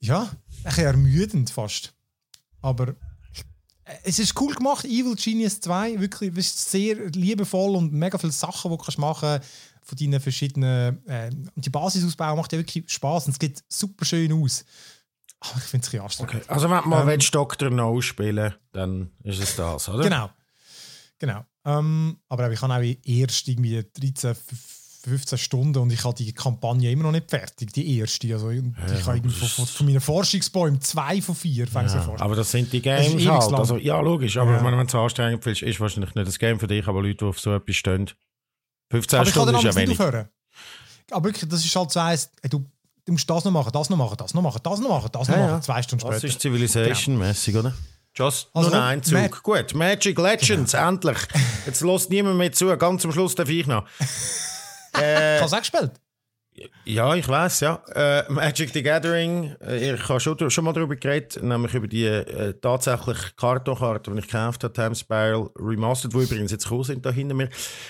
ja, ein bisschen ermüdend fast. Aber es ist cool gemacht, Evil Genius 2. Wirklich ist sehr liebevoll und mega viele Sachen, die du kannst machen von deinen verschiedenen. Äh, und die Basisausbau macht ja wirklich Spaß und es geht super schön aus. Aber ich finde es ein bisschen Okay. Also, wenn mal ähm, Dr. No spielen dann ist es das, oder? Genau. Genau. Ähm, aber ich habe auch erst irgendwie 13, 15 Stunden und ich habe die Kampagne immer noch nicht fertig, die erste. Also ich ja, habe von, von, von meinen Forschungsbäumen zwei von vier ja, Aber das sind die Games halt. Also, ja, logisch. Aber ja. wenn du es anstrengend willst, ist wahrscheinlich nicht das Game für dich, aber Leute, die auf so etwas stehen. 15 aber Stunden ist ja wenig. Aufhören. Aber wirklich, das ist halt so eins, du, du musst das noch machen, das noch machen, das noch machen, das noch machen, das noch machen, zwei Stunden später. Das ist Civilization-mäßig, oder? Just also, nur ein Zug. Mag Gut, Magic Legends, genau. endlich. Jetzt lässt niemand mehr zu. Ganz am Schluss darf ich noch. Äh, Hast du auch gespielt? Ja, ich weiß, ja. Äh, Magic the Gathering, äh, ich habe schon, schon mal darüber geredet, nämlich über die äh, tatsächlich Kartonkarten, die ich gekauft habe, Time Spiral Remastered, die übrigens jetzt gekommen sind da hinter mir.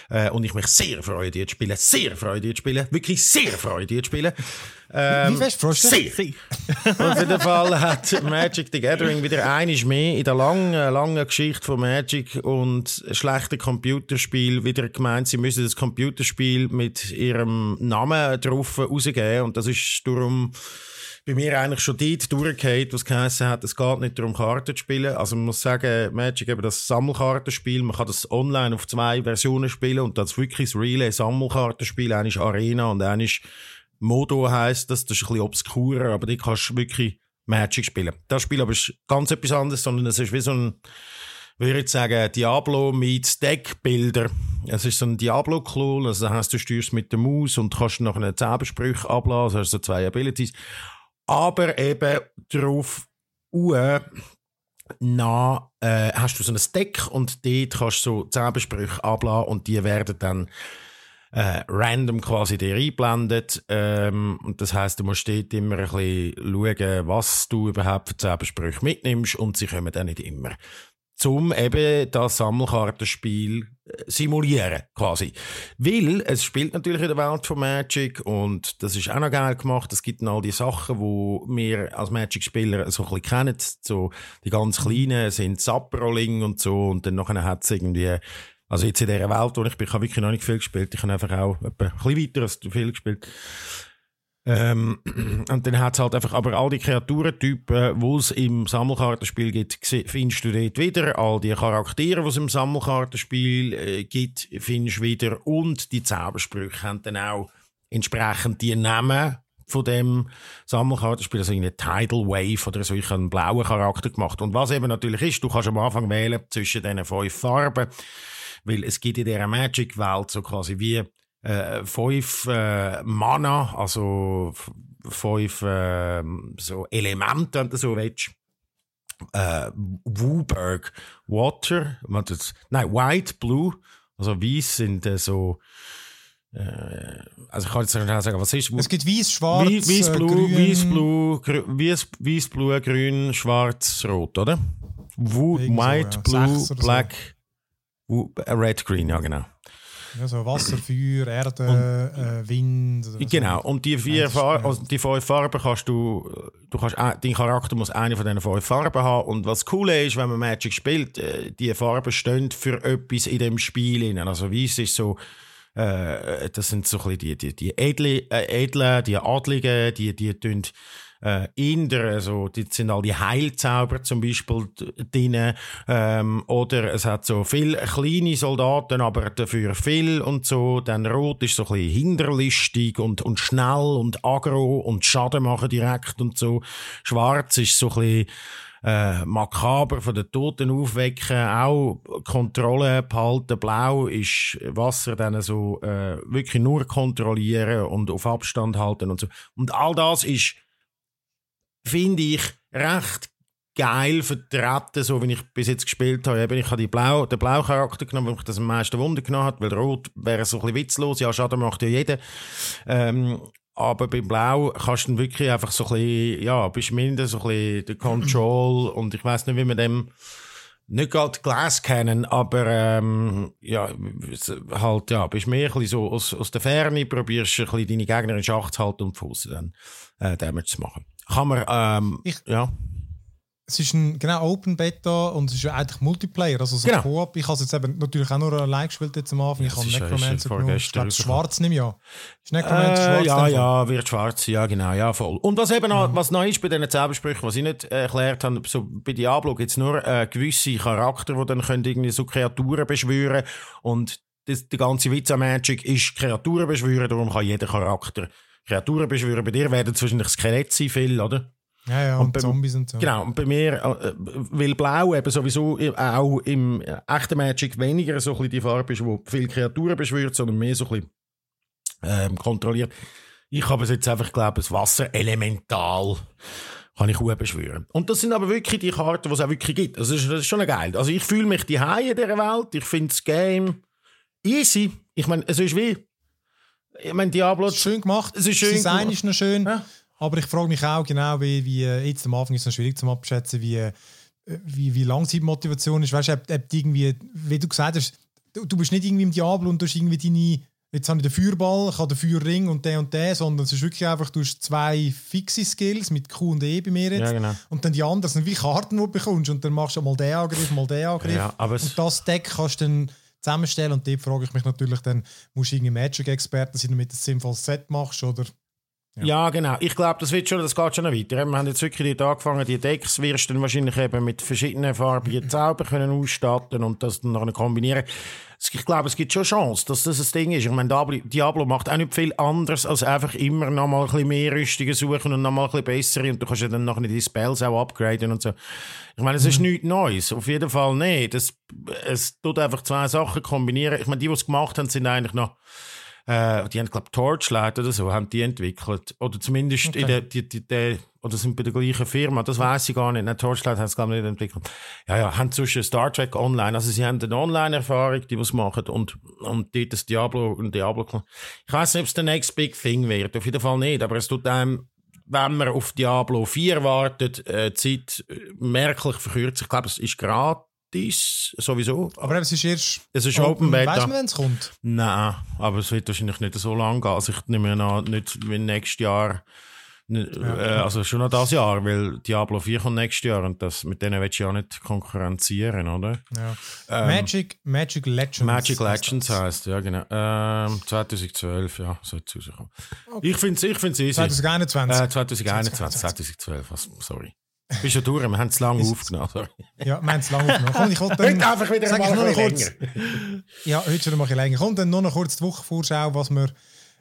Äh, und ich mich sehr freue, die zu spielen. Sehr freue, die zu spielen. Wirklich sehr freue, die zu spielen. Ähm, Wie fest freust du Sehr. Auf jeden Fall hat Magic the Gathering wieder einiges mehr in der langen, langen Geschichte von Magic und schlechten Computerspiel wieder gemeint, sie müssen das Computerspiel mit ihrem Namen drauf rausgeben und das ist darum bei mir eigentlich schon dort durchgehend, was geheißen hat, es geht nicht darum, Karten zu spielen. Also man muss sagen, Magic eben das Sammelkartenspiel, man kann das online auf zwei Versionen spielen und das wirklich das Relay Sammelkartenspiel, eine ist Arena und eine ist Modo heisst das, das ist ein bisschen obskurer, aber die kannst du wirklich Magic spielen. Das Spiel aber ist ganz etwas anderes, sondern es ist wie so ein, würde ich jetzt sagen, Diablo mit Deckbilder. Es ist so ein Diablo-Klon, also das heisst, du steuerst mit der Maus und kannst nach einem Zaubersprüche ablassen, also hast so zwei Abilities. Aber eben darauf uh, na, äh, hast du so ein Deck und dort kannst du so Zaubersprüche ablassen und die werden dann äh, random quasi dir einblendet. Ähm, und das heißt, du musst dort immer ein bisschen schauen, was du überhaupt für Zaubersprüche mitnimmst und sie kommen dann nicht immer. Zum eben das Sammelkartenspiel äh, simulieren, quasi. Weil es spielt natürlich in der Welt von Magic und das ist auch noch geil gemacht. Es gibt all die Sachen, wo wir als Magic-Spieler so ein bisschen kennen. So die ganz kleinen sind Zapperling und so und dann nachher hat es irgendwie also jetzt in dieser Welt, wo ich bin, ich habe wirklich noch nicht viel gespielt. Ich habe einfach auch ein bisschen weiter als viel gespielt. Ähm, und dann hat es halt einfach, aber all die Kreaturentypen, die es im Sammelkartenspiel gibt, findest du dort wieder. All die Charaktere, die es im Sammelkartenspiel äh, gibt, findest du wieder. Und die Zaubersprüche haben dann auch entsprechend die Namen von dem Sammelkartenspiel, also eine Tidal Wave oder so, ich einen blauen Charakter gemacht. Und was eben natürlich ist, du kannst am Anfang wählen zwischen diesen fünf Farben. Weil es gibt in dieser Magic-Welt so quasi wie äh, fünf äh, Mana, also fünf äh, so Elemente, wenn du so willst. Äh, Wooberg, Water, nein, White, Blue, also weiß sind äh, so äh, also ich kann jetzt nicht sagen, was ist Es gibt weiß, schwarz, weiß, äh, blue, grün. weiß, blue, weiß, weiß, blue, grün, schwarz, rot, oder? Wo, white, so, ja. blue, black, so. Red Green, ja genau. Also Wasser, Feuer, Erde, und, äh, Wind. Genau. Und die vier Farben, also die fünf Farben kannst du, du kannst, dein Charakter muss eine von diesen fünf Farben haben. Und was cool ist, wenn man Magic spielt, äh, die Farben stehen für etwas in dem Spiel. Also weiß ist so, äh, das sind so ein bisschen die, die, die Edle, äh, Edle, die Adligen, die, die tun, äh, Inder, also die sind all die Heilzauber zum Beispiel drin, ähm, oder es hat so viele kleine Soldaten, aber dafür viel und so. Dann Rot ist so ein bisschen hinterlistig und, und schnell und aggro und Schaden machen direkt und so. Schwarz ist so ein bisschen äh, makaber von den Toten aufwecken, auch Kontrolle behalten. Blau ist Wasser dann so äh, wirklich nur kontrollieren und auf Abstand halten und so. Und all das ist finde ich, recht geil vertreten, so wie ich bis jetzt gespielt habe. Eben, ich habe die Blau, den blauen Charakter genommen, weil mich das am meisten Wunder genommen hat, weil Rot wäre so ein bisschen witzlos. Ja, Schaden macht ja jeder. Ähm, aber beim Blau kannst du wirklich einfach so ein bisschen, ja, bist mindestens so ein bisschen der Control und ich weiß nicht, wie man dem nicht gerade Glas kennen, aber ähm, ja, halt, ja, bist mehr ein bisschen so aus, aus der Ferne, probierst ein bisschen deine Gegner in Schach zu halten und Fuß dann äh, Damage zu machen. Kann man, ähm, ich, ja. Es ist ein genau Open Beta und es ist ja eigentlich Multiplayer, also so genau. Coop. Ich habe es jetzt eben natürlich auch nur allein gespielt jetzt am Anfang. Ja, ich habe Necromancer genommen. Ich glaube, schwarz nehme ja. Ist Necromancer äh, schwarz? Ja, ja, wird schwarz, ja genau, ja voll. Und was eben noch, was neu ist bei diesen Zaubersprüchen, was ich nicht äh, erklärt habe, so bei Diablo gibt es nur äh, gewisse Charakter, die dann können irgendwie so Kreaturen beschwören und das, der ganze Witz an Magic ist Kreaturen beschwören, darum kann jeder Charakter Kreaturen beschwören. Bei dir werden es wahrscheinlich Skelette sein, viel, oder? Ja, ja, und, und bei, Zombies und so. Genau, und bei mir, äh, weil Blau eben sowieso auch im echten Magic weniger so ein die Farbe ist, wo viele Kreaturen beschwört, sondern mehr so ein bisschen ähm, kontrolliert. Ich habe es jetzt einfach, glaube das Wasser elemental kann ich auch beschwören. Und das sind aber wirklich die Karten, die es auch wirklich gibt. Also das ist, das ist schon geil. Also ich fühle mich die in dieser Welt. Ich finde das Game easy. Ich meine, es ist wie ich meine, Diablo... Schön gemacht, Es ist schön das Design gemacht. ist noch schön, Ja. aber ich frage mich auch genau, wie, wie äh, jetzt am Anfang ist es noch schwierig zu abschätzen, wie, äh, wie, wie Langzeitmotivation ist. Weißt du, ob, ob die irgendwie, wie du gesagt hast, du, du bist nicht irgendwie im Diablo und du hast irgendwie deine, jetzt habe ich den Feuerball, ich habe den Feuerring und den und den, sondern es ist wirklich einfach, du hast zwei fixe Skills mit Q und E bei mir jetzt Ja, genau. und dann die anderen sind wie Karten, die du bekommst und dann machst du mal den Angriff, mal den Angriff Ja, und das Deck kannst du dann zusammenstellen und dort frage ich mich natürlich dann, musst du irgendwie Magic-Experte sein, damit du ein sinnvolles Set machst oder Ja. genau. Ich glaube, das wird schon, das geht schon noch weiter. Wir haben jetzt wirklich dort angefangen, die Decks wirst du dann wahrscheinlich eben mit verschiedenen farbigen Zauber können ausstatten und das dann nachher kombinieren. Ich glaube, es gibt schon Chance, dass das ein Ding ist. Ich meine, Diablo- macht auch nicht viel anderes, als einfach immer noch mal ein bisschen mehr Rüstungen suchen und noch mal ein bisschen bessere und du kannst ja dann nachher die Spells auch upgraden und so. Ich meine, es ist nichts Neues. Auf jeden Fall nicht. Es, es tut einfach zwei Sachen kombinieren. Ich meine, die, die es gemacht haben, sind eigentlich noch äh, die haben, glaube ich, Torchlight oder so, haben die entwickelt. Oder zumindest in der, die, die, die, oder sind bei der gleichen Firma, das weiß ich gar nicht. Nein, Torchlight haben es, glaube ich, nicht entwickelt. Ja, ja, haben zwischen Star Trek Online, also sie haben eine Online-Erfahrung, die was machen, und, und dort das Diablo und Diablo. Ich weiß nicht, ob es der next big thing wird, auf jeden Fall nicht, aber es tut einem, wenn man auf Diablo 4 wartet, äh, die Zeit äh, merklich verkürzt. Ich glaube, es ist gratis, sowieso. Aber es ist erst Es ist Open Beta. Weißt du, wenn es kommt? Nein, aber es wird wahrscheinlich nicht so lange gehen. Also ich nehme an, nicht wie nächstes Jahr. N- Äh, also schon noch das Jahr, weil Diablo 4 kommt nächstes Jahr und das, mit denen willst du ja nicht konkurrenzieren, oder? Ja. Magic, Magic Legends. Ähm, Magic Legends heisst, ja genau. Ähm, 2012, ja, sollte es rauskommen. Ich finde es ich find's easy. 2021. Äh, 2021, 2012, was- sorry. Bist schon durch, wir haben es lange aufgenommen. Sorry. Ja, wir haben es lange aufgenommen. Komm, ich wollte Heute dann, einfach wieder mal noch kurz, Ja, heute schon mal ein bisschen länger. Kommt dann nur noch kurz die Wochenvorschau, was wir.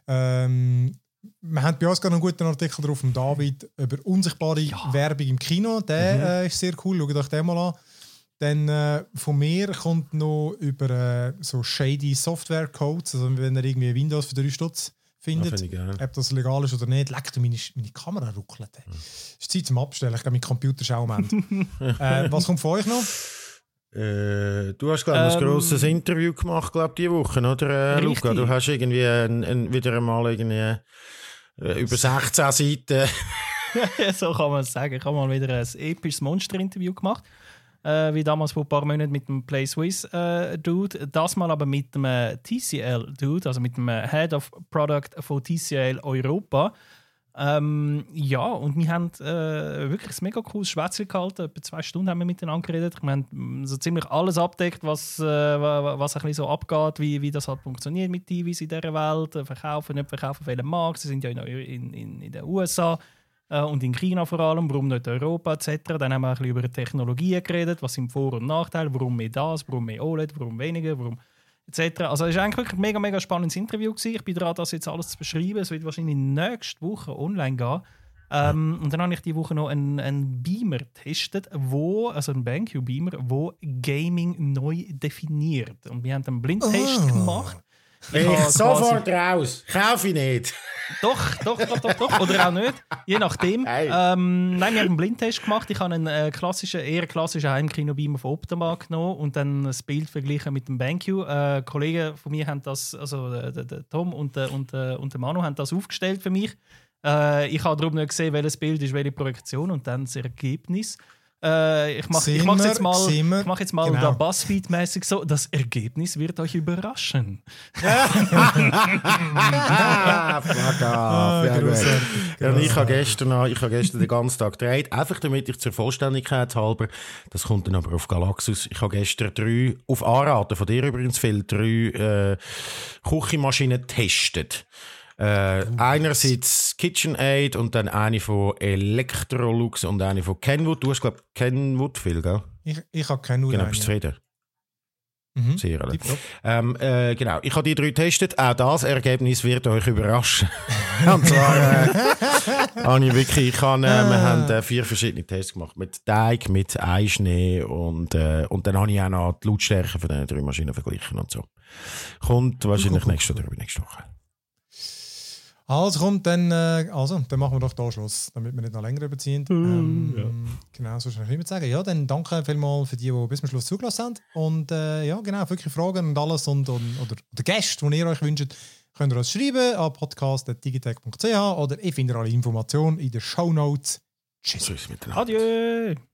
Ähm, wir haben bei uns gerade einen guten Artikel drauf von David über unsichtbare Werbung im Kino. Der Mhm. äh, ist sehr cool, schaut euch den mal an. Dann äh, von mir kommt noch über äh, so shady Software-Codes, also wenn ihr irgendwie Windows für 3 Stutz findet, Ja, ich ob das legal ist oder nicht. Leck du, meine, meine Kamera ruckelt. Es ist Zeit zum Abstellen. Ich glaube, mein Computer ist auch am Ende. äh, was kommt von euch noch? Äh, du hast, glaube ich, ein Ähm, grosses Interview gemacht, glaube diese Woche, oder, äh, Luca? Du hast irgendwie ein, ein, wieder einmal irgendwie, äh, über 16 Seiten. so kann man es sagen. Ich habe mal wieder ein episches Monster-Interview gemacht. Äh, wie damals vor ein paar Monaten mit dem Play Swiss äh, Dude. Das mal aber mit dem äh, TCL Dude, also mit dem äh, Head of Product von TCL Europa. Ähm, ja, und wir haben äh, wirklich ein mega cooles Schwätzchen gehalten. Etwa zwei Stunden haben wir miteinander geredet. Wir haben mm, so ziemlich alles abdeckt, was, äh, wa- wa- was ein bisschen so abgeht, wie, wie das halt funktioniert mit TVs in dieser Welt. Äh, Verkaufen, nicht verkaufen, auf welchem Markt. Sie sind ja in, in, in, in den USA äh, und in China vor allem, warum nicht Europa etc. Dann haben wir ein bisschen über Technologien geredet, was sind Vor- und Nachteile, warum mehr das, warum mehr OLED, warum weniger, warum etc. Also es war eigentlich wirklich ein mega, mega spannendes Interview. Gewesen. Ich bin dran, das jetzt alles zu beschreiben. Es wird wahrscheinlich nächste Woche online gehen. Ähm, Und dann habe ich die Woche noch einen, einen Beamer getestet, wo, also einen BenQ Beamer, wo Gaming neu definiert. Und wir haben einen Blindtest Ah. gemacht. Ich habe sofort raus. Kauf ich nicht. Doch, doch, doch, doch, doch. Oder auch nicht. Je nachdem. Hey. Ähm, nein, wir haben einen Blindtest gemacht. Ich habe einen äh, klassischen, eher klassischen Heimkinobeamer von Optima genommen und dann das Bild verglichen mit dem BenQ. Äh, Kollegen von mir haben das, also äh, der, der Tom und der, und, der, und der Manu haben das aufgestellt für mich. Äh, ich habe darum nicht gesehen, welches Bild ist, welche Projektion und dann das Ergebnis. Äh, ich mache ich wir, jetzt mal, wir. ich mach jetzt mal Genau. da Buzzfeed-mäßig so. Das Ergebnis wird euch überraschen. Ah, fuck off. Ja, gut. grossartig, Ja, und ich habe gestern, ich habe gestern den ganzen Tag gedreht, einfach damit ich zur Vollständigkeit halber, das kommt dann aber auf Galaxus, ich habe gestern drei, auf Anraten von dir übrigens viel, drei äh, Küchenmaschinen getestet. Äh, einerseits KitchenAid und dann eine von Electrolux und eine von Kenwood. Du hast, glaube ich, Kenwood viel, gell? Ich, ich habe Uhr. Genau, bist du zufrieden? Mhm. Sehr, oder? Ähm, äh, genau, ich habe die drei getestet. Auch das Ergebnis wird euch überraschen. Und zwar äh, habe ich wirklich, ich habe, äh, wir haben äh, vier verschiedene Tests gemacht. Mit Teig, mit Eischnee und, äh, und dann habe ich auch noch die Lautstärke von den drei Maschinen verglichen und so. Kommt wahrscheinlich nächste oder übernächste Woche. Also kommt dann, äh, also, dann machen wir doch da Schluss, damit wir nicht noch länger überziehen. ähm, Genau, so schnell ich sagen. Ja, dann danke vielmals für die, die bis zum Schluss zugelassen haben. Und äh, ja, genau, wirklich Fragen und alles und, und oder, oder Gäste, die ihr euch wünscht, könnt ihr uns schreiben an podcast.digitech.ch oder ich finde alle Informationen in den Show Notes. Tschüss. Tschüss miteinander. Adieu!